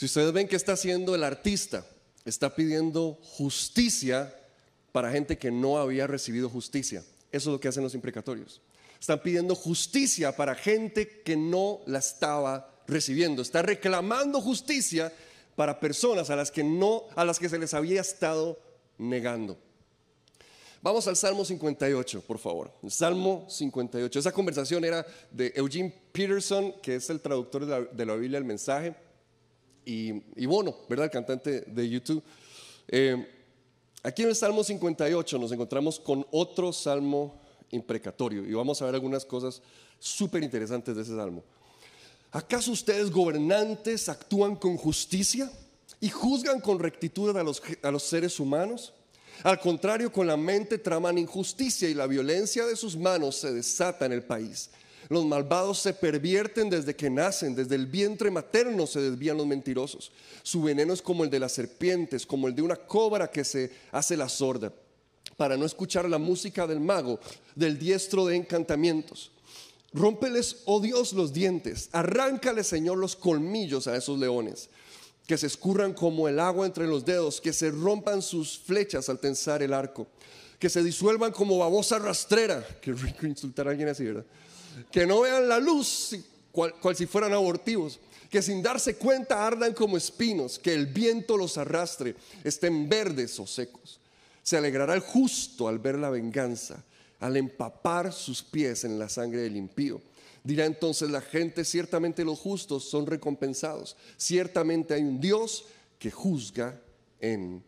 Si ustedes ven que está haciendo el artista, está pidiendo justicia para gente que no había recibido justicia. Eso es lo que hacen los imprecatorios. Están pidiendo justicia para gente que no la estaba recibiendo. Está reclamando justicia para personas a las que no a las que se les había estado negando. Vamos al Salmo 58, por favor. Salmo 58. Esa conversación era de Eugene Peterson, que es el traductor de la, Biblia del mensaje, y, y, Bono, ¿verdad? El cantante de YouTube. Eh, aquí en el Salmo 58 nos encontramos con otro salmo imprecatorio y vamos a ver algunas cosas súper interesantes de ese salmo. ¿Acaso ustedes gobernantes actúan con justicia y juzgan con rectitud a los, a los seres humanos? Al contrario, con la mente traman injusticia y la violencia de sus manos se desata en el país. Los malvados se pervierten desde que nacen, desde el vientre materno se desvían los mentirosos. Su veneno es como el de las serpientes, como el de una cobra que se hace la sorda, para no escuchar la música del mago, del diestro de encantamientos. Rómpeles, oh Dios, los dientes, arráncale, Señor, los colmillos a esos leones que se escurran como el agua entre los dedos, que se rompan sus flechas al tensar el arco, que se disuelvan como babosa rastrera, que rico insultar a alguien así, ¿verdad? Que no vean la luz cual, cual si fueran abortivos, que sin darse cuenta ardan como espinos, que el viento los arrastre, estén verdes o secos. Se alegrará el justo al ver la venganza, al empapar sus pies en la sangre del impío Dirá entonces la gente, ciertamente los justos son recompensados. Ciertamente hay un Dios que juzga en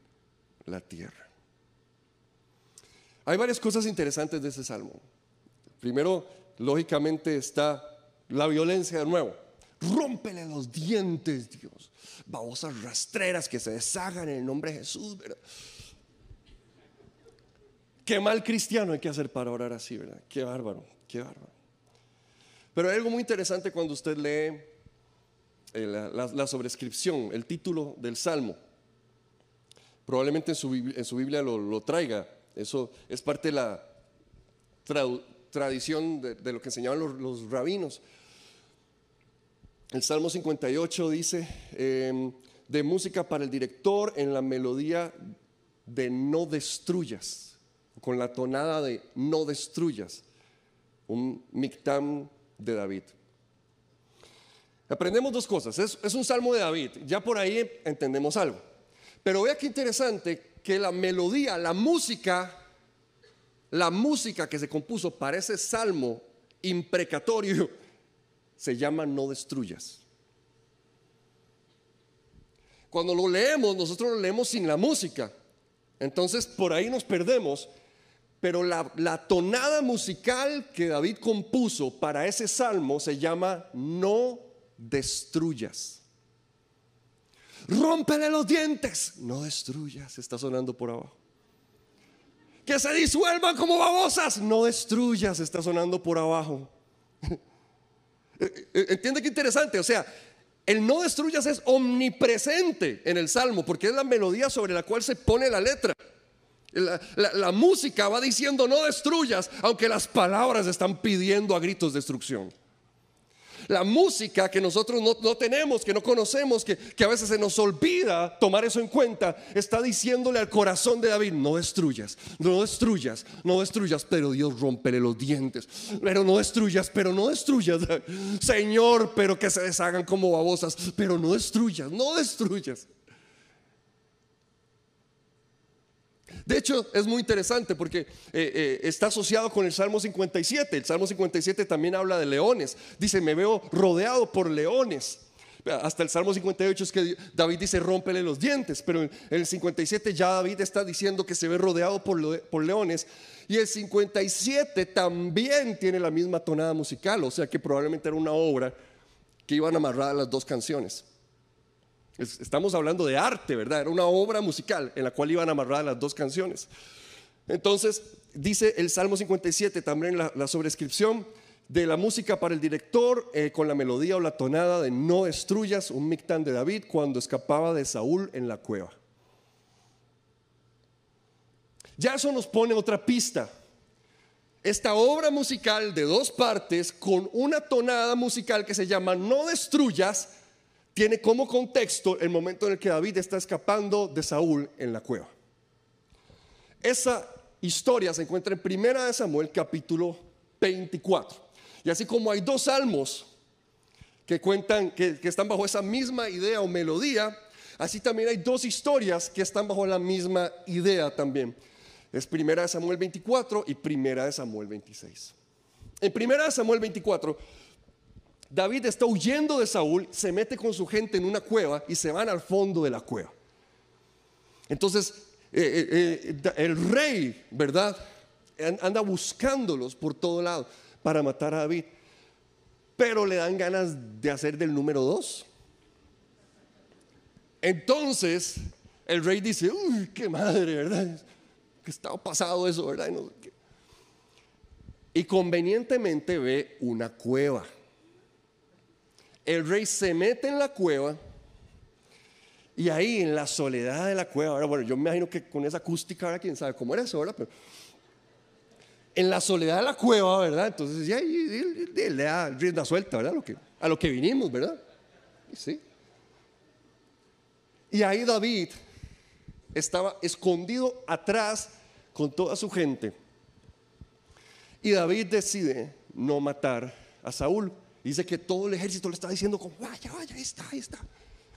la tierra. Hay varias cosas interesantes de ese salmo. Primero, lógicamente está la violencia de nuevo. Rómpele los dientes, Dios. Babosas rastreras que se deshagan en el nombre de Jesús, ¿verdad? Qué mal cristiano hay que hacer para orar así, ¿verdad? Qué bárbaro, qué bárbaro. Pero hay algo muy interesante cuando usted lee eh, la, sobrescripción, el título del Salmo. Probablemente en su, Biblia lo, traiga. Eso es parte de la tradición de, lo que enseñaban los, rabinos. El Salmo 58 dice, em, de música para el director en la melodía de no destruyas, con la tonada de no destruyas, un mictam de David. Aprendemos dos cosas. Es, un salmo de David. Ya por ahí entendemos algo. Pero vea qué interesante que la melodía, la música, la música que se compuso para ese salmo imprecatorio se llama No destruyas. Cuando lo leemos, nosotros lo leemos sin la música. Entonces por ahí nos perdemos pero la, tonada musical que David compuso para ese salmo se llama No destruyas. Rómpele los dientes, no destruyas, está sonando por abajo. Que se disuelvan como babosas, no destruyas, está sonando por abajo. ¿Entiende qué interesante? O sea, el no destruyas es omnipresente en el salmo porque es la melodía sobre la cual se pone la letra. La, música va diciendo no destruyas, aunque las palabras están pidiendo a gritos destrucción. La música que nosotros no, tenemos, que no conocemos, que, que, a veces se nos olvida tomar eso en cuenta, está diciéndole al corazón de David, no destruyas, no destruyas, no destruyas, pero Dios rompele los dientes, pero no destruyas, pero no destruyas, Señor, pero que se deshagan como babosas, pero no destruyas, no destruyas. De hecho, es muy interesante porque eh, eh, está asociado con el Salmo 57. El Salmo 57 también habla de leones. Dice, me veo rodeado por leones. Hasta el Salmo 58 es que David dice, rómpele los dientes. Pero en el 57 ya David está diciendo que se ve rodeado por, por leones. Y el 57 también tiene la misma tonada musical. O sea que probablemente era una obra que iban amarradas las dos canciones. Estamos hablando de arte, ¿verdad? Era una obra musical en la cual iban amarradas las dos canciones. Entonces, dice el Salmo 57, también la, sobrescripción de la música para el director eh, con la melodía o la tonada de No destruyas, un mictán de David cuando escapaba de Saúl en la cueva. Ya eso nos pone otra pista. Esta obra musical de dos partes con una tonada musical que se llama No destruyas tiene como contexto el momento en el que David está escapando de Saúl en la cueva. Esa historia se encuentra en Primera de Samuel capítulo 24. Y así como hay dos salmos que cuentan, que, están bajo esa misma idea o melodía, así también hay dos historias que están bajo la misma idea también. Es Primera de Samuel 24 y Primera de Samuel 26. En Primera de Samuel 24, David está huyendo de Saúl, se mete con su gente en una cueva y se van al fondo de la cueva. Entonces, eh, eh, eh, el rey, ¿verdad? Anda buscándolos por todo lado para matar a David. Pero le dan ganas de hacer del número dos. Entonces, el rey dice, uy, qué madre, ¿verdad? Que estaba pasado eso, ¿verdad? y convenientemente ve una cueva. El rey se mete en la cueva y ahí en la soledad de la cueva, ahora bueno, yo me imagino que con esa acústica, ahora quién sabe cómo era eso. Pero en la soledad de la cueva, ¿verdad? Entonces ya le da rienda suelta, ¿verdad? a lo que vinimos, ¿verdad? Sí. Y ahí David estaba escondido atrás con toda su gente. Y David decide no matar a Saúl. Dice que todo el ejército le estaba diciendo como, vaya, vaya, ahí está, ahí está.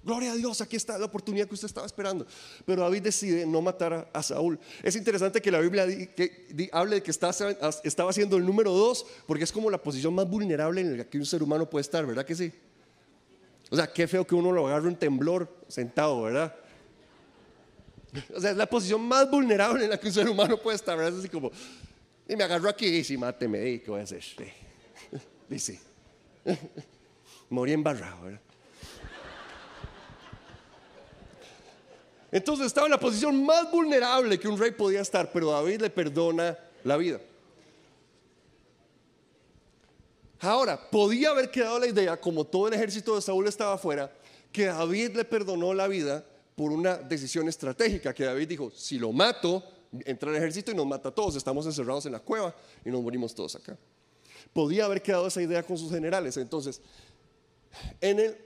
Gloria a Dios, aquí está la oportunidad que usted estaba esperando. Pero David decide no matar a, Saúl. Es interesante que la Biblia hable de que estaba, haciendo el número dos, porque es como la posición más vulnerable en la que un ser humano puede estar, ¿verdad que sí? O sea, qué feo que uno lo agarre un temblor sentado, ¿verdad? O sea, es la posición más vulnerable en la que un ser humano puede estar, ¿verdad? Es así como, y me agarro aquí y si máteme, ¿y qué voy a hacer? Dice, morí embarrado, ¿verdad? Entonces estaba en la posición más vulnerable que un rey podía estar, pero David le perdona la vida. Ahora, podía haber quedado la idea, como todo el ejército de Saúl estaba afuera, que David le perdonó la vida por una decisión estratégica, que David dijo, si lo mato, entra el ejército y nos mata a todos, estamos encerrados en la cueva y nos morimos todos acá. Podía haber quedado esa idea con sus generales. Entonces, en, el,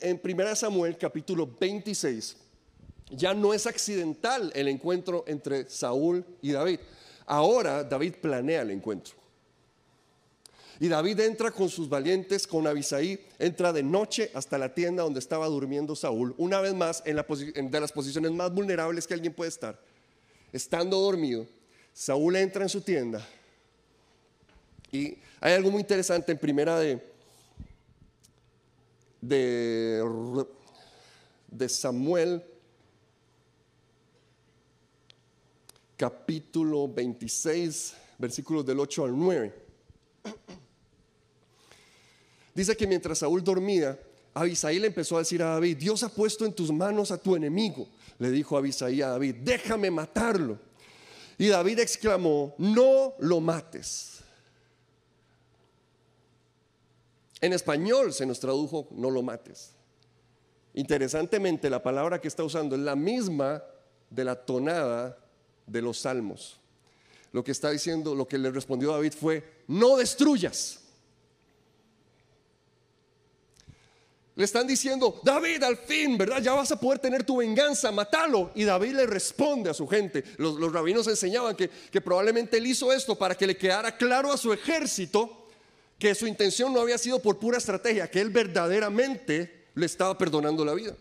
en 1 Samuel capítulo 26, ya no es accidental el encuentro entre Saúl y David. Ahora David planea el encuentro. Y David entra con sus valientes, con Abisaí, entra de noche hasta la tienda donde estaba durmiendo Saúl, una vez más en, la de las posiciones más vulnerables que alguien puede estar. Estando dormido, Saúl entra en su tienda. Y hay algo muy interesante en primera de, de, Samuel, capítulo 26, versículos del 8 al 9. Dice que mientras Saúl dormía, Abisaí le empezó a decir a David, Dios ha puesto en tus manos a tu enemigo. Le dijo Abisaí a David, déjame matarlo. Y David exclamó, no lo mates. En español se nos tradujo, no lo mates. Interesantemente, la palabra que está usando es la misma de la tonada de los salmos. Lo que está diciendo, lo que le respondió David fue, no destruyas. Le están diciendo, David, al fin, ¿verdad? Ya vas a poder tener tu venganza, matalo. Y David le responde a su gente. Los, rabinos enseñaban que, que probablemente él hizo esto para que le quedara claro a su ejército que su intención no había sido por pura estrategia, que él verdaderamente le estaba perdonando la vida.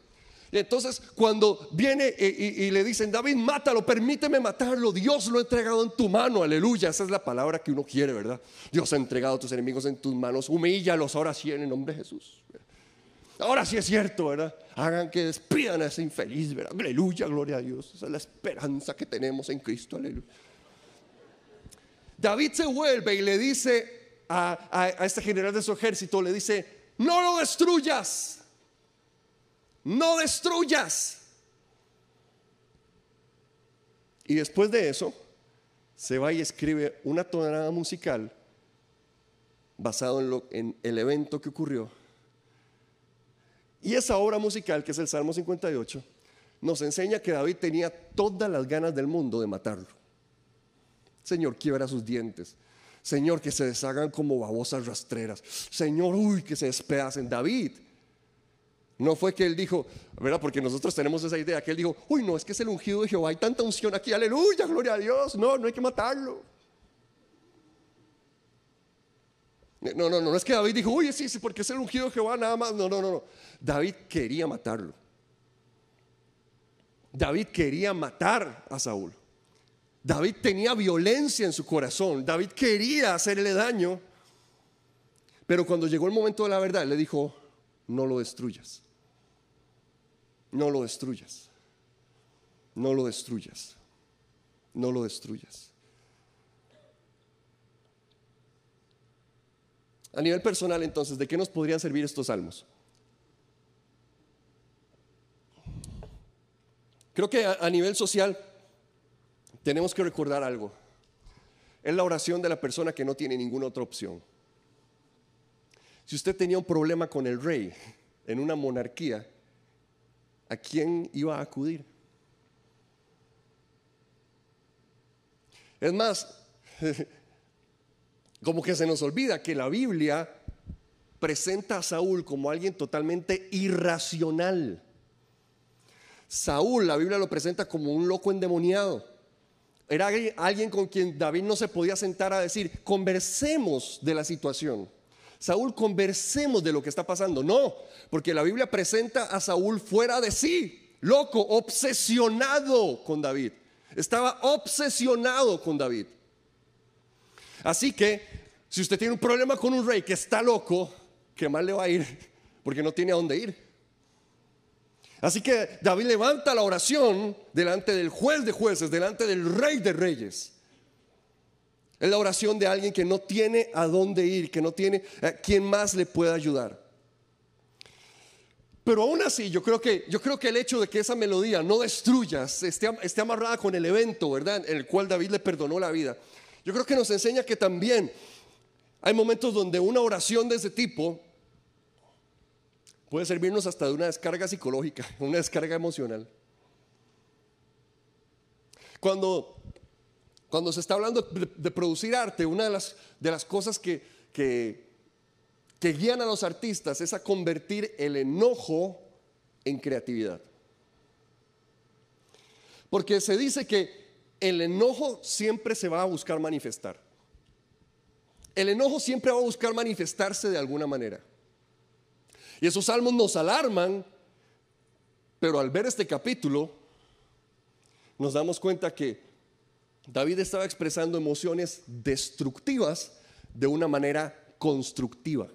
Y entonces cuando viene y, le dicen, David, mátalo, permíteme matarlo, Dios lo ha entregado en tu mano, aleluya, esa es la palabra que uno quiere, ¿verdad? Dios ha entregado a tus enemigos en tus manos, humíllalos ahora sí en el nombre de Jesús. Ahora sí es cierto, ¿verdad? Hagan que despidan a ese infeliz, ¿verdad? Aleluya, gloria a Dios. Esa es la esperanza que tenemos en Cristo, aleluya. David se vuelve y le dice a, este general de su ejército, le dice, no lo destruyas, no destruyas. Y después de eso, se va y escribe una tonada musical basado en, lo, en el evento que ocurrió y esa obra musical, que es el Salmo 58, nos enseña que David tenía todas las ganas del mundo de matarlo. Señor, quiebra sus dientes. Señor, que se deshagan como babosas rastreras. Señor, uy, que se despedacen. David No fue que él dijo, ¿verdad? Porque nosotros tenemos esa idea, que él dijo, uy, no, es que es el ungido de Jehová, hay tanta unción aquí, aleluya, gloria a Dios, no, no hay que matarlo. No, no, no, no es que David dijo, uy, sí, sí, porque es el ungido de Jehová, nada más. No, no, no, no. David quería matarlo. David quería matar a Saúl. David tenía violencia en su corazón. David quería hacerle daño. Pero cuando llegó el momento de la verdad, le dijo, no lo destruyas. No lo destruyas. No lo destruyas. No lo destruyas. A nivel personal, entonces, ¿de qué nos podrían servir estos salmos? Creo que a, nivel social tenemos que recordar algo. Es la oración de la persona que no tiene ninguna otra opción. Si usted tenía un problema con el rey en una monarquía, ¿a quién iba a acudir? Es más, como que se nos olvida que la Biblia presenta a Saúl como alguien totalmente irracional. Saúl, la Biblia lo presenta como un loco endemoniado. Era alguien con quien David no se podía sentar a decir, conversemos de la situación. Saúl, conversemos de lo que está pasando. No, porque la Biblia presenta a Saúl fuera de sí, loco, obsesionado con David. Estaba obsesionado con David. Así que, si usted tiene un problema con un rey que está loco, ¿qué mal le va a ir? Porque no tiene a dónde ir. Así que David levanta la oración delante del juez de jueces, delante del rey de reyes. Es la oración de alguien que no tiene a dónde ir, que no tiene a quien más le pueda ayudar. Pero aún así, yo creo que, yo creo que el hecho de que esa melodía no destruyas, esté, esté amarrada con el evento, ¿verdad? En el cual David le perdonó la vida, yo creo que nos enseña que también hay momentos donde una oración de ese tipo puede servirnos hasta de una descarga psicológica, una descarga emocional. Cuando, cuando se está hablando de, producir arte, una de las, de las cosas que, que, que guían a los artistas es a convertir el enojo en creatividad. Porque se dice que el enojo siempre se va a buscar manifestar. El enojo siempre va a buscar manifestarse de alguna manera. Y esos salmos nos alarman, pero al ver este capítulo nos damos cuenta que David estaba expresando emociones destructivas de una manera constructiva.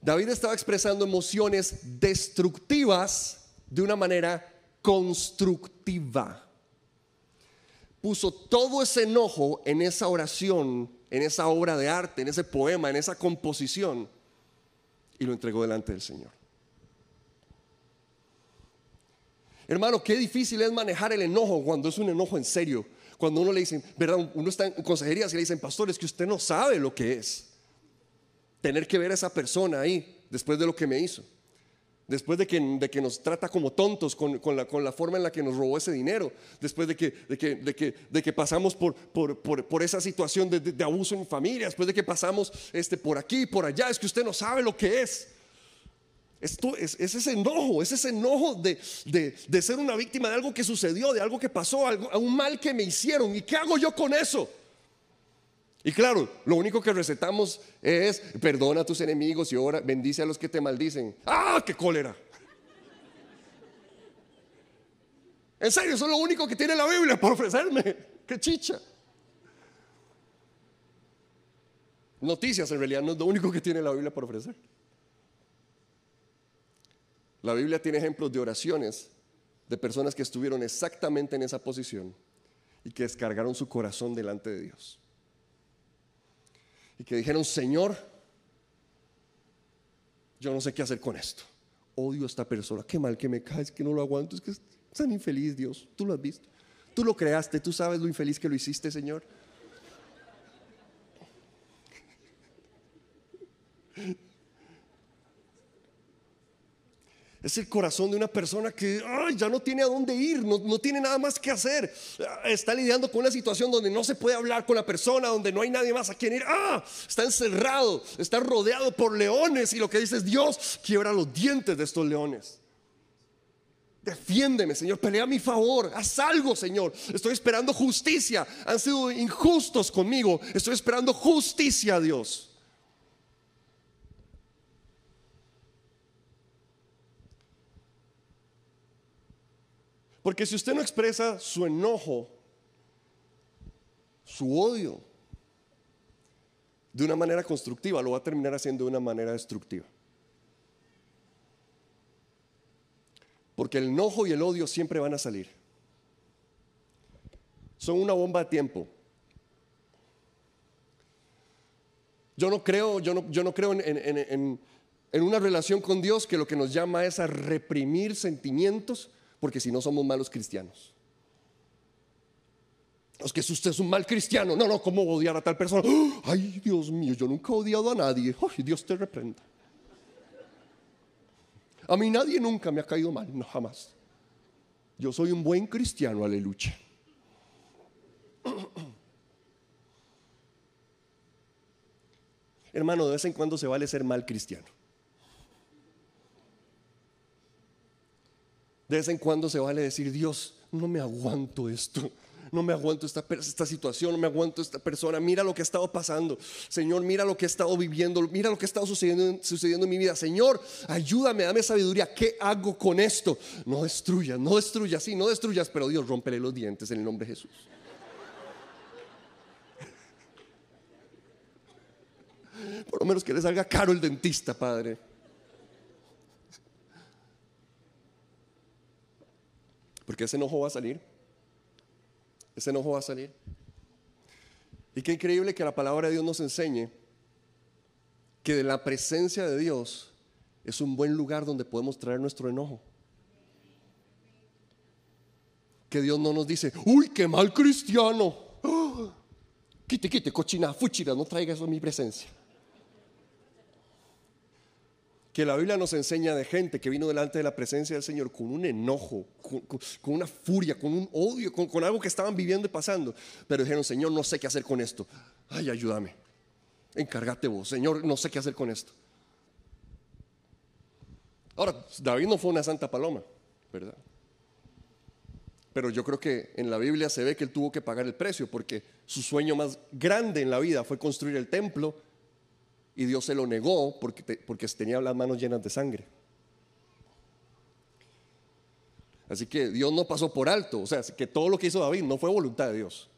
David estaba expresando emociones destructivas de una manera constructiva. Puso todo ese enojo en esa oración, en esa obra de arte, en ese poema, en esa composición, y lo entregó delante del Señor. Hermano, qué difícil es manejar el enojo cuando es un enojo en serio. Cuando uno le dicen, ¿verdad? Uno está en consejerías y le dicen, pastor, es que usted no sabe lo que es. Tener que ver a esa persona ahí después de lo que me hizo. Después de que, de que, nos trata como tontos con, la, con, la, forma en la que nos robó ese dinero, después de que, de que, de que, que pasamos por, por, por, esa situación de, abuso en familia, después de que pasamos este, por aquí por allá, es que usted no sabe lo que es. Es, es ese enojo, es ese enojo de, ser una víctima de algo que sucedió, de algo que pasó, algo, un mal que me hicieron. ¿Y qué hago yo con eso? Y claro, lo único que recetamos es perdona a tus enemigos y ahora bendice a los que te maldicen. ¡Ah, qué cólera! En serio, eso es lo único que tiene la Biblia para ofrecerme. ¡Qué chicha! Noticias en realidad no es lo único que tiene la Biblia para ofrecer. La Biblia tiene ejemplos de oraciones de personas que estuvieron exactamente en esa posición y que descargaron su corazón delante de Dios y que dijeron, Señor, yo no sé qué hacer con esto. Odio a esta persona, qué mal que me caes, que no lo aguanto, es que es tan infeliz Dios, tú lo has visto. Tú lo creaste, tú sabes lo infeliz que lo hiciste, Señor. Es el corazón de una persona que ya no tiene a dónde ir, no, no, tiene nada más que hacer. Está lidiando con una situación donde no se puede hablar con la persona, donde no hay nadie más a quien ir. ¡Ah! Está encerrado, está rodeado por leones y lo que dice es Dios, quiebra los dientes de estos leones. Defiéndeme, Señor, pelea a mi favor, haz algo, Señor. Estoy esperando justicia. Han sido injustos conmigo. Estoy esperando justicia, Dios. Porque si usted no expresa su enojo, su odio, de una manera constructiva, lo va a terminar haciendo de una manera destructiva. Porque el enojo y el odio siempre van a salir. Son una bomba de tiempo. Yo no creo, yo no, yo no creo en, en una relación con Dios que lo que nos llama es a reprimir sentimientos porque si no somos malos cristianos. Es que si usted es un mal cristiano, no, no, ¿cómo odiar a tal persona? Ay, Dios mío, yo nunca he odiado a nadie. Ay, Dios te reprenda. A mí nadie nunca me ha caído mal, no jamás. Yo soy un buen cristiano, aleluya. Hermano, de vez en cuando se vale ser mal cristiano. De vez en cuando se vale decir, Dios, no me aguanto esto. No me aguanto esta, esta situación, no me aguanto esta persona. Mira lo que ha estado pasando. Señor, mira lo que he estado viviendo. Mira lo que ha estado sucediendo, sucediendo en mi vida. Señor, ayúdame, dame sabiduría. ¿Qué hago con esto? No destruyas, no destruyas, sí, no destruyas. Pero Dios, rómpele los dientes en el nombre de Jesús. Por lo menos que le salga caro el dentista, Padre. Porque ese enojo va a salir. Ese enojo va a salir. Y qué increíble que la palabra de Dios nos enseñe que de la presencia de Dios es un buen lugar donde podemos traer nuestro enojo. Que Dios no nos dice, uy, qué mal cristiano. Quite, quite, cochina, fuchira, no traiga eso a mi presencia que la Biblia nos enseña de gente que vino delante de la presencia del Señor con un enojo, con, una furia, con un odio, con, algo que estaban viviendo y pasando. Pero dijeron, Señor, no sé qué hacer con esto. Ay, ayúdame. Encárgate vos, Señor, no sé qué hacer con esto. Ahora, David no fue una santa paloma, ¿verdad? Pero yo creo que en la Biblia se ve que él tuvo que pagar el precio porque su sueño más grande en la vida fue construir el templo y Dios se lo negó porque, porque tenía las manos llenas de sangre. Así que Dios no pasó por alto, o sea, que todo lo que hizo David no fue voluntad de Dios.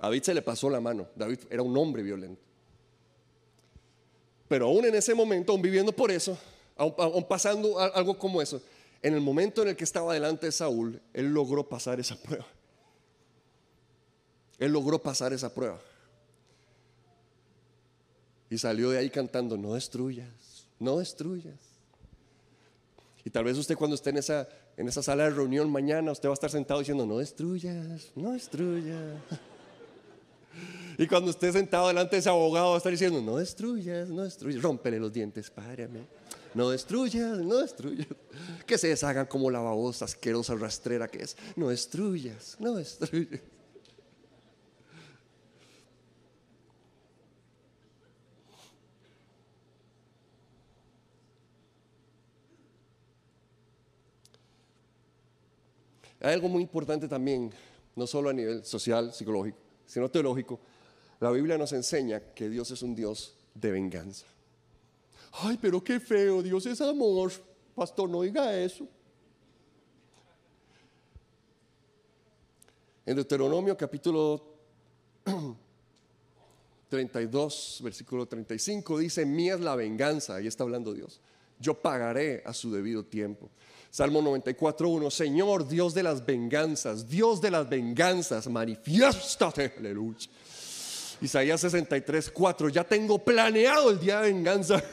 David se le pasó la mano, David era un hombre violento. Pero aún en ese momento, aún viviendo por eso, aún pasando algo como eso, en el momento en el que estaba delante de Saúl, él logró pasar esa prueba. Él logró pasar esa prueba. Y salió de ahí cantando, no destruyas, no destruyas. Y tal vez usted cuando esté en esa, en esa sala de reunión mañana, usted va a estar sentado diciendo, no destruyas, no destruyas. Y cuando esté sentado delante de ese abogado va a estar diciendo, no destruyas, no destruyas, rómpele los dientes, padre, No destruyas, no destruyas. Que se deshagan como la babosa asquerosa rastrera que es. No destruyas, no destruyas. Hay algo muy importante también, no solo a nivel social, psicológico, sino teológico. La Biblia nos enseña que Dios es un Dios de venganza. Ay, pero qué feo, Dios es amor. Pastor, no diga eso. En Deuteronomio capítulo 32, versículo 35 dice, mía es la venganza, ahí está hablando Dios. Yo pagaré a su debido tiempo. Salmo 94.1, Señor, Dios de las venganzas, Dios de las venganzas, manifiéstate, aleluya. Isaías 63, 4. Ya tengo planeado el día de venganza.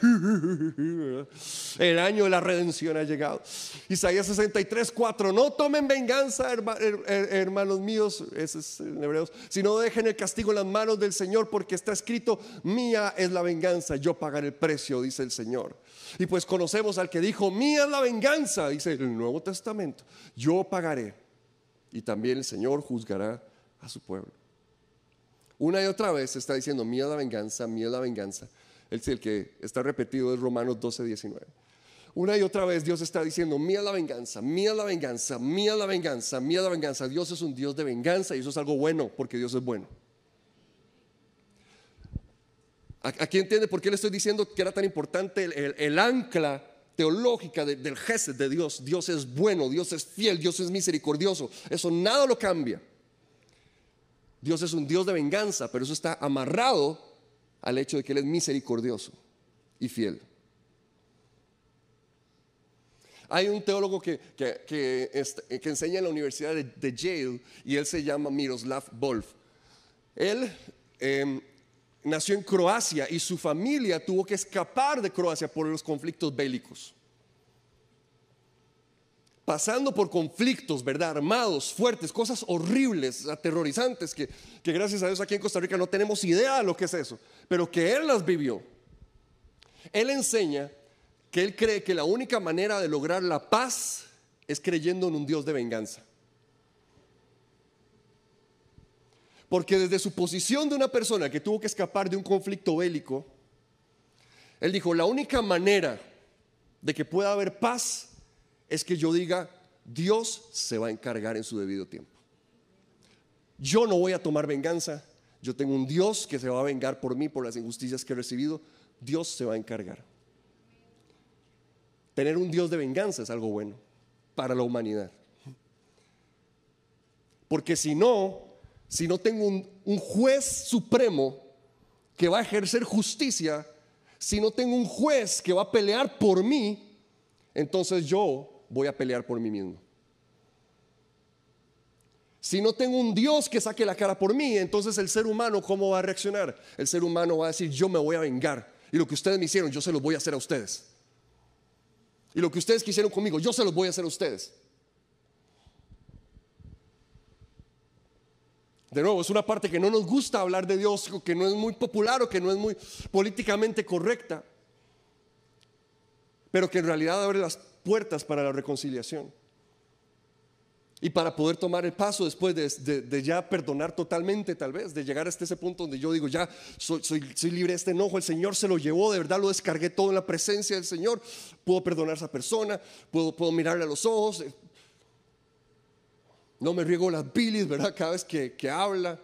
El año de la redención ha llegado. Isaías 63, 4. No tomen venganza, hermanos míos, ese es en hebreos, sino dejen el castigo en las manos del Señor, porque está escrito: Mía es la venganza, yo pagaré el precio, dice el Señor. Y pues conocemos al que dijo: Mía es la venganza, dice el Nuevo Testamento. Yo pagaré. Y también el Señor juzgará a su pueblo. Una y otra vez está diciendo, mía la venganza, mía la venganza. El, el que está repetido es Romanos 12, 19. Una y otra vez Dios está diciendo, mía la venganza, mía la venganza, mía la venganza, mía la venganza. Dios es un Dios de venganza y eso es algo bueno porque Dios es bueno. Aquí entiende por qué le estoy diciendo que era tan importante el, ancla teológica del gesed de Dios. Dios es bueno, Dios es fiel, Dios es misericordioso. Eso nada lo cambia. Dios es un Dios de venganza, pero eso está amarrado al hecho de que Él es misericordioso y fiel. Hay un teólogo que, que, enseña en la Universidad de, Yale y él se llama Miroslav Volf. Él em, nació en Croacia y su familia tuvo que escapar de Croacia por los conflictos bélicos pasando por conflictos, ¿verdad? Armados, fuertes, cosas horribles, aterrorizantes, que, que gracias a Dios aquí en Costa Rica no tenemos idea de lo que es eso, pero que Él las vivió. Él enseña que Él cree que la única manera de lograr la paz es creyendo en un Dios de venganza. Porque desde su posición de una persona que tuvo que escapar de un conflicto bélico, Él dijo, la única manera de que pueda haber paz es que yo diga, Dios se va a encargar en su debido tiempo. Yo no voy a tomar venganza. Yo tengo un Dios que se va a vengar por mí, por las injusticias que he recibido. Dios se va a encargar. Tener un Dios de venganza es algo bueno para la humanidad. Porque si no, si no tengo un, un, juez supremo que va a ejercer justicia, si no tengo un juez que va a pelear por mí, entonces yo voy a pelear por mí mismo. Si no tengo un Dios que saque la cara por mí, entonces el ser humano, ¿cómo va a reaccionar? El ser humano va a decir, yo me voy a vengar. Y lo que ustedes me hicieron, yo se los voy a hacer a ustedes. Y lo que ustedes quisieron conmigo, yo se los voy a hacer a ustedes. De nuevo, es una parte que no nos gusta hablar de Dios, que no es muy popular o que no es muy políticamente correcta, pero que en realidad abre las puertas para la reconciliación. Y para poder tomar el paso después de, ya perdonar totalmente, tal vez, de llegar hasta ese punto donde yo digo, ya soy, soy, libre de este enojo, el Señor se lo llevó, de verdad lo descargué todo en la presencia del Señor, puedo perdonar a esa persona, puedo, puedo mirarle a los ojos, no me riego las bilis, ¿verdad? Cada vez que, que habla.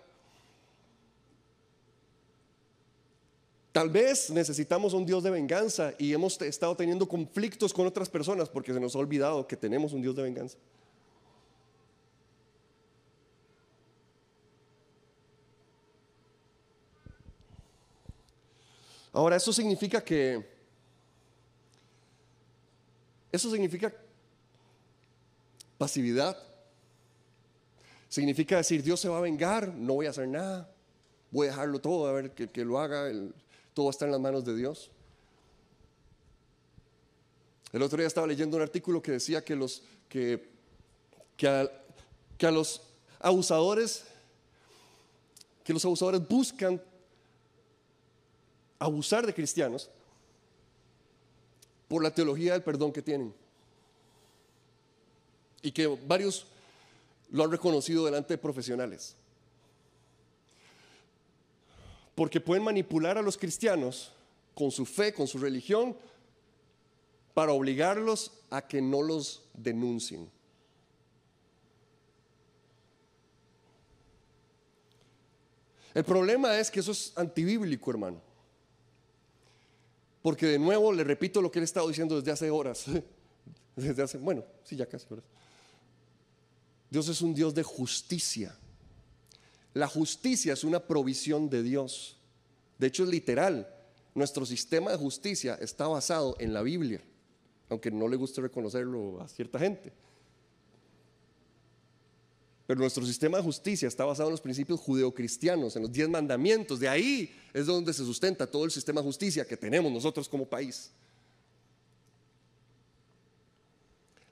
Tal vez necesitamos un Dios de venganza y hemos estado teniendo conflictos con otras personas porque se nos ha olvidado que tenemos un Dios de venganza. Ahora, eso significa que, eso significa pasividad. Significa decir, Dios se va a vengar, no voy a hacer nada, voy a dejarlo todo, a ver que, lo haga el, todo está en las manos de Dios. El otro día estaba leyendo un artículo que decía que, los, que, que, a, los abusadores, que los abusadores buscan abusar de cristianos por la teología del perdón que tienen. Y que varios lo han reconocido delante de profesionales porque pueden manipular a los cristianos con su fe, con su religión, para obligarlos a que no los denuncien. El problema es que eso es antibíblico, hermano. Porque de nuevo le repito lo que he estado diciendo desde hace horas. Desde hace, bueno, sí, ya casi horas. Dios es un Dios de justicia. La justicia es una provisión de Dios. De hecho, es literal. Nuestro sistema de justicia está basado en la Biblia, aunque no le guste reconocerlo a cierta gente. Pero nuestro sistema de justicia está basado en los principios judeocristianos, en los diez mandamientos. De ahí es donde se sustenta todo el sistema de justicia que tenemos nosotros como país.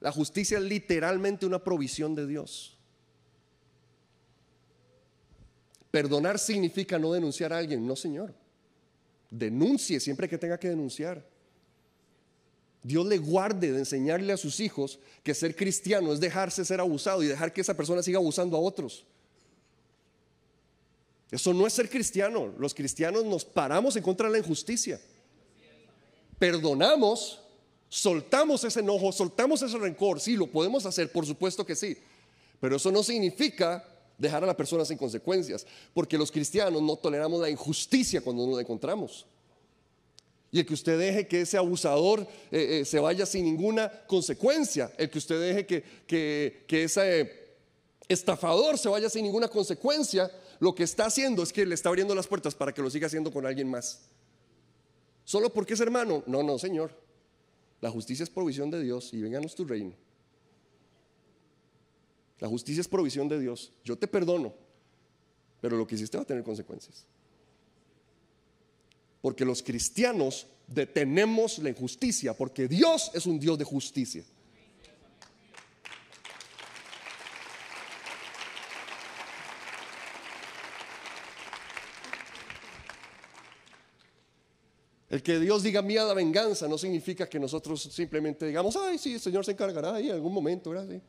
La justicia es literalmente una provisión de Dios. Perdonar significa no denunciar a alguien, no señor. Denuncie siempre que tenga que denunciar. Dios le guarde de enseñarle a sus hijos que ser cristiano es dejarse ser abusado y dejar que esa persona siga abusando a otros. Eso no es ser cristiano. Los cristianos nos paramos en contra de la injusticia. Perdonamos, soltamos ese enojo, soltamos ese rencor. Sí, lo podemos hacer, por supuesto que sí. Pero eso no significa dejar a la persona sin consecuencias, porque los cristianos no toleramos la injusticia cuando nos la encontramos. Y el que usted deje que ese abusador eh, eh, se vaya sin ninguna consecuencia, el que usted deje que, que ese estafador se vaya sin ninguna consecuencia, lo que está haciendo es que le está abriendo las puertas para que lo siga haciendo con alguien más. ¿Solo porque es hermano? No, no, Señor. La justicia es provisión de Dios y vénganos tu reino. La justicia es provisión de Dios. Yo te perdono, pero lo que hiciste va a tener consecuencias. Porque los cristianos detenemos la injusticia, porque Dios es un Dios de justicia. El que Dios diga mía la venganza no significa que nosotros simplemente digamos, ay, sí, el Señor se encargará ahí en algún momento, ¿verdad?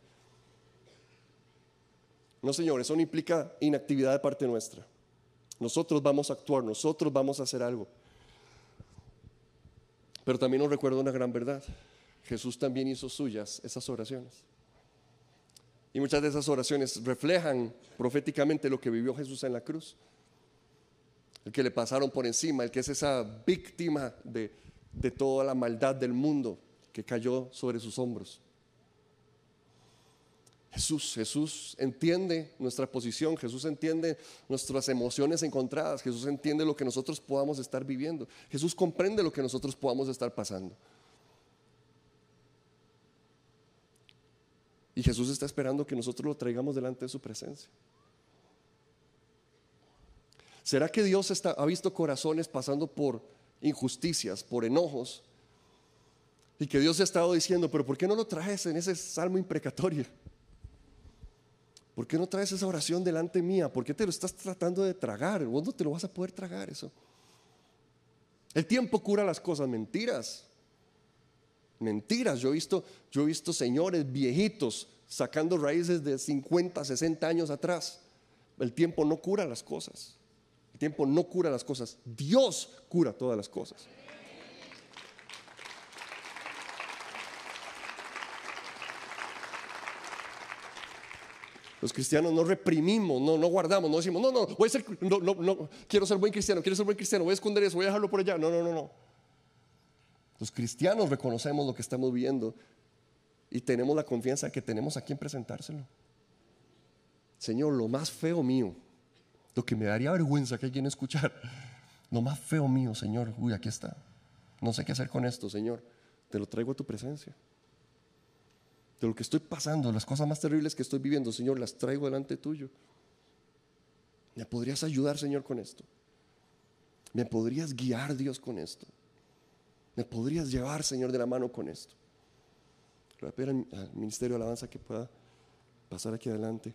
No, Señor, eso no implica inactividad de parte nuestra. Nosotros vamos a actuar, nosotros vamos a hacer algo. Pero también nos recuerda una gran verdad. Jesús también hizo suyas esas oraciones. Y muchas de esas oraciones reflejan proféticamente lo que vivió Jesús en la cruz. El que le pasaron por encima, el que es esa víctima de, de toda la maldad del mundo que cayó sobre sus hombros. Jesús, Jesús entiende nuestra posición, Jesús entiende nuestras emociones encontradas, Jesús entiende lo que nosotros podamos estar viviendo, Jesús comprende lo que nosotros podamos estar pasando. Y Jesús está esperando que nosotros lo traigamos delante de su presencia. ¿Será que Dios ha visto corazones pasando por injusticias, por enojos? Y que Dios ha estado diciendo, pero ¿por qué no lo traes en ese salmo imprecatorio? ¿Por qué no traes esa oración delante mía? ¿Por qué te lo estás tratando de tragar? Vos no te lo vas a poder tragar eso. El tiempo cura las cosas, mentiras. Mentiras. Yo he visto, yo he visto señores viejitos sacando raíces de 50, 60 años atrás. El tiempo no cura las cosas. El tiempo no cura las cosas. Dios cura todas las cosas. Los cristianos no reprimimos, no, guardamos, no decimos, no, no, voy a ser, no, no, no, quiero ser buen cristiano, quiero ser buen cristiano, voy a esconder eso, voy a dejarlo por allá. No, no, no, no. Los cristianos reconocemos lo que estamos viendo y tenemos la confianza de que tenemos a quien presentárselo. Señor, lo más feo mío, lo que me daría vergüenza que alguien escuchar, lo más feo mío, Señor, uy, aquí está. No sé qué hacer con esto, Señor. Te lo traigo a tu presencia lo que estoy pasando, las cosas más terribles que estoy viviendo, Señor, las traigo delante tuyo. ¿Me podrías ayudar, Señor, con esto? ¿Me podrías guiar, Dios, con esto? ¿Me podrías llevar, Señor, de la mano con esto? Le voy Ministerio de Alabanza que pueda pasar aquí adelante.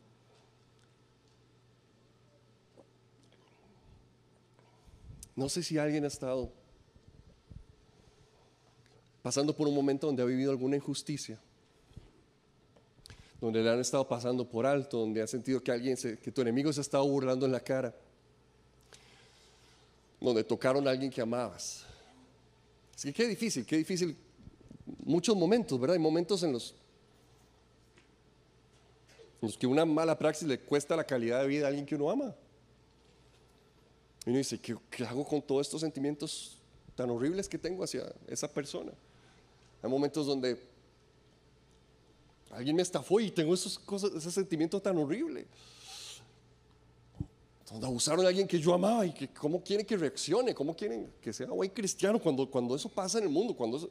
No sé si alguien ha estado pasando por un momento donde ha vivido alguna injusticia donde le han estado pasando por alto, donde ha sentido que alguien, que tu enemigo se ha estado burlando en la cara, donde tocaron a alguien que amabas. Así que qué difícil, qué difícil. Muchos momentos, ¿verdad? Hay momentos en los, en los que una mala praxis le cuesta la calidad de vida a alguien que uno ama. Y uno dice, ¿qué, ¿qué, hago con todos estos sentimientos tan horribles que tengo hacia esa persona? Hay momentos donde Alguien me estafó y tengo esos cosas, ese sentimiento tan horrible. Donde abusaron a alguien que yo amaba y que cómo quieren que reaccione, cómo quieren que sea buen cristiano cuando, cuando eso pasa en el mundo, cuando eso...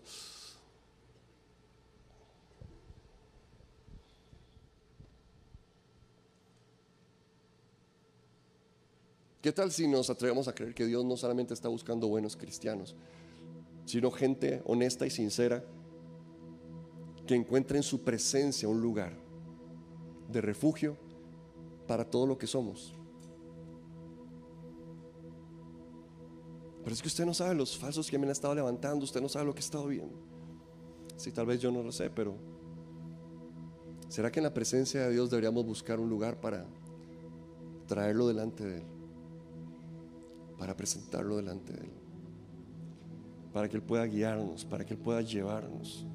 ¿Qué tal si nos atrevemos a creer que Dios no solamente está buscando buenos cristianos, sino gente honesta y sincera que encuentre en su presencia un lugar de refugio para todo lo que somos? Pero es que usted no sabe los falsos que me han estado levantando, usted no sabe lo que he estado viendo. Sí, tal vez yo no lo sé, pero ¿será que en la presencia de Dios deberíamos buscar un lugar para traerlo delante de Él? Para presentarlo delante de Él. Para que Él pueda guiarnos, para que Él pueda llevarnos.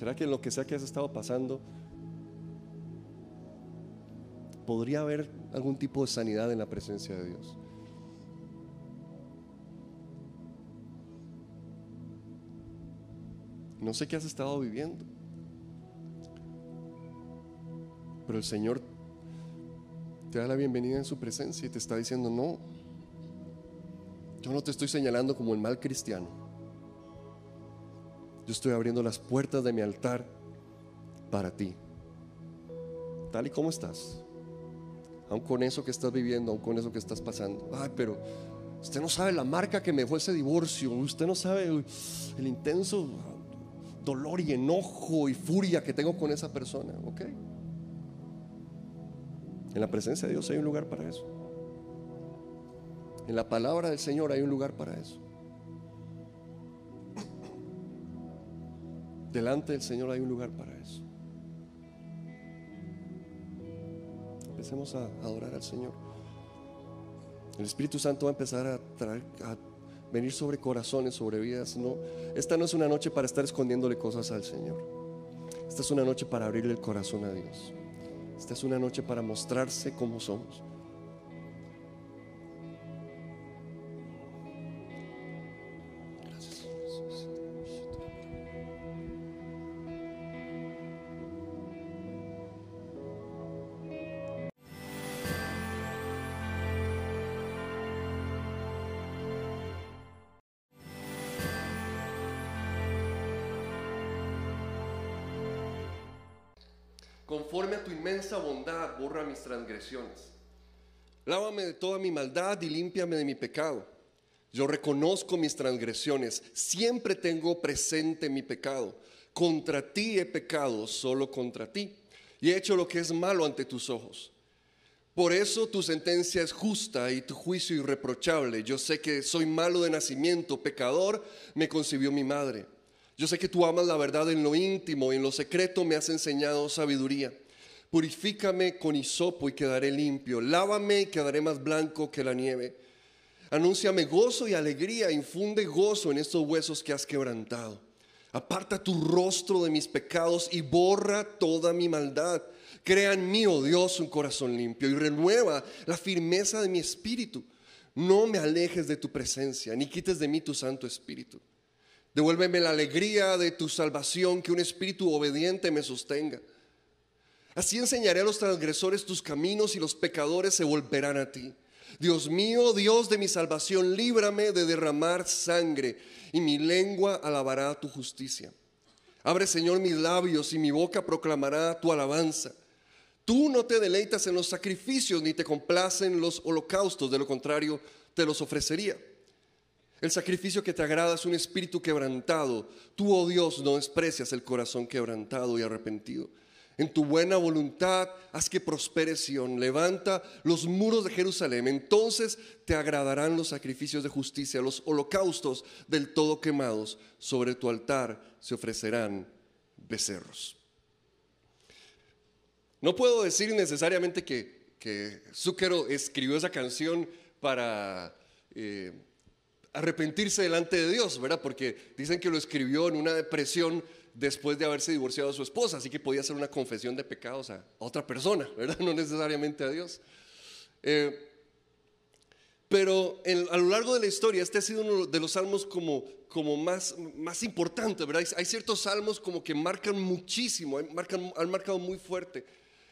¿Será que en lo que sea que has estado pasando, podría haber algún tipo de sanidad en la presencia de Dios. No sé qué has estado viviendo, pero el Señor te da la bienvenida en su presencia y te está diciendo, no, yo no te estoy señalando como el mal cristiano. Yo estoy abriendo las puertas de mi altar para ti, tal y como estás aún con eso que estás viviendo, aún con eso que estás pasando. Ay, pero usted no sabe la marca que me dejó ese divorcio, usted no sabe el intenso dolor y enojo y furia que tengo con esa persona, ¿ok? En la presencia de Dios hay un lugar para eso. En la palabra del Señor hay un lugar para eso. Delante del Señor hay un lugar para eso. empecemos a adorar al Señor. El Espíritu Santo va a empezar a, traer, a venir sobre corazones, sobre vidas. No, esta no es una noche para estar escondiéndole cosas al Señor. Esta es una noche para abrirle el corazón a Dios. Esta es una noche para mostrarse como somos. Transgresiones. Lávame de toda mi maldad y límpiame de mi pecado. Yo reconozco mis transgresiones, siempre tengo presente mi pecado. Contra ti he pecado, solo contra ti, y he hecho lo que es malo ante tus ojos. Por eso tu sentencia es justa y tu juicio irreprochable. Yo sé que soy malo de nacimiento, pecador me concibió mi madre. Yo sé que tú amas la verdad en lo íntimo y en lo secreto me has enseñado sabiduría. Purifícame con hisopo y quedaré limpio. Lávame y quedaré más blanco que la nieve. Anúnciame gozo y alegría. Infunde gozo en estos huesos que has quebrantado. Aparta tu rostro de mis pecados y borra toda mi maldad. Crea en mí, oh Dios, un corazón limpio y renueva la firmeza de mi espíritu. No me alejes de tu presencia, ni quites de mí tu Santo Espíritu. Devuélveme la alegría de tu salvación, que un espíritu obediente me sostenga. Así enseñaré a los transgresores tus caminos y los pecadores se volverán a ti. Dios mío, Dios de mi salvación, líbrame de derramar sangre y mi lengua alabará tu justicia. Abre, Señor, mis labios y mi boca proclamará tu alabanza. Tú no te deleitas en los sacrificios ni te complacen los holocaustos, de lo contrario te los ofrecería. El sacrificio que te agrada es un espíritu quebrantado. Tú, oh Dios, no desprecias el corazón quebrantado y arrepentido. En tu buena voluntad haz que prospere Sión. Levanta los muros de Jerusalén. Entonces te agradarán los sacrificios de justicia, los holocaustos del todo quemados. Sobre tu altar se ofrecerán becerros. No puedo decir necesariamente que, que escribió esa canción para... Eh, arrepentirse delante de Dios, ¿verdad? Porque dicen que lo escribió en una depresión después de haberse divorciado de su esposa, así que podía hacer una confesión de pecados a, otra persona, ¿verdad? No necesariamente a Dios. Eh, pero a lo largo de la historia, este ha sido uno de los salmos como, como más, más importantes, ¿verdad? Hay ciertos salmos como que marcan muchísimo, marcan, han marcado muy fuerte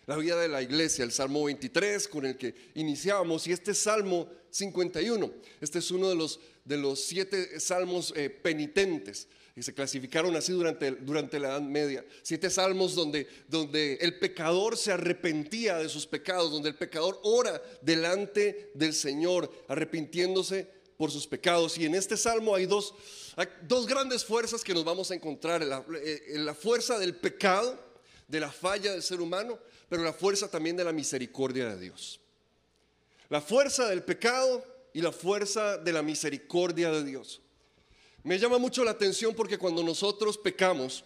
la vida de la iglesia, el Salmo 23 con el que iniciábamos y este Salmo 51. Este es uno de los, de los siete salmos eh, penitentes y se clasificaron así durante, durante la Edad Media. Siete salmos donde, donde el pecador se arrepentía de sus pecados, donde el pecador ora delante del Señor, arrepintiéndose por sus pecados. Y en este salmo hay dos, dos grandes fuerzas que nos vamos a encontrar. La, eh, la fuerza del pecado, de la falla del ser humano, pero la fuerza también de la misericordia de Dios. La fuerza del pecado y la fuerza de la misericordia de Dios. Me llama mucho la atención porque cuando nosotros pecamos,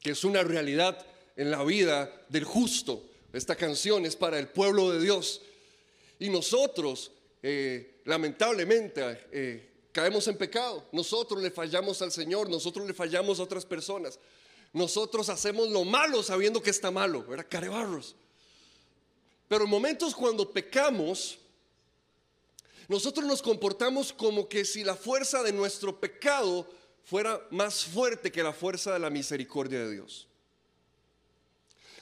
que es una realidad en la vida del justo, esta canción es para el pueblo de Dios, y nosotros, eh, lamentablemente, eh, caemos en pecado, nosotros le fallamos al Señor, nosotros le fallamos a otras personas, nosotros hacemos lo malo sabiendo que está malo, ¿verdad? Carebarros. Pero en momentos cuando pecamos, nosotros nos comportamos como que si la fuerza de nuestro pecado fuera más fuerte que la fuerza de la misericordia de Dios.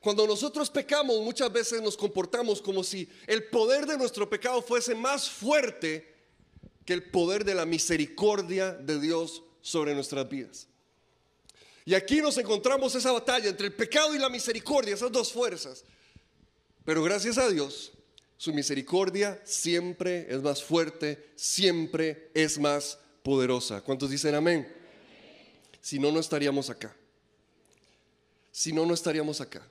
Cuando nosotros pecamos, muchas veces nos comportamos como si el poder de nuestro pecado fuese más fuerte que el poder de la misericordia de Dios sobre nuestras vidas. Y aquí nos encontramos esa batalla entre el pecado y la misericordia, esas dos fuerzas. Pero gracias a Dios, su misericordia siempre es más fuerte, siempre es más poderosa. ¿Cuántos dicen amén? Si no, no estaríamos acá. Si no, no estaríamos acá.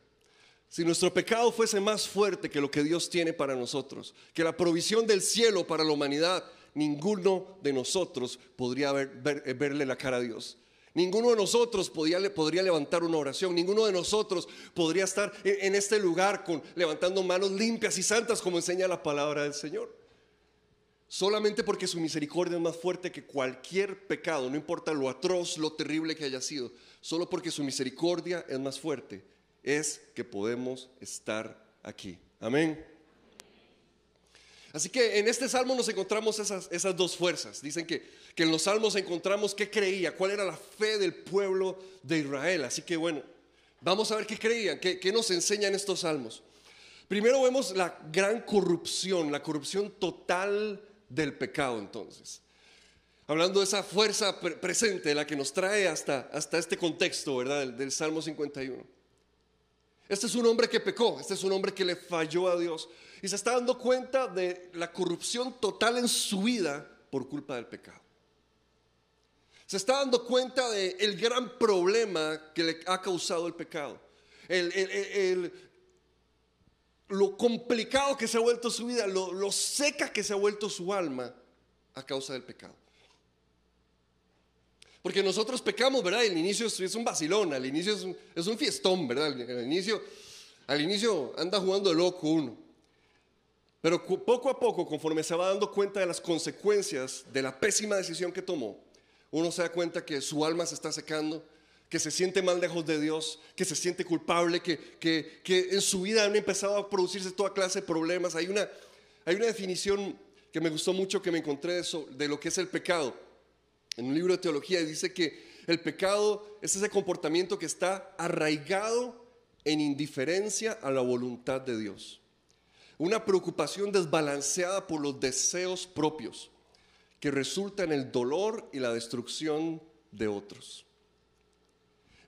Si nuestro pecado fuese más fuerte que lo que Dios tiene para nosotros, que la provisión del cielo para la humanidad, ninguno de nosotros podría verle la cara a Dios. Ninguno de nosotros podría levantar una oración, ninguno de nosotros podría estar en, este lugar con, levantando manos limpias y santas como enseña la palabra del Señor. Solamente porque su misericordia es más fuerte que cualquier pecado, no importa lo atroz, lo terrible que haya sido, solo porque su misericordia es más fuerte, es que podemos estar aquí. Amén. Así que en este salmo nos encontramos esas, esas dos fuerzas. Dicen que, que, en los salmos encontramos qué creía, cuál era la fe del pueblo de Israel. Así que bueno, vamos a ver qué creían, qué, qué nos enseñan estos salmos. Primero vemos la gran corrupción, la corrupción total del pecado entonces. Hablando de esa fuerza presente, la que nos trae hasta, hasta este contexto, ¿verdad? Del, del Salmo 51. Este es un hombre que pecó, este es un hombre que le falló a Dios y se está dando cuenta de la corrupción total en su vida por culpa del pecado. Se está dando cuenta del el gran problema que le ha causado el pecado. lo complicado que se ha vuelto su vida, lo, seca que se ha vuelto su alma a causa del pecado. Porque nosotros pecamos, ¿verdad? El inicio es un vacilón, al inicio es un, es un fiestón, ¿verdad? Al inicio, al inicio anda jugando de loco uno. Pero poco a poco, conforme se va dando cuenta de las consecuencias de la pésima decisión que tomó, uno se da cuenta que su alma se está secando, que se siente más lejos de Dios, que se siente culpable, que, que, que en su vida han empezado a producirse toda clase de problemas. Hay una, hay una definición que me gustó mucho que me encontré de, eso, de lo que es el pecado. En un libro de teología dice que el pecado es ese comportamiento que está arraigado en indiferencia a la voluntad de Dios una preocupación desbalanceada por los deseos propios, que resulta en el dolor y la destrucción de otros.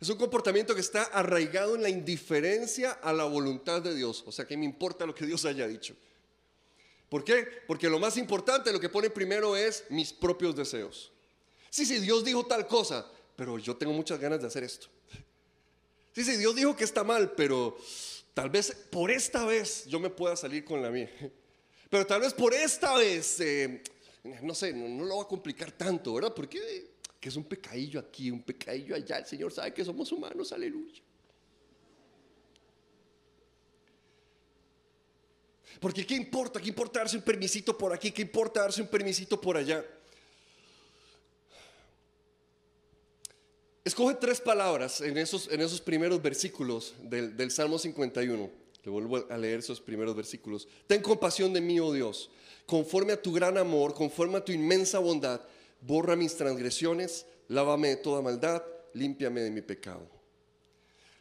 Es un comportamiento que está arraigado en la indiferencia a la voluntad de Dios. O sea, que me importa lo que Dios haya dicho. ¿Por qué? Porque lo más importante, lo que pone primero es mis propios deseos. Sí, sí, Dios dijo tal cosa, pero yo tengo muchas ganas de hacer esto. Sí, sí, Dios dijo que está mal, pero Tal vez por esta vez yo me pueda salir con la mía. Pero tal vez por esta vez, eh, no sé, no, lo va a complicar tanto, ¿verdad? Porque que es un pecadillo aquí, un pecadillo allá. El Señor sabe que somos humanos, aleluya. Porque ¿qué importa? ¿Qué importa darse un permisito por aquí? ¿Qué importa darse un permisito por allá? Escoge tres palabras en esos, en esos primeros versículos del, del Salmo 51. Le vuelvo a leer esos primeros versículos. Ten compasión de mí, oh Dios, conforme a tu gran amor, conforme a tu inmensa bondad, borra mis transgresiones, lávame de toda maldad, límpiame de mi pecado.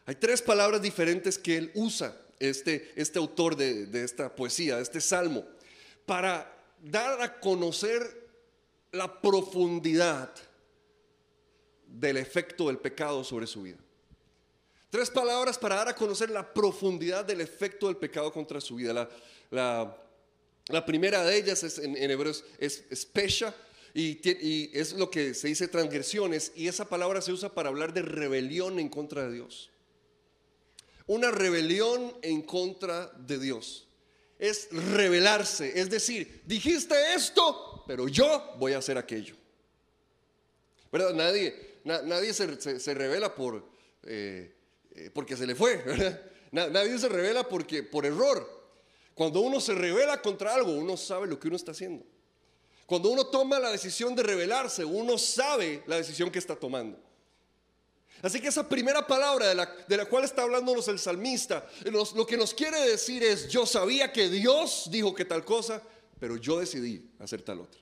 Hay tres palabras diferentes que él usa este, este autor de, de esta poesía, de este salmo, para dar a conocer la profundidad del efecto del pecado sobre su vida. Tres palabras para dar a conocer la profundidad del efecto del pecado contra su vida. La, la, primera de ellas es, en, hebreo es, es pesha y, y, es lo que se dice transgresiones y esa palabra se usa para hablar de rebelión en contra de Dios. Una rebelión en contra de Dios. Es rebelarse, es decir, dijiste esto, pero yo voy a hacer aquello. ¿Verdad? Nadie, nadie se, se, revela por... Eh, eh, porque se le fue, Nadie se revela porque, por error. Cuando uno se revela contra algo, uno sabe lo que uno está haciendo. Cuando uno toma la decisión de rebelarse, uno sabe la decisión que está tomando. Así que esa primera palabra de la, de la cual está hablándonos el salmista, lo que nos quiere decir es, yo sabía que Dios dijo que tal cosa, pero yo decidí hacer tal otra.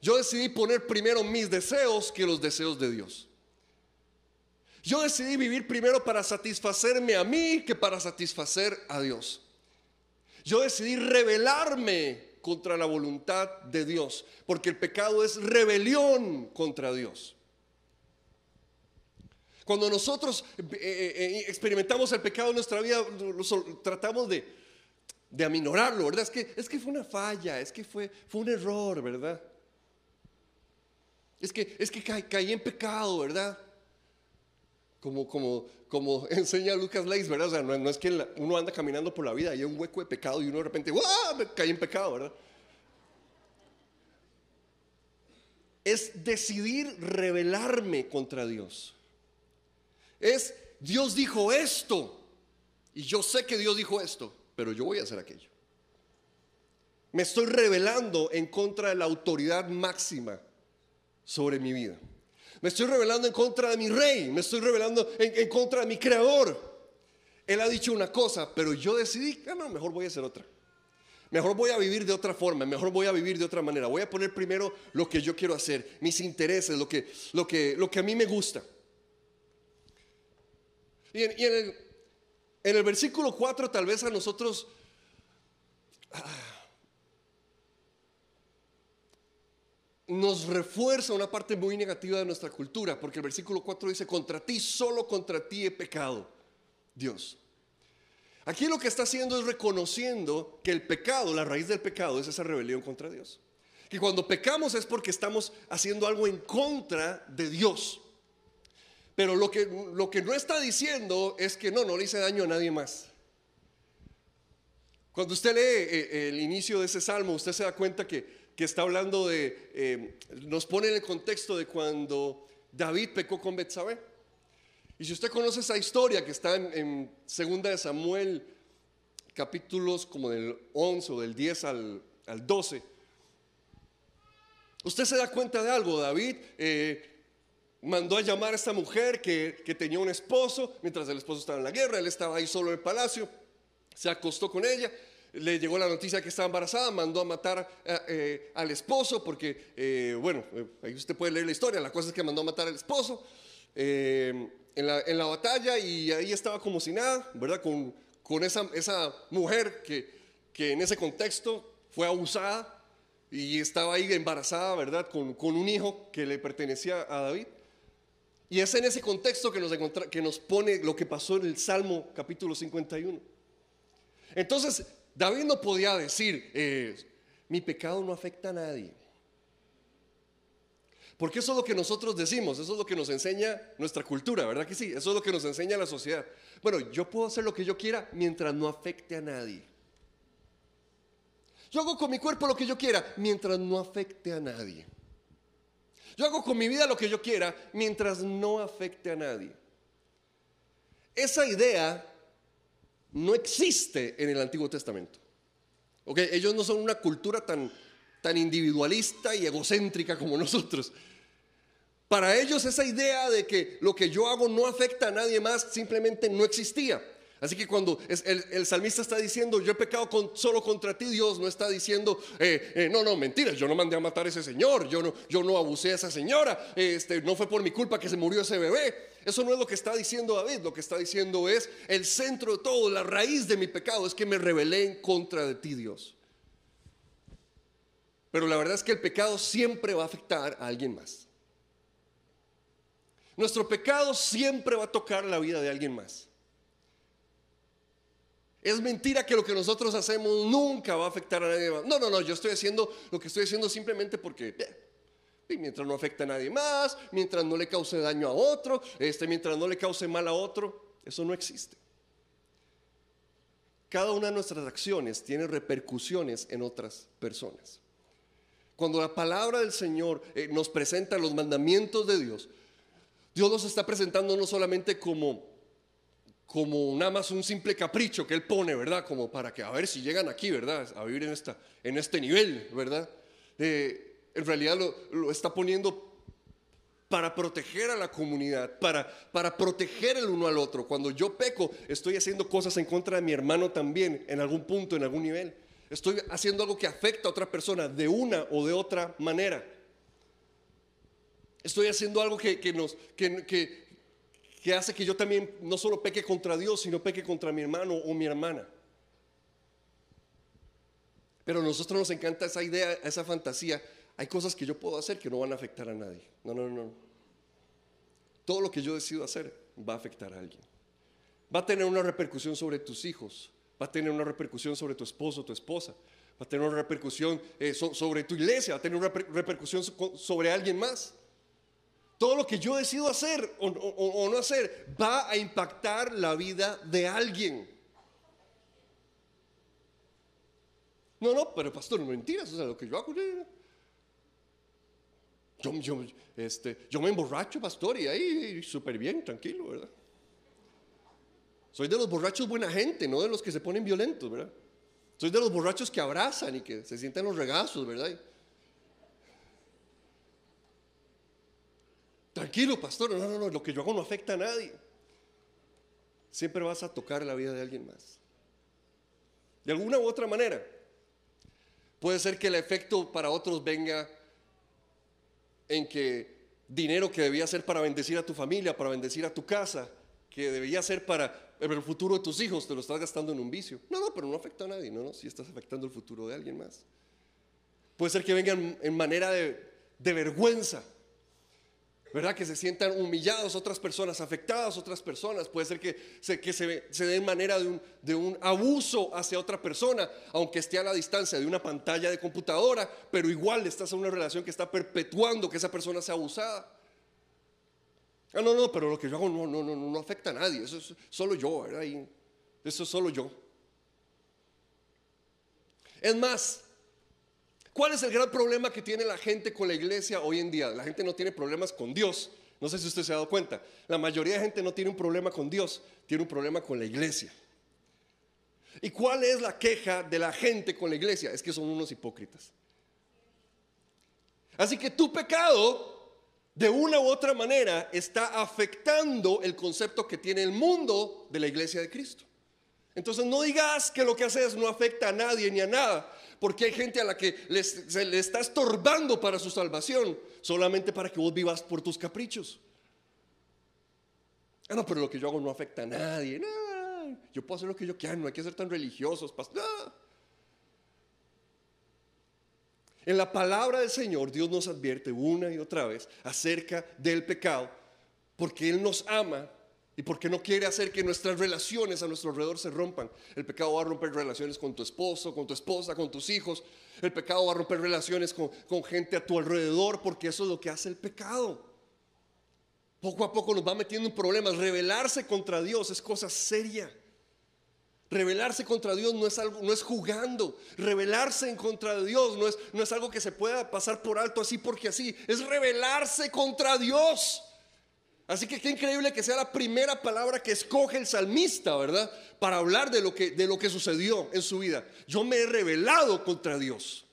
Yo decidí poner primero mis deseos que los deseos de Dios. Yo decidí vivir primero para satisfacerme a mí que para satisfacer a Dios. Yo decidí rebelarme contra la voluntad de Dios, porque el pecado es rebelión contra Dios. Cuando nosotros eh, eh, eh, experimentamos el pecado en nuestra vida, tratamos de, de aminorarlo, ¿verdad? Es que, es que fue una falla, es que fue, fue un error, ¿verdad? Es que, es que caí en pecado, ¿verdad? como, como, como enseña Lucas Leis, ¿verdad? O sea, no, es que uno anda caminando por la vida y hay un hueco de pecado y uno de repente, ¡guau! Me caí en pecado, ¿verdad? Es decidir rebelarme contra Dios. Es, Dios dijo esto y yo sé que Dios dijo esto, pero yo voy a hacer aquello. Me estoy rebelando en contra de la autoridad máxima sobre mi vida. Me estoy revelando en contra de mi rey, me estoy revelando en, contra de mi creador. Él ha dicho una cosa, pero yo decidí, ah, no, mejor voy a hacer otra. Mejor voy a vivir de otra forma, mejor voy a vivir de otra manera. Voy a poner primero lo que yo quiero hacer, mis intereses, lo que, lo que, lo que a mí me gusta. Y en, el, versículo 4 tal vez a nosotros... nos refuerza una parte muy negativa de nuestra cultura, porque el versículo 4 dice, contra ti, solo contra ti he pecado, Dios. Aquí lo que está haciendo es reconociendo que el pecado, la raíz del pecado es esa rebelión contra Dios. Que cuando pecamos es porque estamos haciendo algo en contra de Dios. Pero lo que, lo que no está diciendo es que no, no le hice daño a nadie más. Cuando usted lee eh, el inicio de ese salmo, usted se da cuenta que que está hablando de, eh, nos pone en el contexto de cuando David pecó con Betsabé. Y si usted conoce esa historia que está en, Segunda de Samuel, capítulos como del 11 o del 10 al, 12, usted se da cuenta de algo. David eh, mandó a llamar a esta mujer que, que tenía un esposo, mientras el esposo estaba en la guerra, él estaba ahí solo en el palacio, se acostó con ella le llegó la noticia que estaba embarazada, mandó a matar eh, eh, al esposo, porque, eh, bueno, ahí usted puede leer la historia, la cosa es que mandó a matar al esposo en la, batalla y ahí estaba como si nada, ¿verdad? Con, con esa, esa mujer que, que en ese contexto fue abusada y estaba ahí embarazada, ¿verdad? Con, con, un hijo que le pertenecía a David. Y es en ese contexto que nos, que nos pone lo que pasó en el Salmo capítulo 51. Entonces, David no podía decir, mi pecado no afecta a nadie. Porque eso es lo que nosotros decimos, eso es lo que nos enseña nuestra cultura, ¿verdad que sí? Eso es lo que nos enseña la sociedad. Bueno, yo puedo hacer lo que yo quiera mientras no afecte a nadie. Yo hago con mi cuerpo lo que yo quiera mientras no afecte a nadie. Yo hago con mi vida lo que yo quiera mientras no afecte a nadie. Esa idea no existe en el Antiguo Testamento. Okay, ellos no son una cultura tan, tan individualista y egocéntrica como nosotros. Para ellos esa idea de que lo que yo hago no afecta a nadie más simplemente no existía. Así que cuando el, salmista está diciendo, yo he pecado solo contra ti, Dios no está diciendo, eh, eh, no, no, mentiras, yo no mandé a matar a ese señor, yo no, yo no abusé a esa señora, este, no fue por mi culpa que se murió ese bebé. Eso no es lo que está diciendo David, lo que está diciendo es, el centro de todo, la raíz de mi pecado es que me rebelé en contra de ti, Dios. Pero la verdad es que el pecado siempre va a afectar a alguien más. Nuestro pecado siempre va a tocar la vida de alguien más. Es mentira que lo que nosotros hacemos nunca va a afectar a nadie más. No, no, no, yo estoy haciendo lo que estoy haciendo simplemente porque mientras no afecta a nadie más, mientras no le cause daño a otro, este, mientras no le cause mal a otro, eso no existe. Cada una de nuestras acciones tiene repercusiones en otras personas. Cuando la palabra del Señor eh, nos presenta los mandamientos de Dios, Dios nos está presentando no solamente como como nada más un simple capricho que Él pone, ¿verdad? Como para que a ver si llegan aquí, ¿verdad? A vivir en, esta, en este nivel, ¿verdad? Eh, en realidad lo, está poniendo para proteger a la comunidad, para, para proteger el uno al otro. Cuando yo peco, estoy haciendo cosas en contra de mi hermano también, en algún punto, en algún nivel. Estoy haciendo algo que afecta a otra persona de una o de otra manera. Estoy haciendo algo que, que nos, que, que, que hace que yo también no solo peque contra Dios, sino peque contra mi hermano o mi hermana. Pero a nosotros nos encanta esa idea, esa fantasía. Hay cosas que yo puedo hacer que no van a afectar a nadie. No, no, no. Todo lo que yo decido hacer va a afectar a alguien. Va a tener una repercusión sobre tus hijos. Va a tener una repercusión sobre tu esposo o tu esposa. Va a tener una repercusión eh, sobre tu iglesia. Va a tener una repercusión sobre alguien más. Todo lo que yo decido hacer o, no hacer va a impactar la vida de alguien. No, no, pero pastor, mentiras, o sea, lo que yo hago. Yo, yo, este, yo me emborracho, pastor, y ahí súper bien, tranquilo, ¿verdad? Soy de los borrachos buena gente, no de los que se ponen violentos, ¿verdad? Soy de los borrachos que abrazan y que se sienten los regazos, ¿verdad? Tranquilo, pastor, no, no, no, lo que yo hago no afecta a nadie. Siempre vas a tocar la vida de alguien más. De alguna u otra manera. Puede ser que el efecto para otros venga en que dinero que debía ser para bendecir a tu familia, para bendecir a tu casa, que debía ser para el futuro de tus hijos, te lo estás gastando en un vicio. No, no, pero no afecta a nadie, no, no, si estás afectando el futuro de alguien más. Puede ser que vengan en manera de, de vergüenza, ¿verdad? Que se sientan humillados otras personas, afectadas otras personas. Puede ser que se, que se, se dé manera de un, de un abuso hacia otra persona, aunque esté a la distancia de una pantalla de computadora, pero igual estás en una relación que está perpetuando que esa persona sea abusada. Ah, no, no, pero lo que yo hago no, no, no, no afecta a nadie, eso es solo yo, ¿verdad? eso es solo yo. Es más, ¿Cuál es el gran problema que tiene la gente con la iglesia hoy en día? La gente no tiene problemas con Dios. No sé si usted se ha dado cuenta. La mayoría de gente no tiene un problema con Dios, tiene un problema con la iglesia. ¿Y cuál es la queja de la gente con la iglesia? Es que son unos hipócritas. Así que tu pecado, de una u otra manera, está afectando el concepto que tiene el mundo de la iglesia de Cristo. Entonces no digas que lo que haces no afecta a nadie ni a nada, porque hay gente a la que se le está estorbando para su salvación, solamente para que vos vivas por tus caprichos. Ah, no, pero lo que yo hago no afecta a nadie. Yo puedo hacer lo que yo quiera, no hay que ser tan religiosos. En la palabra del Señor, Dios nos advierte una y otra vez acerca del pecado, porque Él nos ama y porque no quiere hacer que nuestras relaciones a nuestro alrededor se rompan. El pecado va a romper relaciones con tu esposo, con tu esposa, con tus hijos. El pecado va a romper relaciones con, gente a tu alrededor, porque eso es lo que hace el pecado. Poco a poco nos va metiendo en problemas. Rebelarse contra Dios es cosa seria. Rebelarse contra Dios no es algo, no es jugando. Rebelarse en contra de Dios no es, no es algo que se pueda pasar por alto así porque así. Es rebelarse contra Dios. Así que qué increíble que sea la primera palabra que escoge el salmista, ¿verdad? Para hablar de lo que, de lo que sucedió en su vida. Yo me he rebelado contra Dios.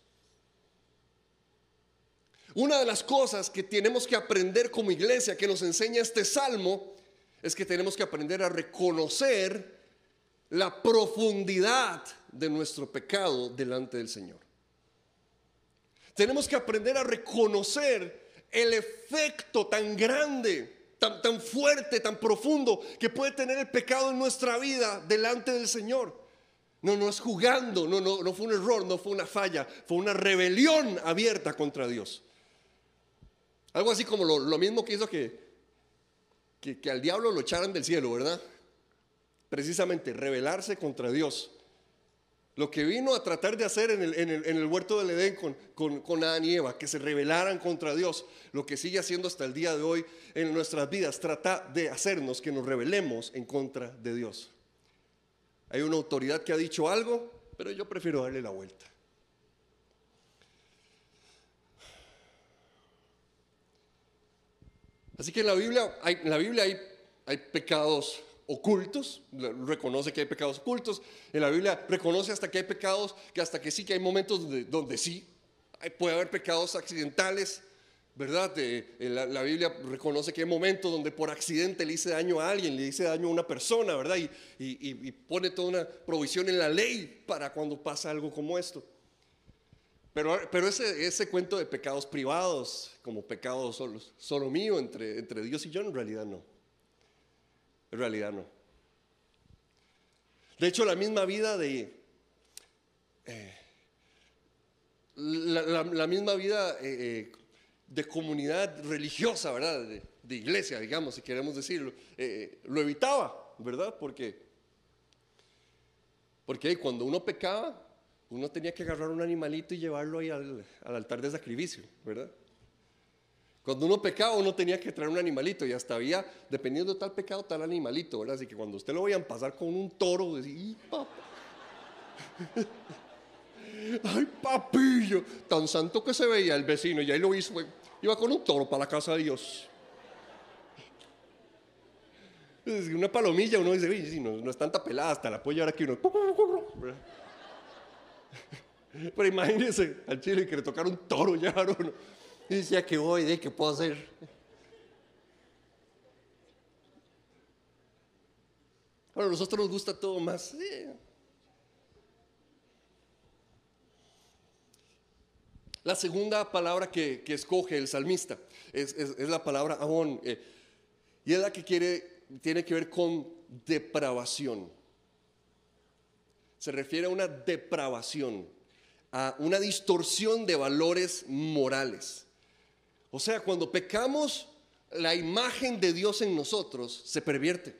Una de las cosas que tenemos que aprender como iglesia, que nos enseña este salmo, es que tenemos que aprender a reconocer la profundidad de nuestro pecado delante del Señor. Tenemos que aprender a reconocer el efecto tan grande, tan, tan fuerte, tan profundo que puede tener el pecado en nuestra vida delante del Señor. No, no es jugando, no, no, no fue un error, no fue una falla, fue una rebelión abierta contra Dios. Algo así como lo, mismo que hizo que, que, al diablo lo echaran del cielo, ¿verdad? Precisamente, rebelarse contra Dios. Lo que vino a tratar de hacer en el, huerto del Edén con, con, Adán y Eva, que se rebelaran contra Dios, lo que sigue haciendo hasta el día de hoy en nuestras vidas, trata de hacernos que nos rebelemos en contra de Dios. Hay una autoridad que ha dicho algo, pero yo prefiero darle la vuelta. Así que en la Biblia hay pecados ocultos, reconoce que hay pecados ocultos. En la Biblia reconoce hasta que hay pecados, que hasta que sí que hay momentos donde, donde sí puede haber pecados accidentales, ¿verdad? Eh, la, Biblia reconoce que hay momentos donde por accidente le hice daño a alguien, le hice daño a una persona, ¿verdad? Y, y, pone toda una provisión en la ley para cuando pasa algo como esto. Pero, pero ese, ese cuento de pecados privados, como pecados solo, solo mío entre, entre Dios y yo, en realidad no. En realidad no. De hecho, la misma vida de... Eh, la, misma vida eh, de comunidad religiosa, ¿verdad? De, iglesia, digamos, si queremos decirlo, eh, lo evitaba, ¿verdad? Porque, porque cuando uno pecaba, uno tenía que agarrar un animalito y llevarlo ahí al, altar de sacrificio, ¿verdad? Cuando uno pecaba, uno tenía que traer un animalito y hasta había, dependiendo de tal pecado, tal animalito, ¿verdad? Así que cuando usted lo veían pasar con un toro, decía, papá! Ay, papillo, tan santo que se veía el vecino y ahí lo hizo, iba con un toro para la casa de Dios. Una palomilla, uno dice, no, no, es tanta pelada, hasta la puede llevar aquí uno. Pero imagínense al chile que le tocaron un toro llevar uno. Y decía, ¿qué voy? ¿De qué puedo hacer? Bueno, a nosotros nos gusta todo más. La segunda palabra que, escoge el salmista es, la palabra amón. Eh, y es la que quiere, tiene que ver con depravación. Se refiere a una depravación, a una distorsión de valores morales. O sea, cuando pecamos, la imagen de Dios en nosotros se pervierte.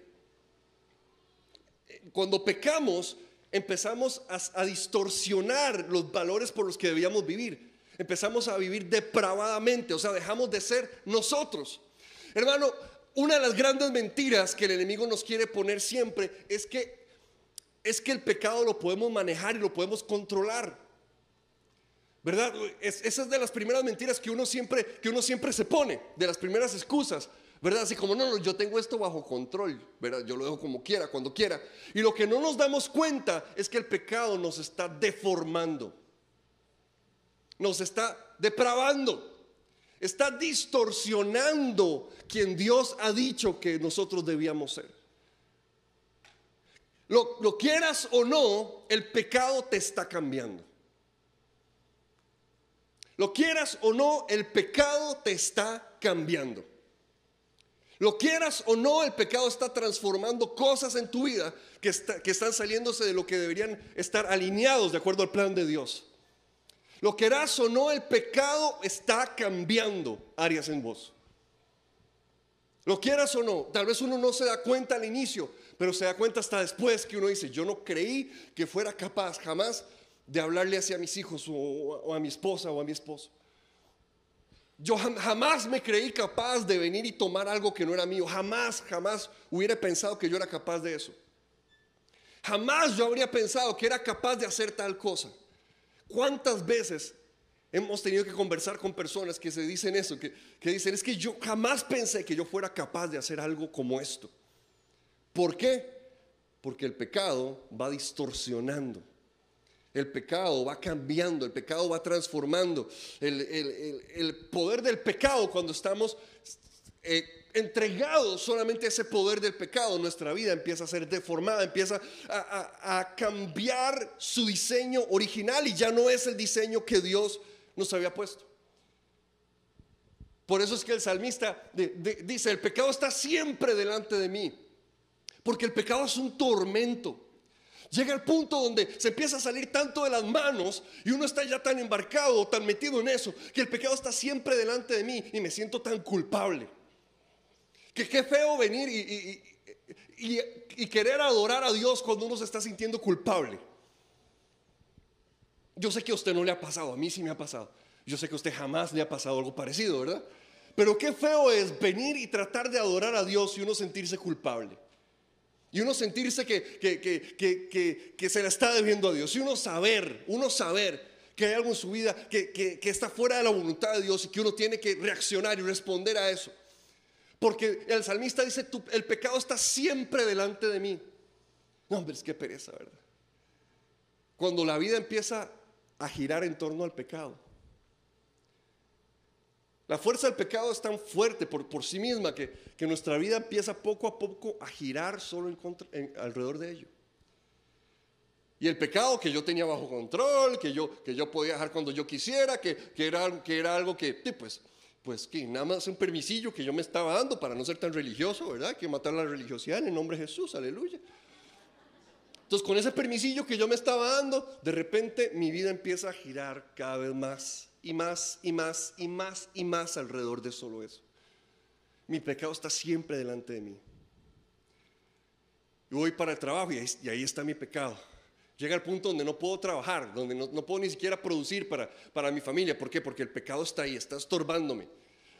Cuando pecamos, empezamos a distorsionar los valores por los que debíamos vivir empezamos a vivir depravadamente, o sea, dejamos de ser nosotros. Hermano, una de las grandes mentiras que el enemigo nos quiere poner siempre es que es que el pecado lo podemos manejar y lo podemos controlar. ¿Verdad? esa es de las primeras mentiras que uno siempre que uno siempre se pone, de las primeras excusas. ¿verdad? Así como, no, no, yo tengo esto bajo control, ¿verdad? Yo lo dejo como quiera, cuando quiera. Y lo que no nos damos cuenta es que el pecado nos está deformando nos está depravando, está distorsionando quien Dios ha dicho que nosotros debíamos ser. Lo, lo, quieras o no, el pecado te está cambiando. Lo quieras o no, el pecado te está cambiando. Lo quieras o no, el pecado está transformando cosas en tu vida que, están saliéndose de lo que deberían estar alineados de acuerdo al plan de Dios. Lo querás o no, el pecado está cambiando áreas en vos. Lo quieras o no, tal vez uno no se da cuenta al inicio, pero se da cuenta hasta después que uno dice, yo no creí que fuera capaz jamás de hablarle hacia mis hijos o, a mi esposa o a mi esposo. Yo jamás me creí capaz de venir y tomar algo que no era mío. Jamás, jamás hubiera pensado que yo era capaz de eso. Jamás yo habría pensado que era capaz de hacer tal cosa. ¿Cuántas veces hemos tenido que conversar con personas que se dicen eso, que, dicen, es que yo jamás pensé que yo fuera capaz de hacer algo como esto? ¿Por qué? Porque el pecado va distorsionando. El pecado va cambiando, el pecado va transformando. El, poder del pecado cuando estamos eh, entregado solamente a ese poder del pecado, nuestra vida empieza a ser deformada, empieza a, cambiar su diseño original y ya no es el diseño que Dios nos había puesto. Por eso es que el salmista dice, el pecado está siempre delante de mí, porque el pecado es un tormento. Llega el punto donde se empieza a salir tanto de las manos y uno está ya tan embarcado, tan metido en eso, que el pecado está siempre delante de mí y me siento tan culpable. Que qué feo venir y, y, querer adorar a Dios cuando uno se está sintiendo culpable. Yo sé que a usted no le ha pasado, a mí sí me ha pasado. Yo sé que a usted jamás le ha pasado algo parecido, ¿verdad? Pero qué feo es venir y tratar de adorar a Dios y uno sentirse culpable. Y uno sentirse que, que, se le está debiendo a Dios. Y uno saber, uno saber que hay algo en su vida que, está fuera de la voluntad de Dios y que uno tiene que reaccionar y responder a eso. Porque el salmista dice, el pecado está siempre delante de mí. No, hombre, es que pereza, ¿verdad? Cuando la vida empieza a girar en torno al pecado. La fuerza del pecado es tan fuerte por, por sí misma que, que, nuestra vida empieza poco a poco a girar solo en contra, alrededor de ello. Y el pecado que yo tenía bajo control, que yo, que yo podía dejar cuando yo quisiera, que, que, era, que era algo que, pues, pues que nada más un permisillo que yo me estaba dando para no ser tan religioso, ¿verdad? Que matar la religiosidad en el nombre de Jesús, aleluya. Entonces, con ese permisillo que yo me estaba dando, de repente mi vida empieza a girar cada vez más y más y más y más y más alrededor de solo eso. Mi pecado está siempre delante de mí. Y voy para el trabajo y ahí, está mi pecado. Llega el punto donde no puedo trabajar, donde no, puedo ni siquiera producir para, para mi familia. ¿Por qué? Porque el pecado está ahí, está estorbándome.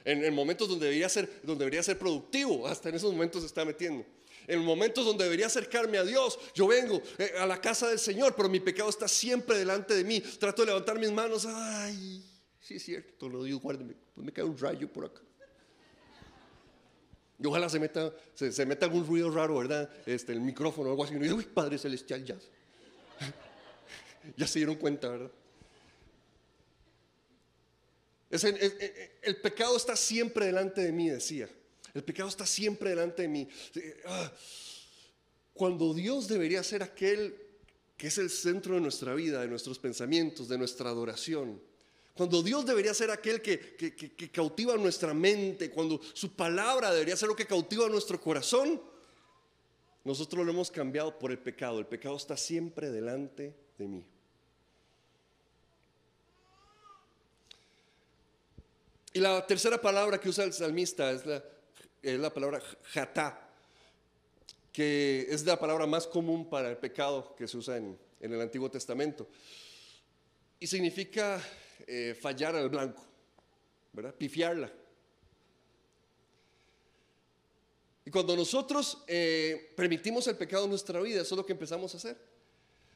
En, en momentos donde debería, ser, donde debería ser productivo, hasta en esos momentos se está metiendo en momentos donde debería acercarme a Dios, yo vengo eh, a la casa del Señor, pero mi pecado está siempre delante de mí. Trato de levantar mis manos, ay, Sí, es cierto, lo digo, guárdeme. Pues me cae un rayo por acá. Y ojalá se meta, se, meta algún ruido raro, ¿verdad? Este, el micrófono o algo así. Y uy, Padre Celestial, ya. ya se dieron cuenta, ¿verdad? el, pecado está siempre delante de mí, decía. El pecado está siempre delante de mí. Ah, cuando Dios debería ser aquel que es el centro de nuestra vida, de nuestros pensamientos, de nuestra adoración. Cuando Dios debería ser aquel que, cautiva nuestra mente, cuando su palabra debería ser lo que cautiva nuestro corazón, nosotros lo hemos cambiado por el pecado. El pecado está siempre delante de mí. Y la tercera palabra que usa el salmista es la, es la palabra jatá, que es la palabra más común para el pecado que se usa en, el Antiguo Testamento. Y significa eh, fallar al blanco, ¿verdad? Pifiarla. Y cuando nosotros eh, permitimos el pecado en nuestra vida, eso es lo que empezamos a hacer.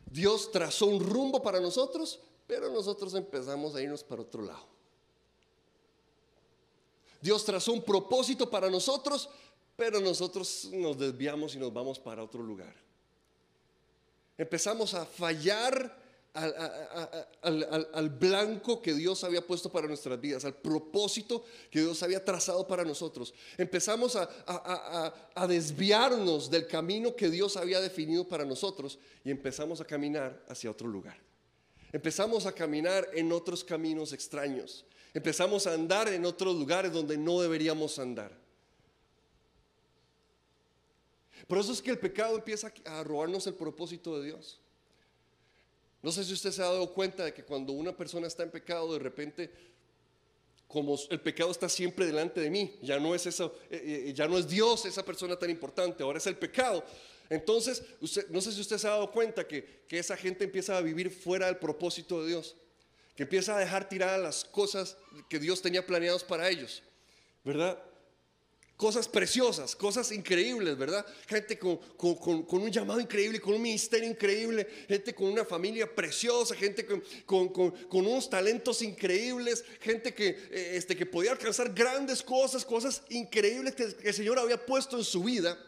Dios trazó un rumbo para nosotros, pero nosotros empezamos a irnos para otro lado. Dios trazó un propósito para nosotros, pero nosotros nos desviamos y nos vamos para otro lugar. Empezamos a fallar al, blanco que Dios había puesto para nuestras vidas, al propósito que Dios había trazado para nosotros. Empezamos a, desviarnos del camino que Dios había definido para nosotros y empezamos a caminar hacia otro lugar. Empezamos a caminar en otros caminos extraños. Empezamos a andar en otros lugares donde no deberíamos andar. Por eso es que el pecado empieza a robarnos el propósito de Dios. No sé si usted se ha dado cuenta de que cuando una persona está en pecado, de repente, como el pecado está siempre delante de mí, ya no es eso, eh, eh, ya no es Dios esa persona tan importante, ahora es el pecado. Entonces, no sé si usted se ha dado cuenta que, que esa gente empieza a vivir fuera del propósito de Dios, empieza a dejar tiradas las cosas que Dios tenía planeadas para ellos, ¿verdad? cosas preciosas, cosas increíbles, ¿verdad? Gente con, un llamado increíble, con un ministerio increíble, gente con una familia preciosa, gente con, unos talentos increíbles, gente que, eh, este, que podía alcanzar grandes cosas, cosas increíbles que, que el Señor había puesto en su vida.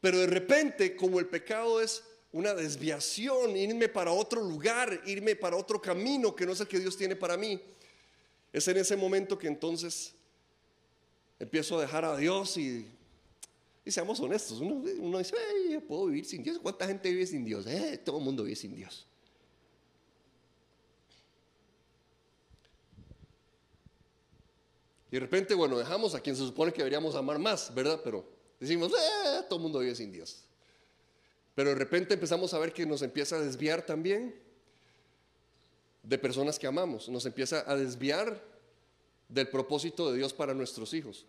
Pero de repente, como el pecado es una desviación, irme para otro lugar, irme para otro camino que no es el que Dios tiene para mí, es en ese momento que entonces empiezo a dejar a Dios y, y seamos honestos. Uno, dice, puedo vivir sin Dios. ¿Cuánta gente vive sin Dios? Eh, todo el mundo vive sin Dios. Y de repente, bueno, dejamos a quien se supone que deberíamos amar más, ¿verdad? Pero decimos, eh, todo el mundo vive sin Dios. Pero de repente empezamos a ver que nos empieza a desviar también de personas que amamos, nos empieza a desviar del propósito de Dios para nuestros hijos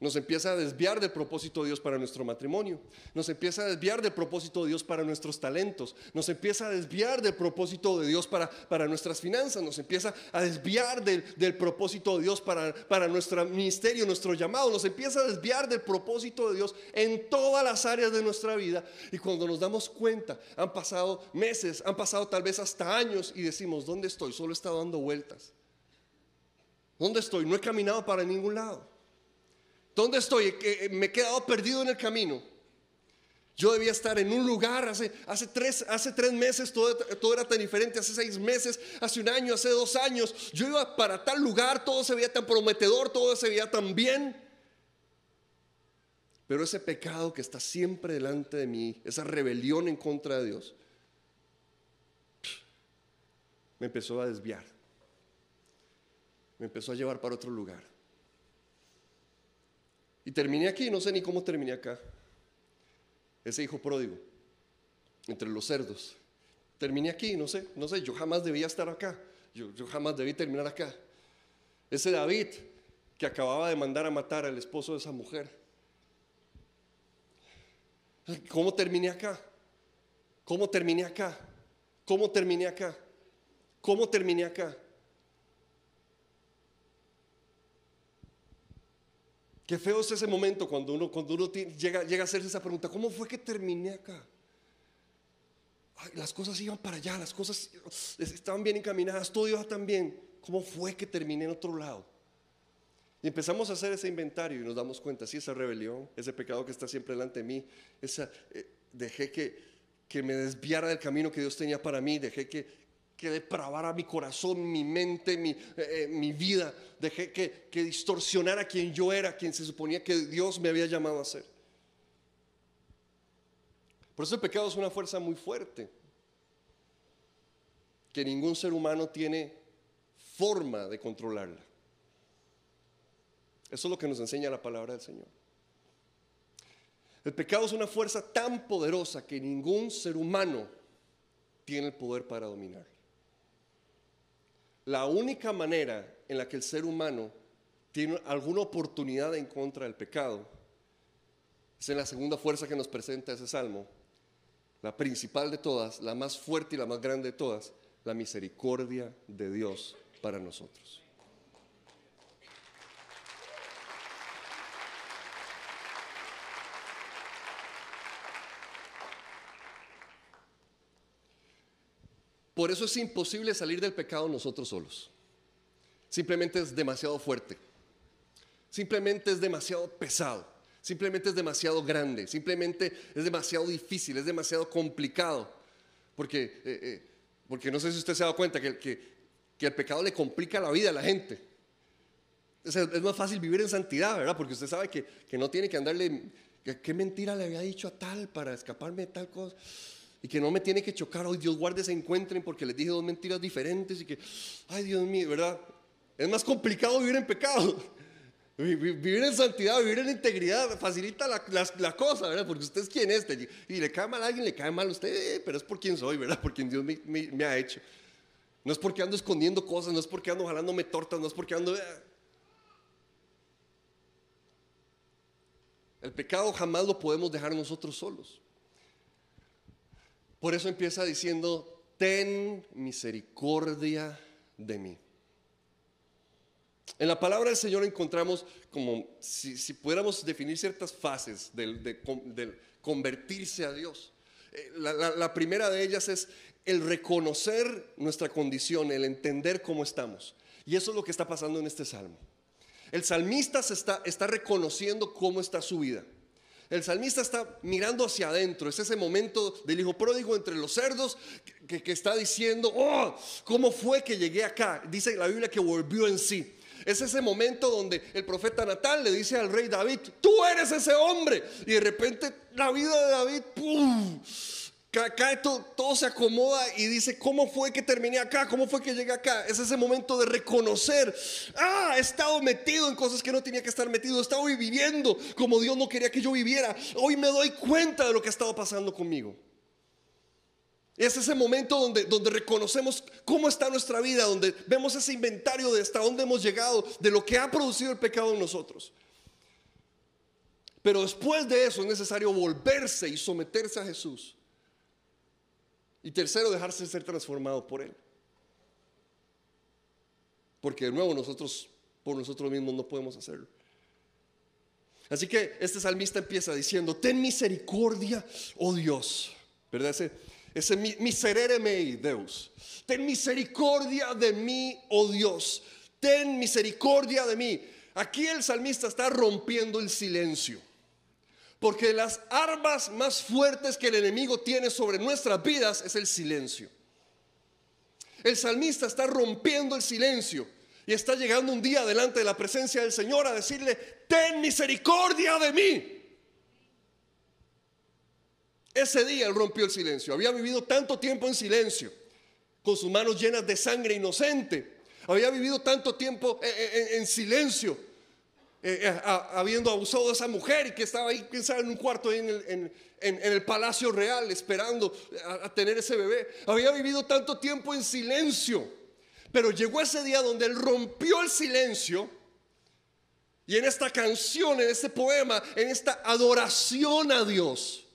nos empieza a desviar del propósito de Dios para nuestro matrimonio, nos empieza a desviar del propósito de Dios para nuestros talentos, nos empieza a desviar del propósito de Dios para, para nuestras finanzas, nos empieza a desviar del, del propósito de Dios para, para nuestro ministerio, nuestro llamado, nos empieza a desviar del propósito de Dios en todas las áreas de nuestra vida. Y cuando nos damos cuenta, han pasado meses, han pasado tal vez hasta años y decimos, ¿dónde estoy? Solo he estado dando vueltas. ¿Dónde estoy? No he caminado para ningún lado. ¿Dónde estoy? Eh, me he quedado perdido en el camino. Yo debía estar en un lugar hace, hace, tres, hace tres meses, todo, todo, era tan diferente, hace seis meses, hace un año, hace dos años. Yo iba para tal lugar, todo se veía tan prometedor, todo se veía tan bien. Pero ese pecado que está siempre delante de mí, esa rebelión en contra de Dios, me empezó a desviar. Me empezó a llevar para otro lugar. Y terminé aquí, no sé ni cómo terminé acá. Ese hijo pródigo, entre los cerdos. Terminé aquí, no sé, no sé, yo jamás debía estar acá. Yo, yo jamás debí terminar acá. Ese David que acababa de mandar a matar al esposo de esa mujer. ¿Cómo terminé acá? ¿Cómo terminé acá? ¿Cómo terminé acá? ¿Cómo terminé acá? Qué feo es ese momento cuando uno, cuando uno llega, llega a hacerse esa pregunta, ¿cómo fue que terminé acá? las cosas iban para allá, las cosas estaban bien encaminadas, todo iba tan bien. ¿Cómo fue que terminé en otro lado? Y empezamos a hacer ese inventario y nos damos cuenta, sí, esa rebelión, ese pecado que está siempre delante de mí, esa, eh, dejé que, que me desviara del camino que Dios tenía para mí, dejé que, que depravara mi corazón, mi mente, mi, eh, eh, vida. Dejé que, que distorsionara quien yo era, quien se suponía que Dios me había llamado a ser. Por eso el pecado es una fuerza muy fuerte, que ningún ser humano tiene forma de controlarla. Eso es lo que nos enseña la palabra del Señor. El pecado es una fuerza tan poderosa que ningún ser humano tiene el poder para dominar. La única manera en la que el ser humano tiene alguna oportunidad en contra del pecado es en la segunda fuerza que nos presenta ese salmo, la principal de todas, la más fuerte y la más grande de todas, la misericordia de Dios para nosotros. Por eso es imposible salir del pecado nosotros solos. Simplemente es demasiado fuerte. Simplemente es demasiado pesado. Simplemente es demasiado grande. Simplemente es demasiado difícil. Es demasiado complicado. Porque, eh, eh, porque no sé si usted se ha dado cuenta que, que, el pecado le complica la vida a la gente. Es, más fácil vivir en santidad, ¿verdad? Porque usted sabe que, que no tiene que andarle... ¿Qué mentira le había dicho a tal para escaparme de tal cosa? Y que no me tiene que chocar, hoy Dios guarde se encuentren porque les dije dos mentiras diferentes y que, ay Dios mío, ¿verdad? Es más complicado vivir en pecado. Vivir en santidad, vivir en integridad, facilita la, cosa, ¿verdad? Porque usted es quien es, y le cae mal a alguien, le cae mal a usted, eh, pero es por quien soy, ¿verdad? Por quien Dios me, ha hecho. No es porque ando escondiendo cosas, no es porque ando jalándome tortas, no es porque ando... Eh. El pecado jamás lo podemos dejar nosotros solos. Por eso empieza diciendo, ten misericordia de mí. En la palabra del Señor encontramos como si, pudiéramos definir ciertas fases del, convertirse a Dios. Eh, la, primera de ellas es el reconocer nuestra condición, el entender cómo estamos. Y eso es lo que está pasando en este salmo. El salmista se está reconociendo cómo está su vida. El salmista está mirando hacia adentro. Es ese momento del hijo pródigo entre los cerdos que, está diciendo, oh, ¿cómo fue que llegué acá? Dice la Biblia que volvió en sí. Es ese momento donde el profeta Natal le dice al rey David, tú eres ese hombre. Y de repente la vida de David, ¡pum! Cae todo, todo, se acomoda y dice, ¿cómo fue que terminé acá? ¿Cómo fue que llegué acá? Es ese momento de reconocer, ah, he estado metido en cosas que no tenía que estar metido, he estado viviendo como Dios no quería que yo viviera. Hoy me doy cuenta de lo que ha estado pasando conmigo. Es ese momento donde, donde reconocemos cómo está nuestra vida, donde vemos ese inventario de hasta dónde hemos llegado, de lo que ha producido el pecado en nosotros. Pero después de eso es necesario volverse y someterse a Jesús. Y tercero, dejarse ser transformado por Él. Porque de nuevo nosotros por nosotros mismos no podemos hacerlo. Así que este salmista empieza diciendo, ten misericordia, oh Dios. ¿Verdad? Ese, miserere mei, Deus. Ten misericordia de mí, oh Dios. Ten misericordia de mí. Aquí el salmista está rompiendo el silencio. Porque las armas más fuertes que el enemigo tiene sobre nuestras vidas es el silencio. El salmista está rompiendo el silencio y está llegando un día delante de la presencia del Señor a decirle, ten misericordia de mí. Ese día él rompió el silencio. Había vivido tanto tiempo en silencio, con sus manos llenas de sangre inocente. Había vivido tanto tiempo en silencio eh, eh, habiendo abusado de esa mujer y que estaba ahí, quién en un cuarto en, el palacio real esperando a, tener ese bebé. Había vivido tanto tiempo en silencio, pero llegó ese día donde él rompió el silencio y en esta canción, en este poema, en esta adoración a Dios,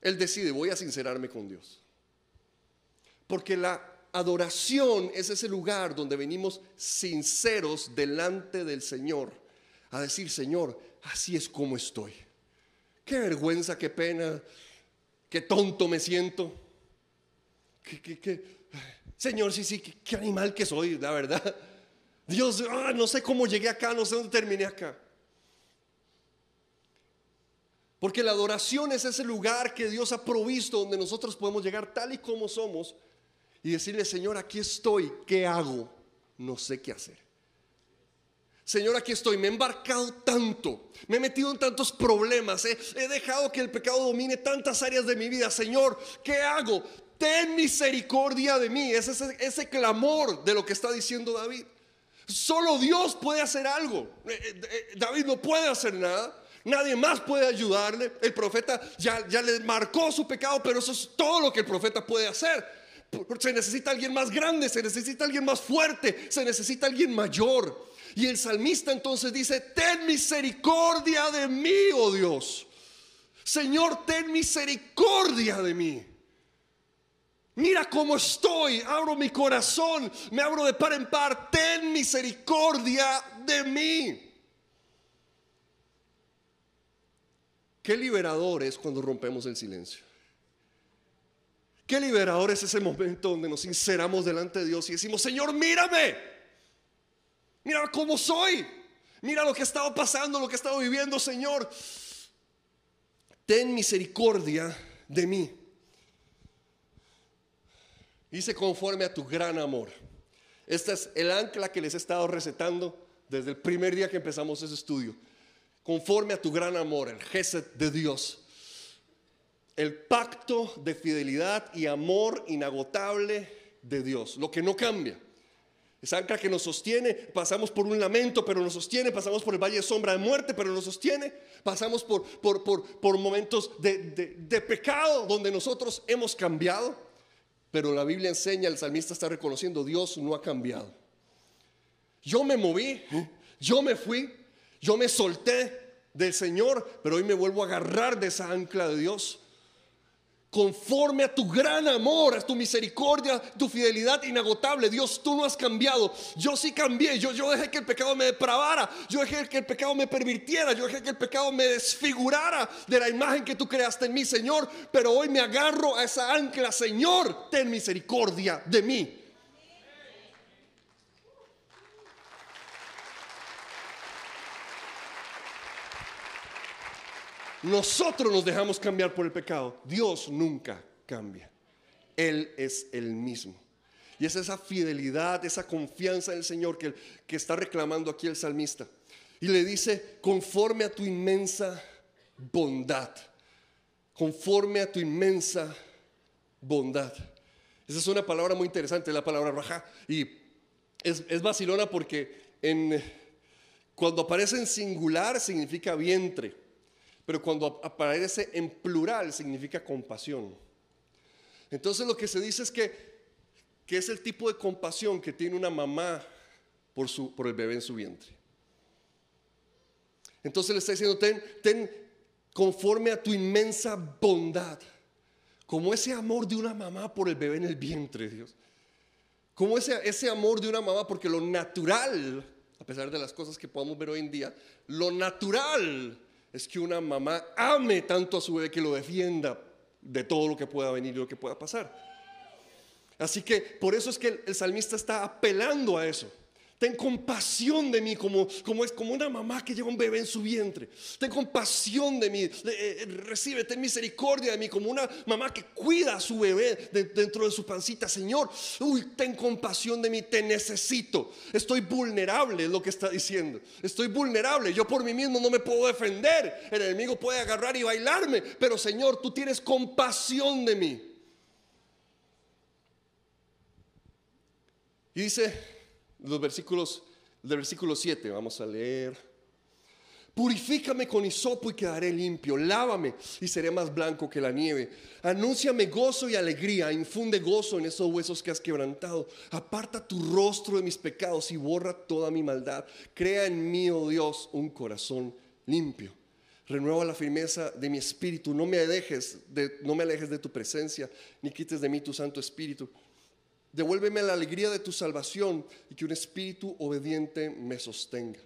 él decide, voy a sincerarme con Dios. Porque la adoración es ese lugar donde venimos sinceros delante del Señor a decir, Señor, así es como estoy. Qué vergüenza, qué pena, qué tonto me siento. Señor, sí, sí, qué, animal que soy, la verdad. Dios, ah, no sé cómo llegué acá, no sé dónde terminé acá. Porque la adoración es ese lugar que Dios ha provisto donde nosotros podemos llegar tal y como somos y decirle, Señor, aquí estoy, ¿qué hago? No sé qué hacer. Señor, aquí estoy, me he embarcado tanto, me he metido en tantos problemas, he dejado que el pecado domine tantas áreas de mi vida. Señor, ¿qué hago? Ten misericordia de mí. Es ese, clamor de lo que está diciendo David. Solo Dios puede hacer algo. Eh, eh, eh, David no puede hacer nada. Nadie más puede ayudarle. El profeta ya, ya le marcó su pecado, pero eso es todo lo que el profeta puede hacer. Se necesita alguien más grande, se necesita alguien más fuerte, se necesita alguien mayor. Y el salmista entonces dice, ten misericordia de mí, oh Dios. Señor, ten misericordia de mí. Mira cómo estoy, abro mi corazón, me abro de par en par, ten misericordia de mí. Qué liberador es cuando rompemos el silencio. Qué liberador es ese momento donde nos sinceramos delante de Dios y decimos, Señor, mírame. Mira cómo soy. Mira lo que estaba pasando, lo que estaba viviendo, Señor. Ten misericordia de mí. Dice conforme a tu gran amor. Este es el ancla que les he estado recetando desde el primer día que empezamos ese estudio. Conforme a tu gran amor, el Geset de Dios. El pacto de fidelidad y amor inagotable de Dios. Lo que no cambia. Esa ancla que nos sostiene, pasamos por un lamento, pero nos sostiene, pasamos por el valle de sombra de muerte, pero nos sostiene, pasamos por, por, por, momentos de, de, pecado donde nosotros hemos cambiado, pero la Biblia enseña, el salmista está reconociendo, Dios no ha cambiado. Yo me moví, yo me fui, yo me solté del Señor, pero hoy me vuelvo a agarrar de esa ancla de Dios conforme a tu gran amor, a tu misericordia, tu fidelidad inagotable. Dios, tú no has cambiado. Yo sí cambié. Yo, yo dejé que el pecado me depravara. Yo dejé que el pecado me pervirtiera. Yo dejé que el pecado me desfigurara de la imagen que tú creaste en mí, Señor. Pero hoy me agarro a esa ancla. Señor, ten misericordia de mí. Nosotros nos dejamos cambiar por el pecado. Dios nunca cambia. Él es el mismo. Y es esa fidelidad, esa confianza en el Señor que, que está reclamando aquí el salmista. Y le dice, conforme a tu inmensa bondad, conforme a tu inmensa bondad. Esa es una palabra muy interesante, la palabra raja. Y es, es vacilona porque en, cuando aparece en singular significa vientre, pero cuando aparece en plural significa compasión. Entonces lo que se dice es que, que es el tipo de compasión que tiene una mamá por, su, por el bebé en su vientre. Entonces le está diciendo, ten, ten conforme a tu inmensa bondad, como ese amor de una mamá por el bebé en el vientre, Dios. Como ese, ese amor de una mamá, porque lo natural, a pesar de las cosas que podamos ver hoy en día, lo natural es que una mamá ame tanto a su bebé que lo defienda de todo lo que pueda venir y lo que pueda pasar. Así que por eso es que el salmista está apelando a eso. Ten compasión de mí como, como es como una mamá que lleva un bebé en su vientre. Ten compasión de mí. Eh, eh, recibe, ten misericordia de mí como una mamá que cuida a su bebé dentro de su pancita. Señor, uy, ten compasión de mí. Te necesito. Estoy vulnerable, es lo que está diciendo. Estoy vulnerable. Yo por mí mismo no me puedo defender. El enemigo puede agarrar y bailarme. Pero Señor, tú tienes compasión de mí. Y dice los versículos del versículo 7, vamos a leer. Purifícame con hisopo y quedaré limpio. Lávame y seré más blanco que la nieve. Anúnciame gozo y alegría. Infunde gozo en esos huesos que has quebrantado. Aparta tu rostro de mis pecados y borra toda mi maldad. Crea en mí, oh Dios, un corazón limpio. Renueva la firmeza de mi espíritu. No me dejes de, no me alejes de tu presencia, ni quites de mí tu Santo Espíritu. Devuélveme la alegría de tu salvación y que un espíritu obediente me sostenga.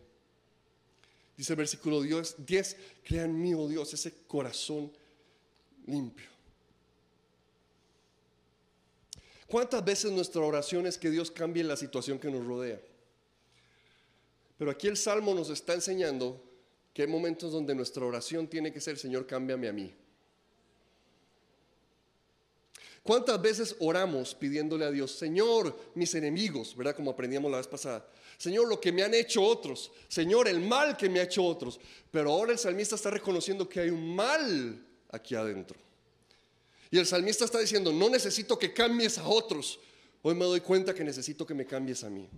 Dice el versículo 10, crea en mí, oh Dios, ese corazón limpio. ¿Cuántas veces nuestra oración es que Dios cambie la situación que nos rodea? Pero aquí el Salmo nos está enseñando que hay momentos donde nuestra oración tiene que ser, Señor, cámbiame a mí. ¿Cuántas veces oramos pidiéndole a Dios, Señor, mis enemigos, ¿verdad? Como aprendíamos la vez pasada. Señor, lo que me han hecho otros. Señor, el mal que me ha hecho otros. Pero ahora el salmista está reconociendo que hay un mal aquí adentro. Y el salmista está diciendo, no necesito que cambies a otros. Hoy me doy cuenta que necesito que me cambies a mí.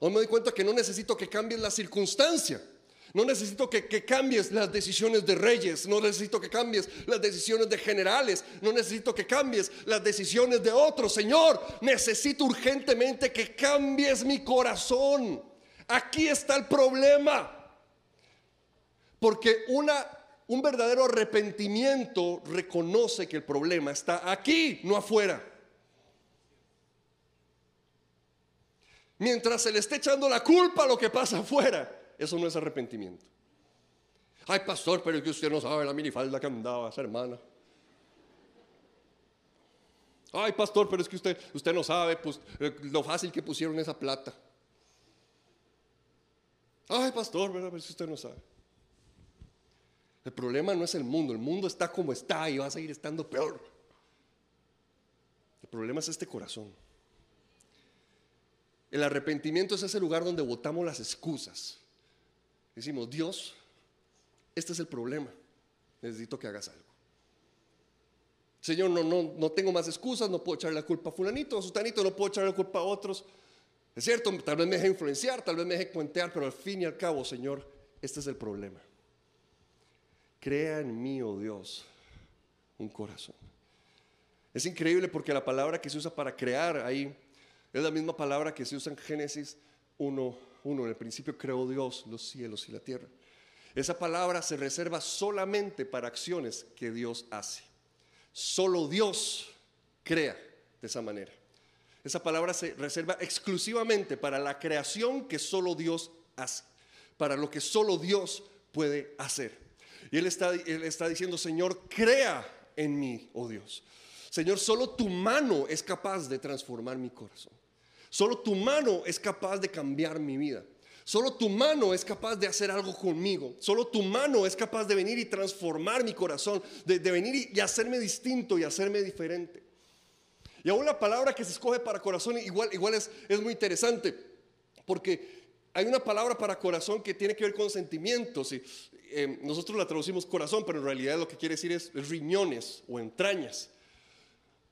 Hoy me doy cuenta que no necesito que cambies la circunstancia. No necesito que, cambies las decisiones de reyes, no necesito que cambies las decisiones de generales, no necesito que cambies las decisiones de otros. Señor, necesito urgentemente que cambies mi corazón. Aquí está el problema. Porque una, un verdadero arrepentimiento reconoce que el problema está aquí, no afuera. Mientras se le esté echando la culpa a lo que pasa afuera, eso no es arrepentimiento. Ay, pastor, pero es que usted no sabe la minifalda que andaba esa hermana. Ay, pastor, pero es que usted, usted no sabe pues, eh, lo fácil que pusieron esa plata. Ay, pastor, pero es que usted no sabe. El problema no es el mundo, el mundo está como está y va a seguir estando peor. El problema es este corazón. El arrepentimiento es ese lugar donde botamos las excusas. Decimos, Dios, este es el problema. Necesito que hagas algo. Señor, no, no, no tengo más excusas, no puedo echarle la culpa a fulanito, a sutanito, no puedo echarle la culpa a otros. Es cierto, tal vez me deje influenciar, tal vez me deje cuentear, pero al fin y al cabo, Señor, este es el problema. Crea en mí, oh Dios, un corazón. Es increíble porque la palabra que se usa para crear ahí es la misma palabra que se usa en Génesis 1 uno, en el principio creó Dios los cielos y la tierra. Esa palabra se reserva solamente para acciones que Dios hace. Solo Dios crea de esa manera. Esa palabra se reserva exclusivamente para la creación que solo Dios hace, para lo que solo Dios puede hacer. Y Él está, él está diciendo, Señor, crea en mí, oh Dios. Señor, solo tu mano es capaz de transformar mi corazón. Solo tu mano es capaz de cambiar mi vida. Solo tu mano es capaz de hacer algo conmigo. Solo tu mano es capaz de venir y transformar mi corazón, de, venir y, hacerme distinto y hacerme diferente. Y aún la palabra que se escoge para corazón igual, es, muy interesante, porque hay una palabra para corazón que tiene que ver con sentimientos. Y, eh, nosotros la traducimos corazón, pero en realidad lo que quiere decir es riñones o entrañas.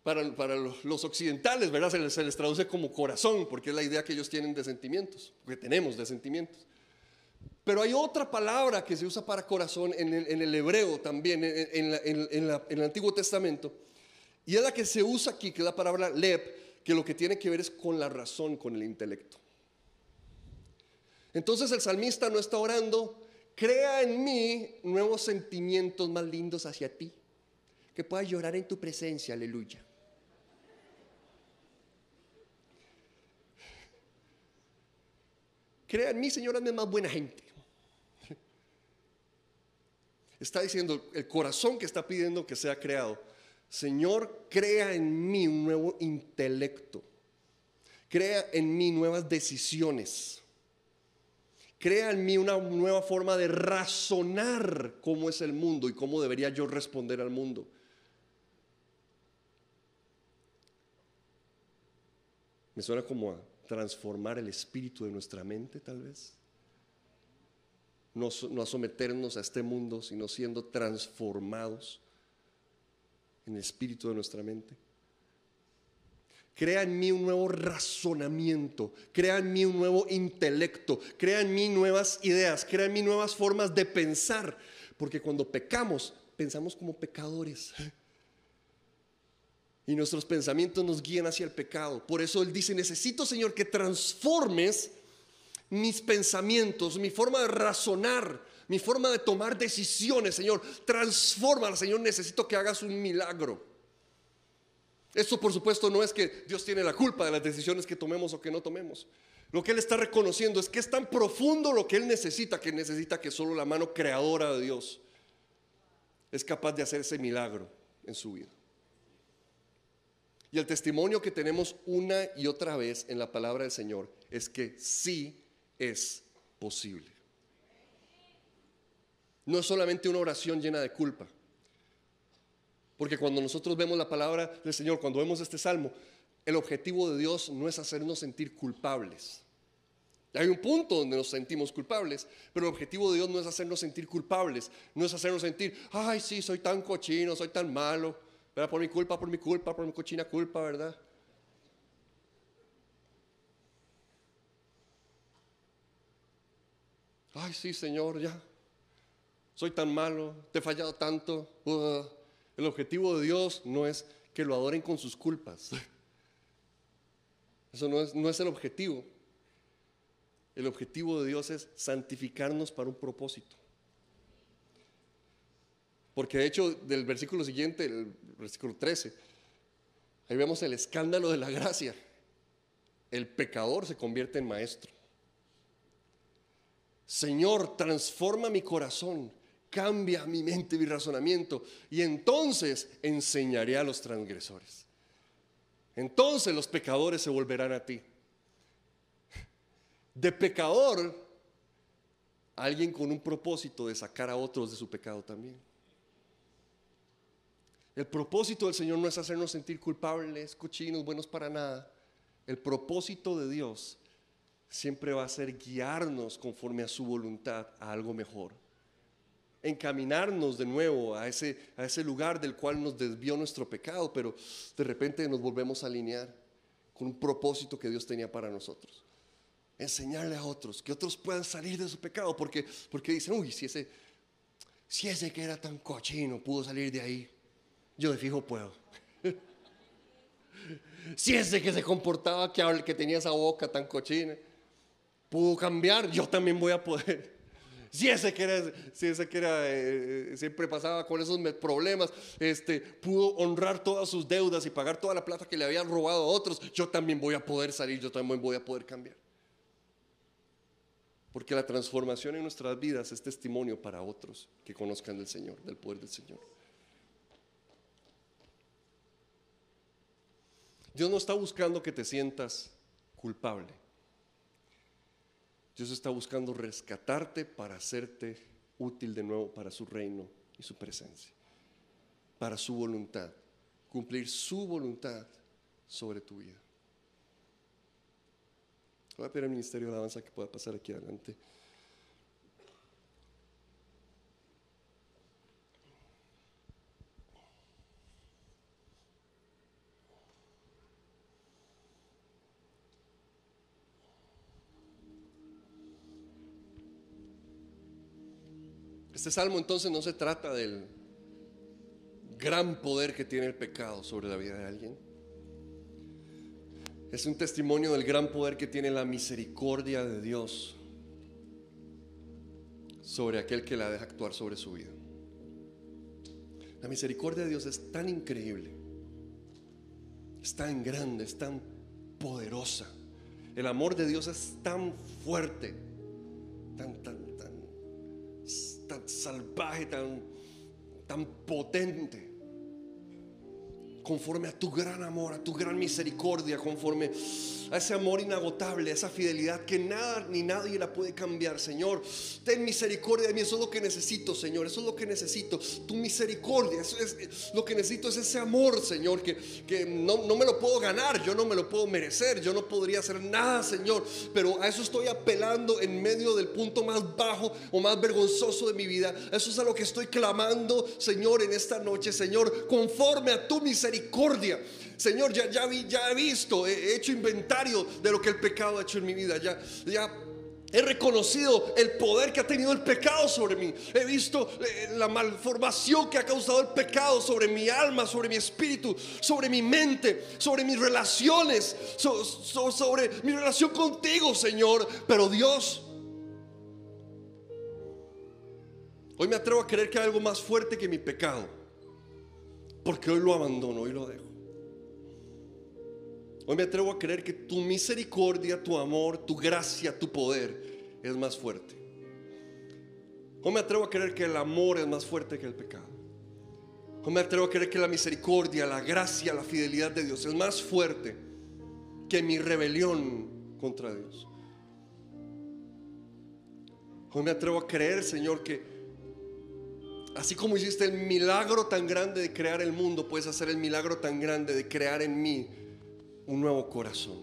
Para, los occidentales, ¿verdad? Se les, traduce como corazón, porque es la idea que ellos tienen de sentimientos, que tenemos de sentimientos. Pero hay otra palabra que se usa para corazón en el, en el hebreo también, en, en, el Antiguo Testamento, y es la que se usa aquí, que es la palabra leb, que lo que tiene que ver es con la razón, con el intelecto. Entonces el salmista no está orando, crea en mí nuevos sentimientos más lindos hacia ti, que pueda llorar en tu presencia, aleluya. Crea en mí, Señor, hazme más buena gente. Está diciendo el corazón que está pidiendo que sea creado. Señor, crea en mí un nuevo intelecto. Crea en mí nuevas decisiones. Crea en mí una nueva forma de razonar cómo es el mundo y cómo debería yo responder al mundo. Me suena como a transformar el espíritu de nuestra mente, tal vez. No, no, a someternos a este mundo, sino siendo transformados en el espíritu de nuestra mente. Crea en mí un nuevo razonamiento, crea en mí un nuevo intelecto, crea en mí nuevas ideas, crea en mí nuevas formas de pensar, porque cuando pecamos, pensamos como pecadores y nuestros pensamientos nos guían hacia el pecado. Por eso Él dice, necesito Señor que transformes mis pensamientos, mi forma de razonar, mi forma de tomar decisiones, Señor. Transforma, Señor, necesito que hagas un milagro. Esto por supuesto no es que Dios tiene la culpa de las decisiones que tomemos o que no tomemos. Lo que Él está reconociendo es que es tan profundo lo que Él necesita, que necesita que solo la mano creadora de Dios es capaz de hacer ese milagro en su vida. Y el testimonio que tenemos una y otra vez en la palabra del Señor es que sí es posible. No es solamente una oración llena de culpa. Porque cuando nosotros vemos la palabra del Señor, cuando vemos este salmo, el objetivo de Dios no es hacernos sentir culpables. Hay un punto donde nos sentimos culpables, pero el objetivo de Dios no es hacernos sentir culpables, no es hacernos sentir, ay, sí, soy tan cochino, soy tan malo por mi culpa, por mi culpa, por mi cochina culpa, ¿verdad? Ay, sí, Señor, ya. Soy tan malo, te he fallado tanto. el objetivo de Dios no es que lo adoren con sus culpas. Eso no es, no es el objetivo. El objetivo de Dios es santificarnos para un propósito. Porque de hecho, del versículo siguiente, el versículo 13, ahí vemos el escándalo de la gracia. El pecador se convierte en maestro. Señor, transforma mi corazón, cambia mi mente, mi razonamiento, y entonces enseñaré a los transgresores. Entonces los pecadores se volverán a ti. De pecador, alguien con un propósito de sacar a otros de su pecado también. El propósito del Señor no es hacernos sentir culpables, cochinos, buenos para nada. El propósito de Dios siempre va a ser guiarnos conforme a su voluntad a algo mejor. Encaminarnos de nuevo a ese, a ese lugar del cual nos desvió nuestro pecado, pero de repente nos volvemos a alinear con un propósito que Dios tenía para nosotros. Enseñarle a otros, que otros puedan salir de su pecado, porque, porque dicen, uy, si ese, si ese que era tan cochino pudo salir de ahí, yo de fijo puedo. si ese que se comportaba, que, que tenía esa boca tan cochina, pudo cambiar, yo también voy a poder. Si ese que era, si ese que era eh, siempre pasaba con esos problemas, este, pudo honrar todas sus deudas y pagar toda la plata que le habían robado a otros, yo también voy a poder salir, yo también voy a poder cambiar. Porque la transformación en nuestras vidas es testimonio para otros que conozcan del Señor, del poder del Señor. Dios no está buscando que te sientas culpable. Dios está buscando rescatarte para hacerte útil de nuevo para su reino y su presencia, para su voluntad, cumplir su voluntad sobre tu vida. Voy a pedir al Ministerio de Alabanza que pueda pasar aquí adelante. Este salmo entonces no se trata del gran poder que tiene el pecado sobre la vida de alguien. Es un testimonio del gran poder que tiene la misericordia de Dios sobre aquel que la deja actuar sobre su vida. La misericordia de Dios es tan increíble, es tan grande, es tan poderosa. El amor de Dios es tan fuerte, tan, tan, tan, salvaje, tan, tan potente conforme a tu gran amor, a tu gran misericordia, conforme a ese amor inagotable, a esa fidelidad que nada ni nadie la puede cambiar, Señor. Ten misericordia de mí, eso es lo que necesito, Señor, eso es lo que necesito. Tu misericordia, es lo que necesito, es ese amor, Señor, que, que no, no me lo puedo ganar, yo no me lo puedo merecer, yo no podría hacer nada, Señor, pero a eso estoy apelando en medio del punto más bajo o más vergonzoso de mi vida. Eso es a lo que estoy clamando, Señor, en esta noche, Señor, conforme a tu misericordia. Señor, ya, he visto, he hecho inventario de lo que el pecado ha hecho en mi vida. Ya, ya He reconocido el poder que ha tenido el pecado sobre mí. He visto eh, la malformación que ha causado el pecado sobre mi alma, sobre mi espíritu, sobre mi mente, sobre mis relaciones, sobre mi relación contigo, Señor. Pero Dios, hoy me atrevo a creer que hay algo más fuerte que mi pecado. Porque hoy lo abandono, hoy lo dejo. Hoy me atrevo a creer que tu misericordia, tu amor, tu gracia, tu poder es más fuerte. Hoy me atrevo a creer que el amor es más fuerte que el pecado. Hoy me atrevo a creer que la misericordia, la gracia, la fidelidad de Dios es más fuerte que mi rebelión contra Dios. Hoy me atrevo a creer, Señor, que así como hiciste el milagro tan grande de crear el mundo, puedes hacer el milagro tan grande de crear en mí un nuevo corazón,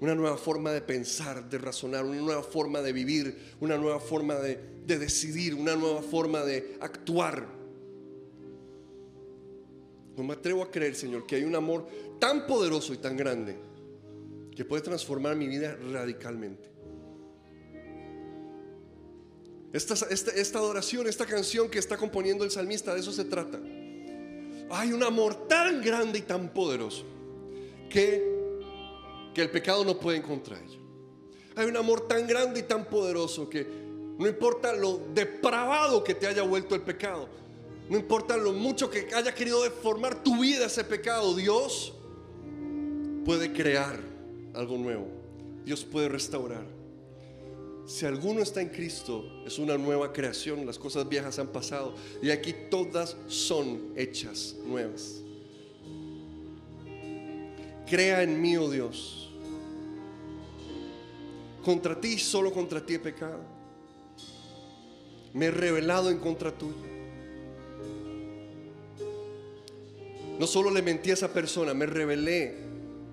una nueva forma de pensar, de razonar, una nueva forma de vivir, una nueva forma de, decidir, una nueva forma de actuar. No me atrevo a creer, Señor, que hay un amor tan poderoso y tan grande que puede transformar mi vida radicalmente. Esta, adoración, esta canción que está componiendo el salmista, de eso se trata. Hay un amor tan grande y tan poderoso que, que el pecado no puede encontrar. Hay un amor tan grande y tan poderoso que no importa lo depravado que te haya vuelto el pecado, no importa lo mucho que haya querido deformar tu vida ese pecado, Dios puede crear algo nuevo. Dios puede restaurar. Si alguno está en Cristo, es una nueva creación, las cosas viejas han pasado y aquí todas son hechas nuevas. Crea en mí, oh Dios. Contra ti, solo contra ti he pecado. Me he revelado en contra tuya. No solo le mentí a esa persona, me revelé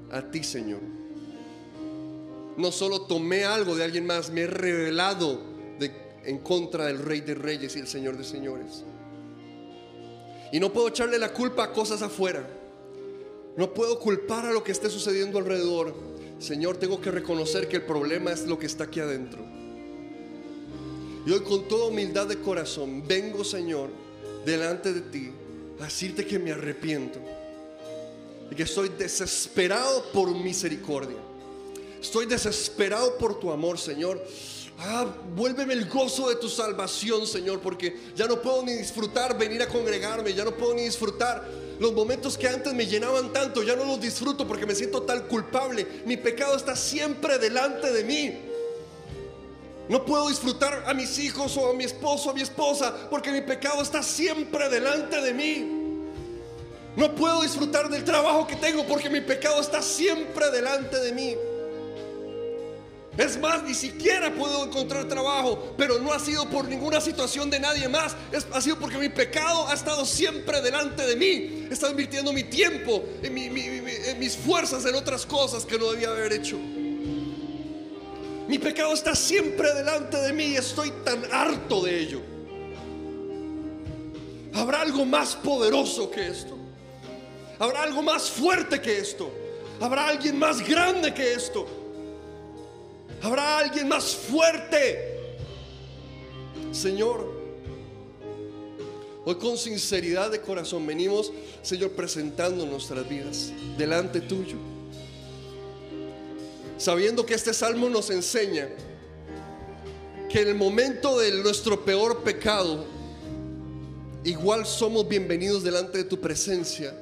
a ti, Señor. No solo tomé algo de alguien más, me he revelado en contra del Rey de Reyes y el Señor de Señores. Y no puedo echarle la culpa a cosas afuera. No puedo culpar a lo que esté sucediendo alrededor. Señor, tengo que reconocer que el problema es lo que está aquí adentro. Y hoy con toda humildad de corazón vengo, Señor, delante de ti a decirte que me arrepiento y que estoy desesperado por misericordia. Estoy desesperado por tu amor, Señor. Ah, vuélveme el gozo de tu salvación, Señor, porque ya no puedo ni disfrutar venir a congregarme, ya no puedo ni disfrutar los momentos que antes me llenaban tanto, ya no los disfruto porque me siento tan culpable. Mi pecado está siempre delante de mí. No puedo disfrutar a mis hijos o a mi esposo o a mi esposa porque mi pecado está siempre delante de mí. No puedo disfrutar del trabajo que tengo porque mi pecado está siempre delante de mí. Es más, ni siquiera puedo encontrar trabajo, pero no ha sido por ninguna situación de nadie más. Es, ha sido porque mi pecado ha estado siempre delante de mí. He estado invirtiendo mi tiempo, en, mis fuerzas en otras cosas que no debía haber hecho. Mi pecado está siempre delante de mí y estoy tan harto de ello. ¿Habrá algo más poderoso que esto? ¿Habrá algo más fuerte que esto? ¿Habrá alguien más grande que esto? Habrá alguien más fuerte. Señor, hoy con sinceridad de corazón venimos, Señor, presentando nuestras vidas delante tuyo. Sabiendo que este salmo nos enseña que en el momento de nuestro peor pecado, igual somos bienvenidos delante de tu presencia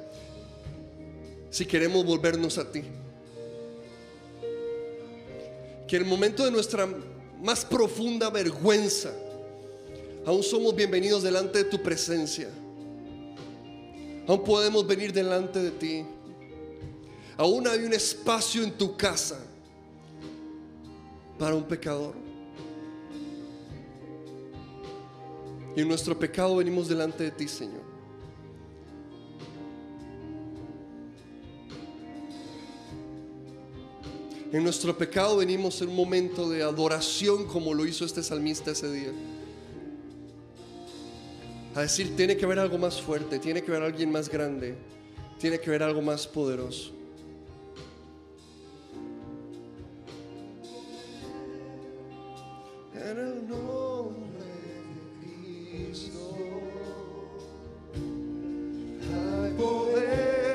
si queremos volvernos a ti que en el momento de nuestra más profunda vergüenza, aún somos bienvenidos delante de tu presencia. Aún podemos venir delante de ti. Aún hay un espacio en tu casa para un pecador. Y en nuestro pecado venimos delante de ti, Señor. En nuestro pecado venimos en un momento de adoración como lo hizo este salmista ese día. A decir, tiene que haber algo más fuerte, tiene que haber alguien más grande, tiene que haber algo más poderoso. que el enemigo te quiso robar.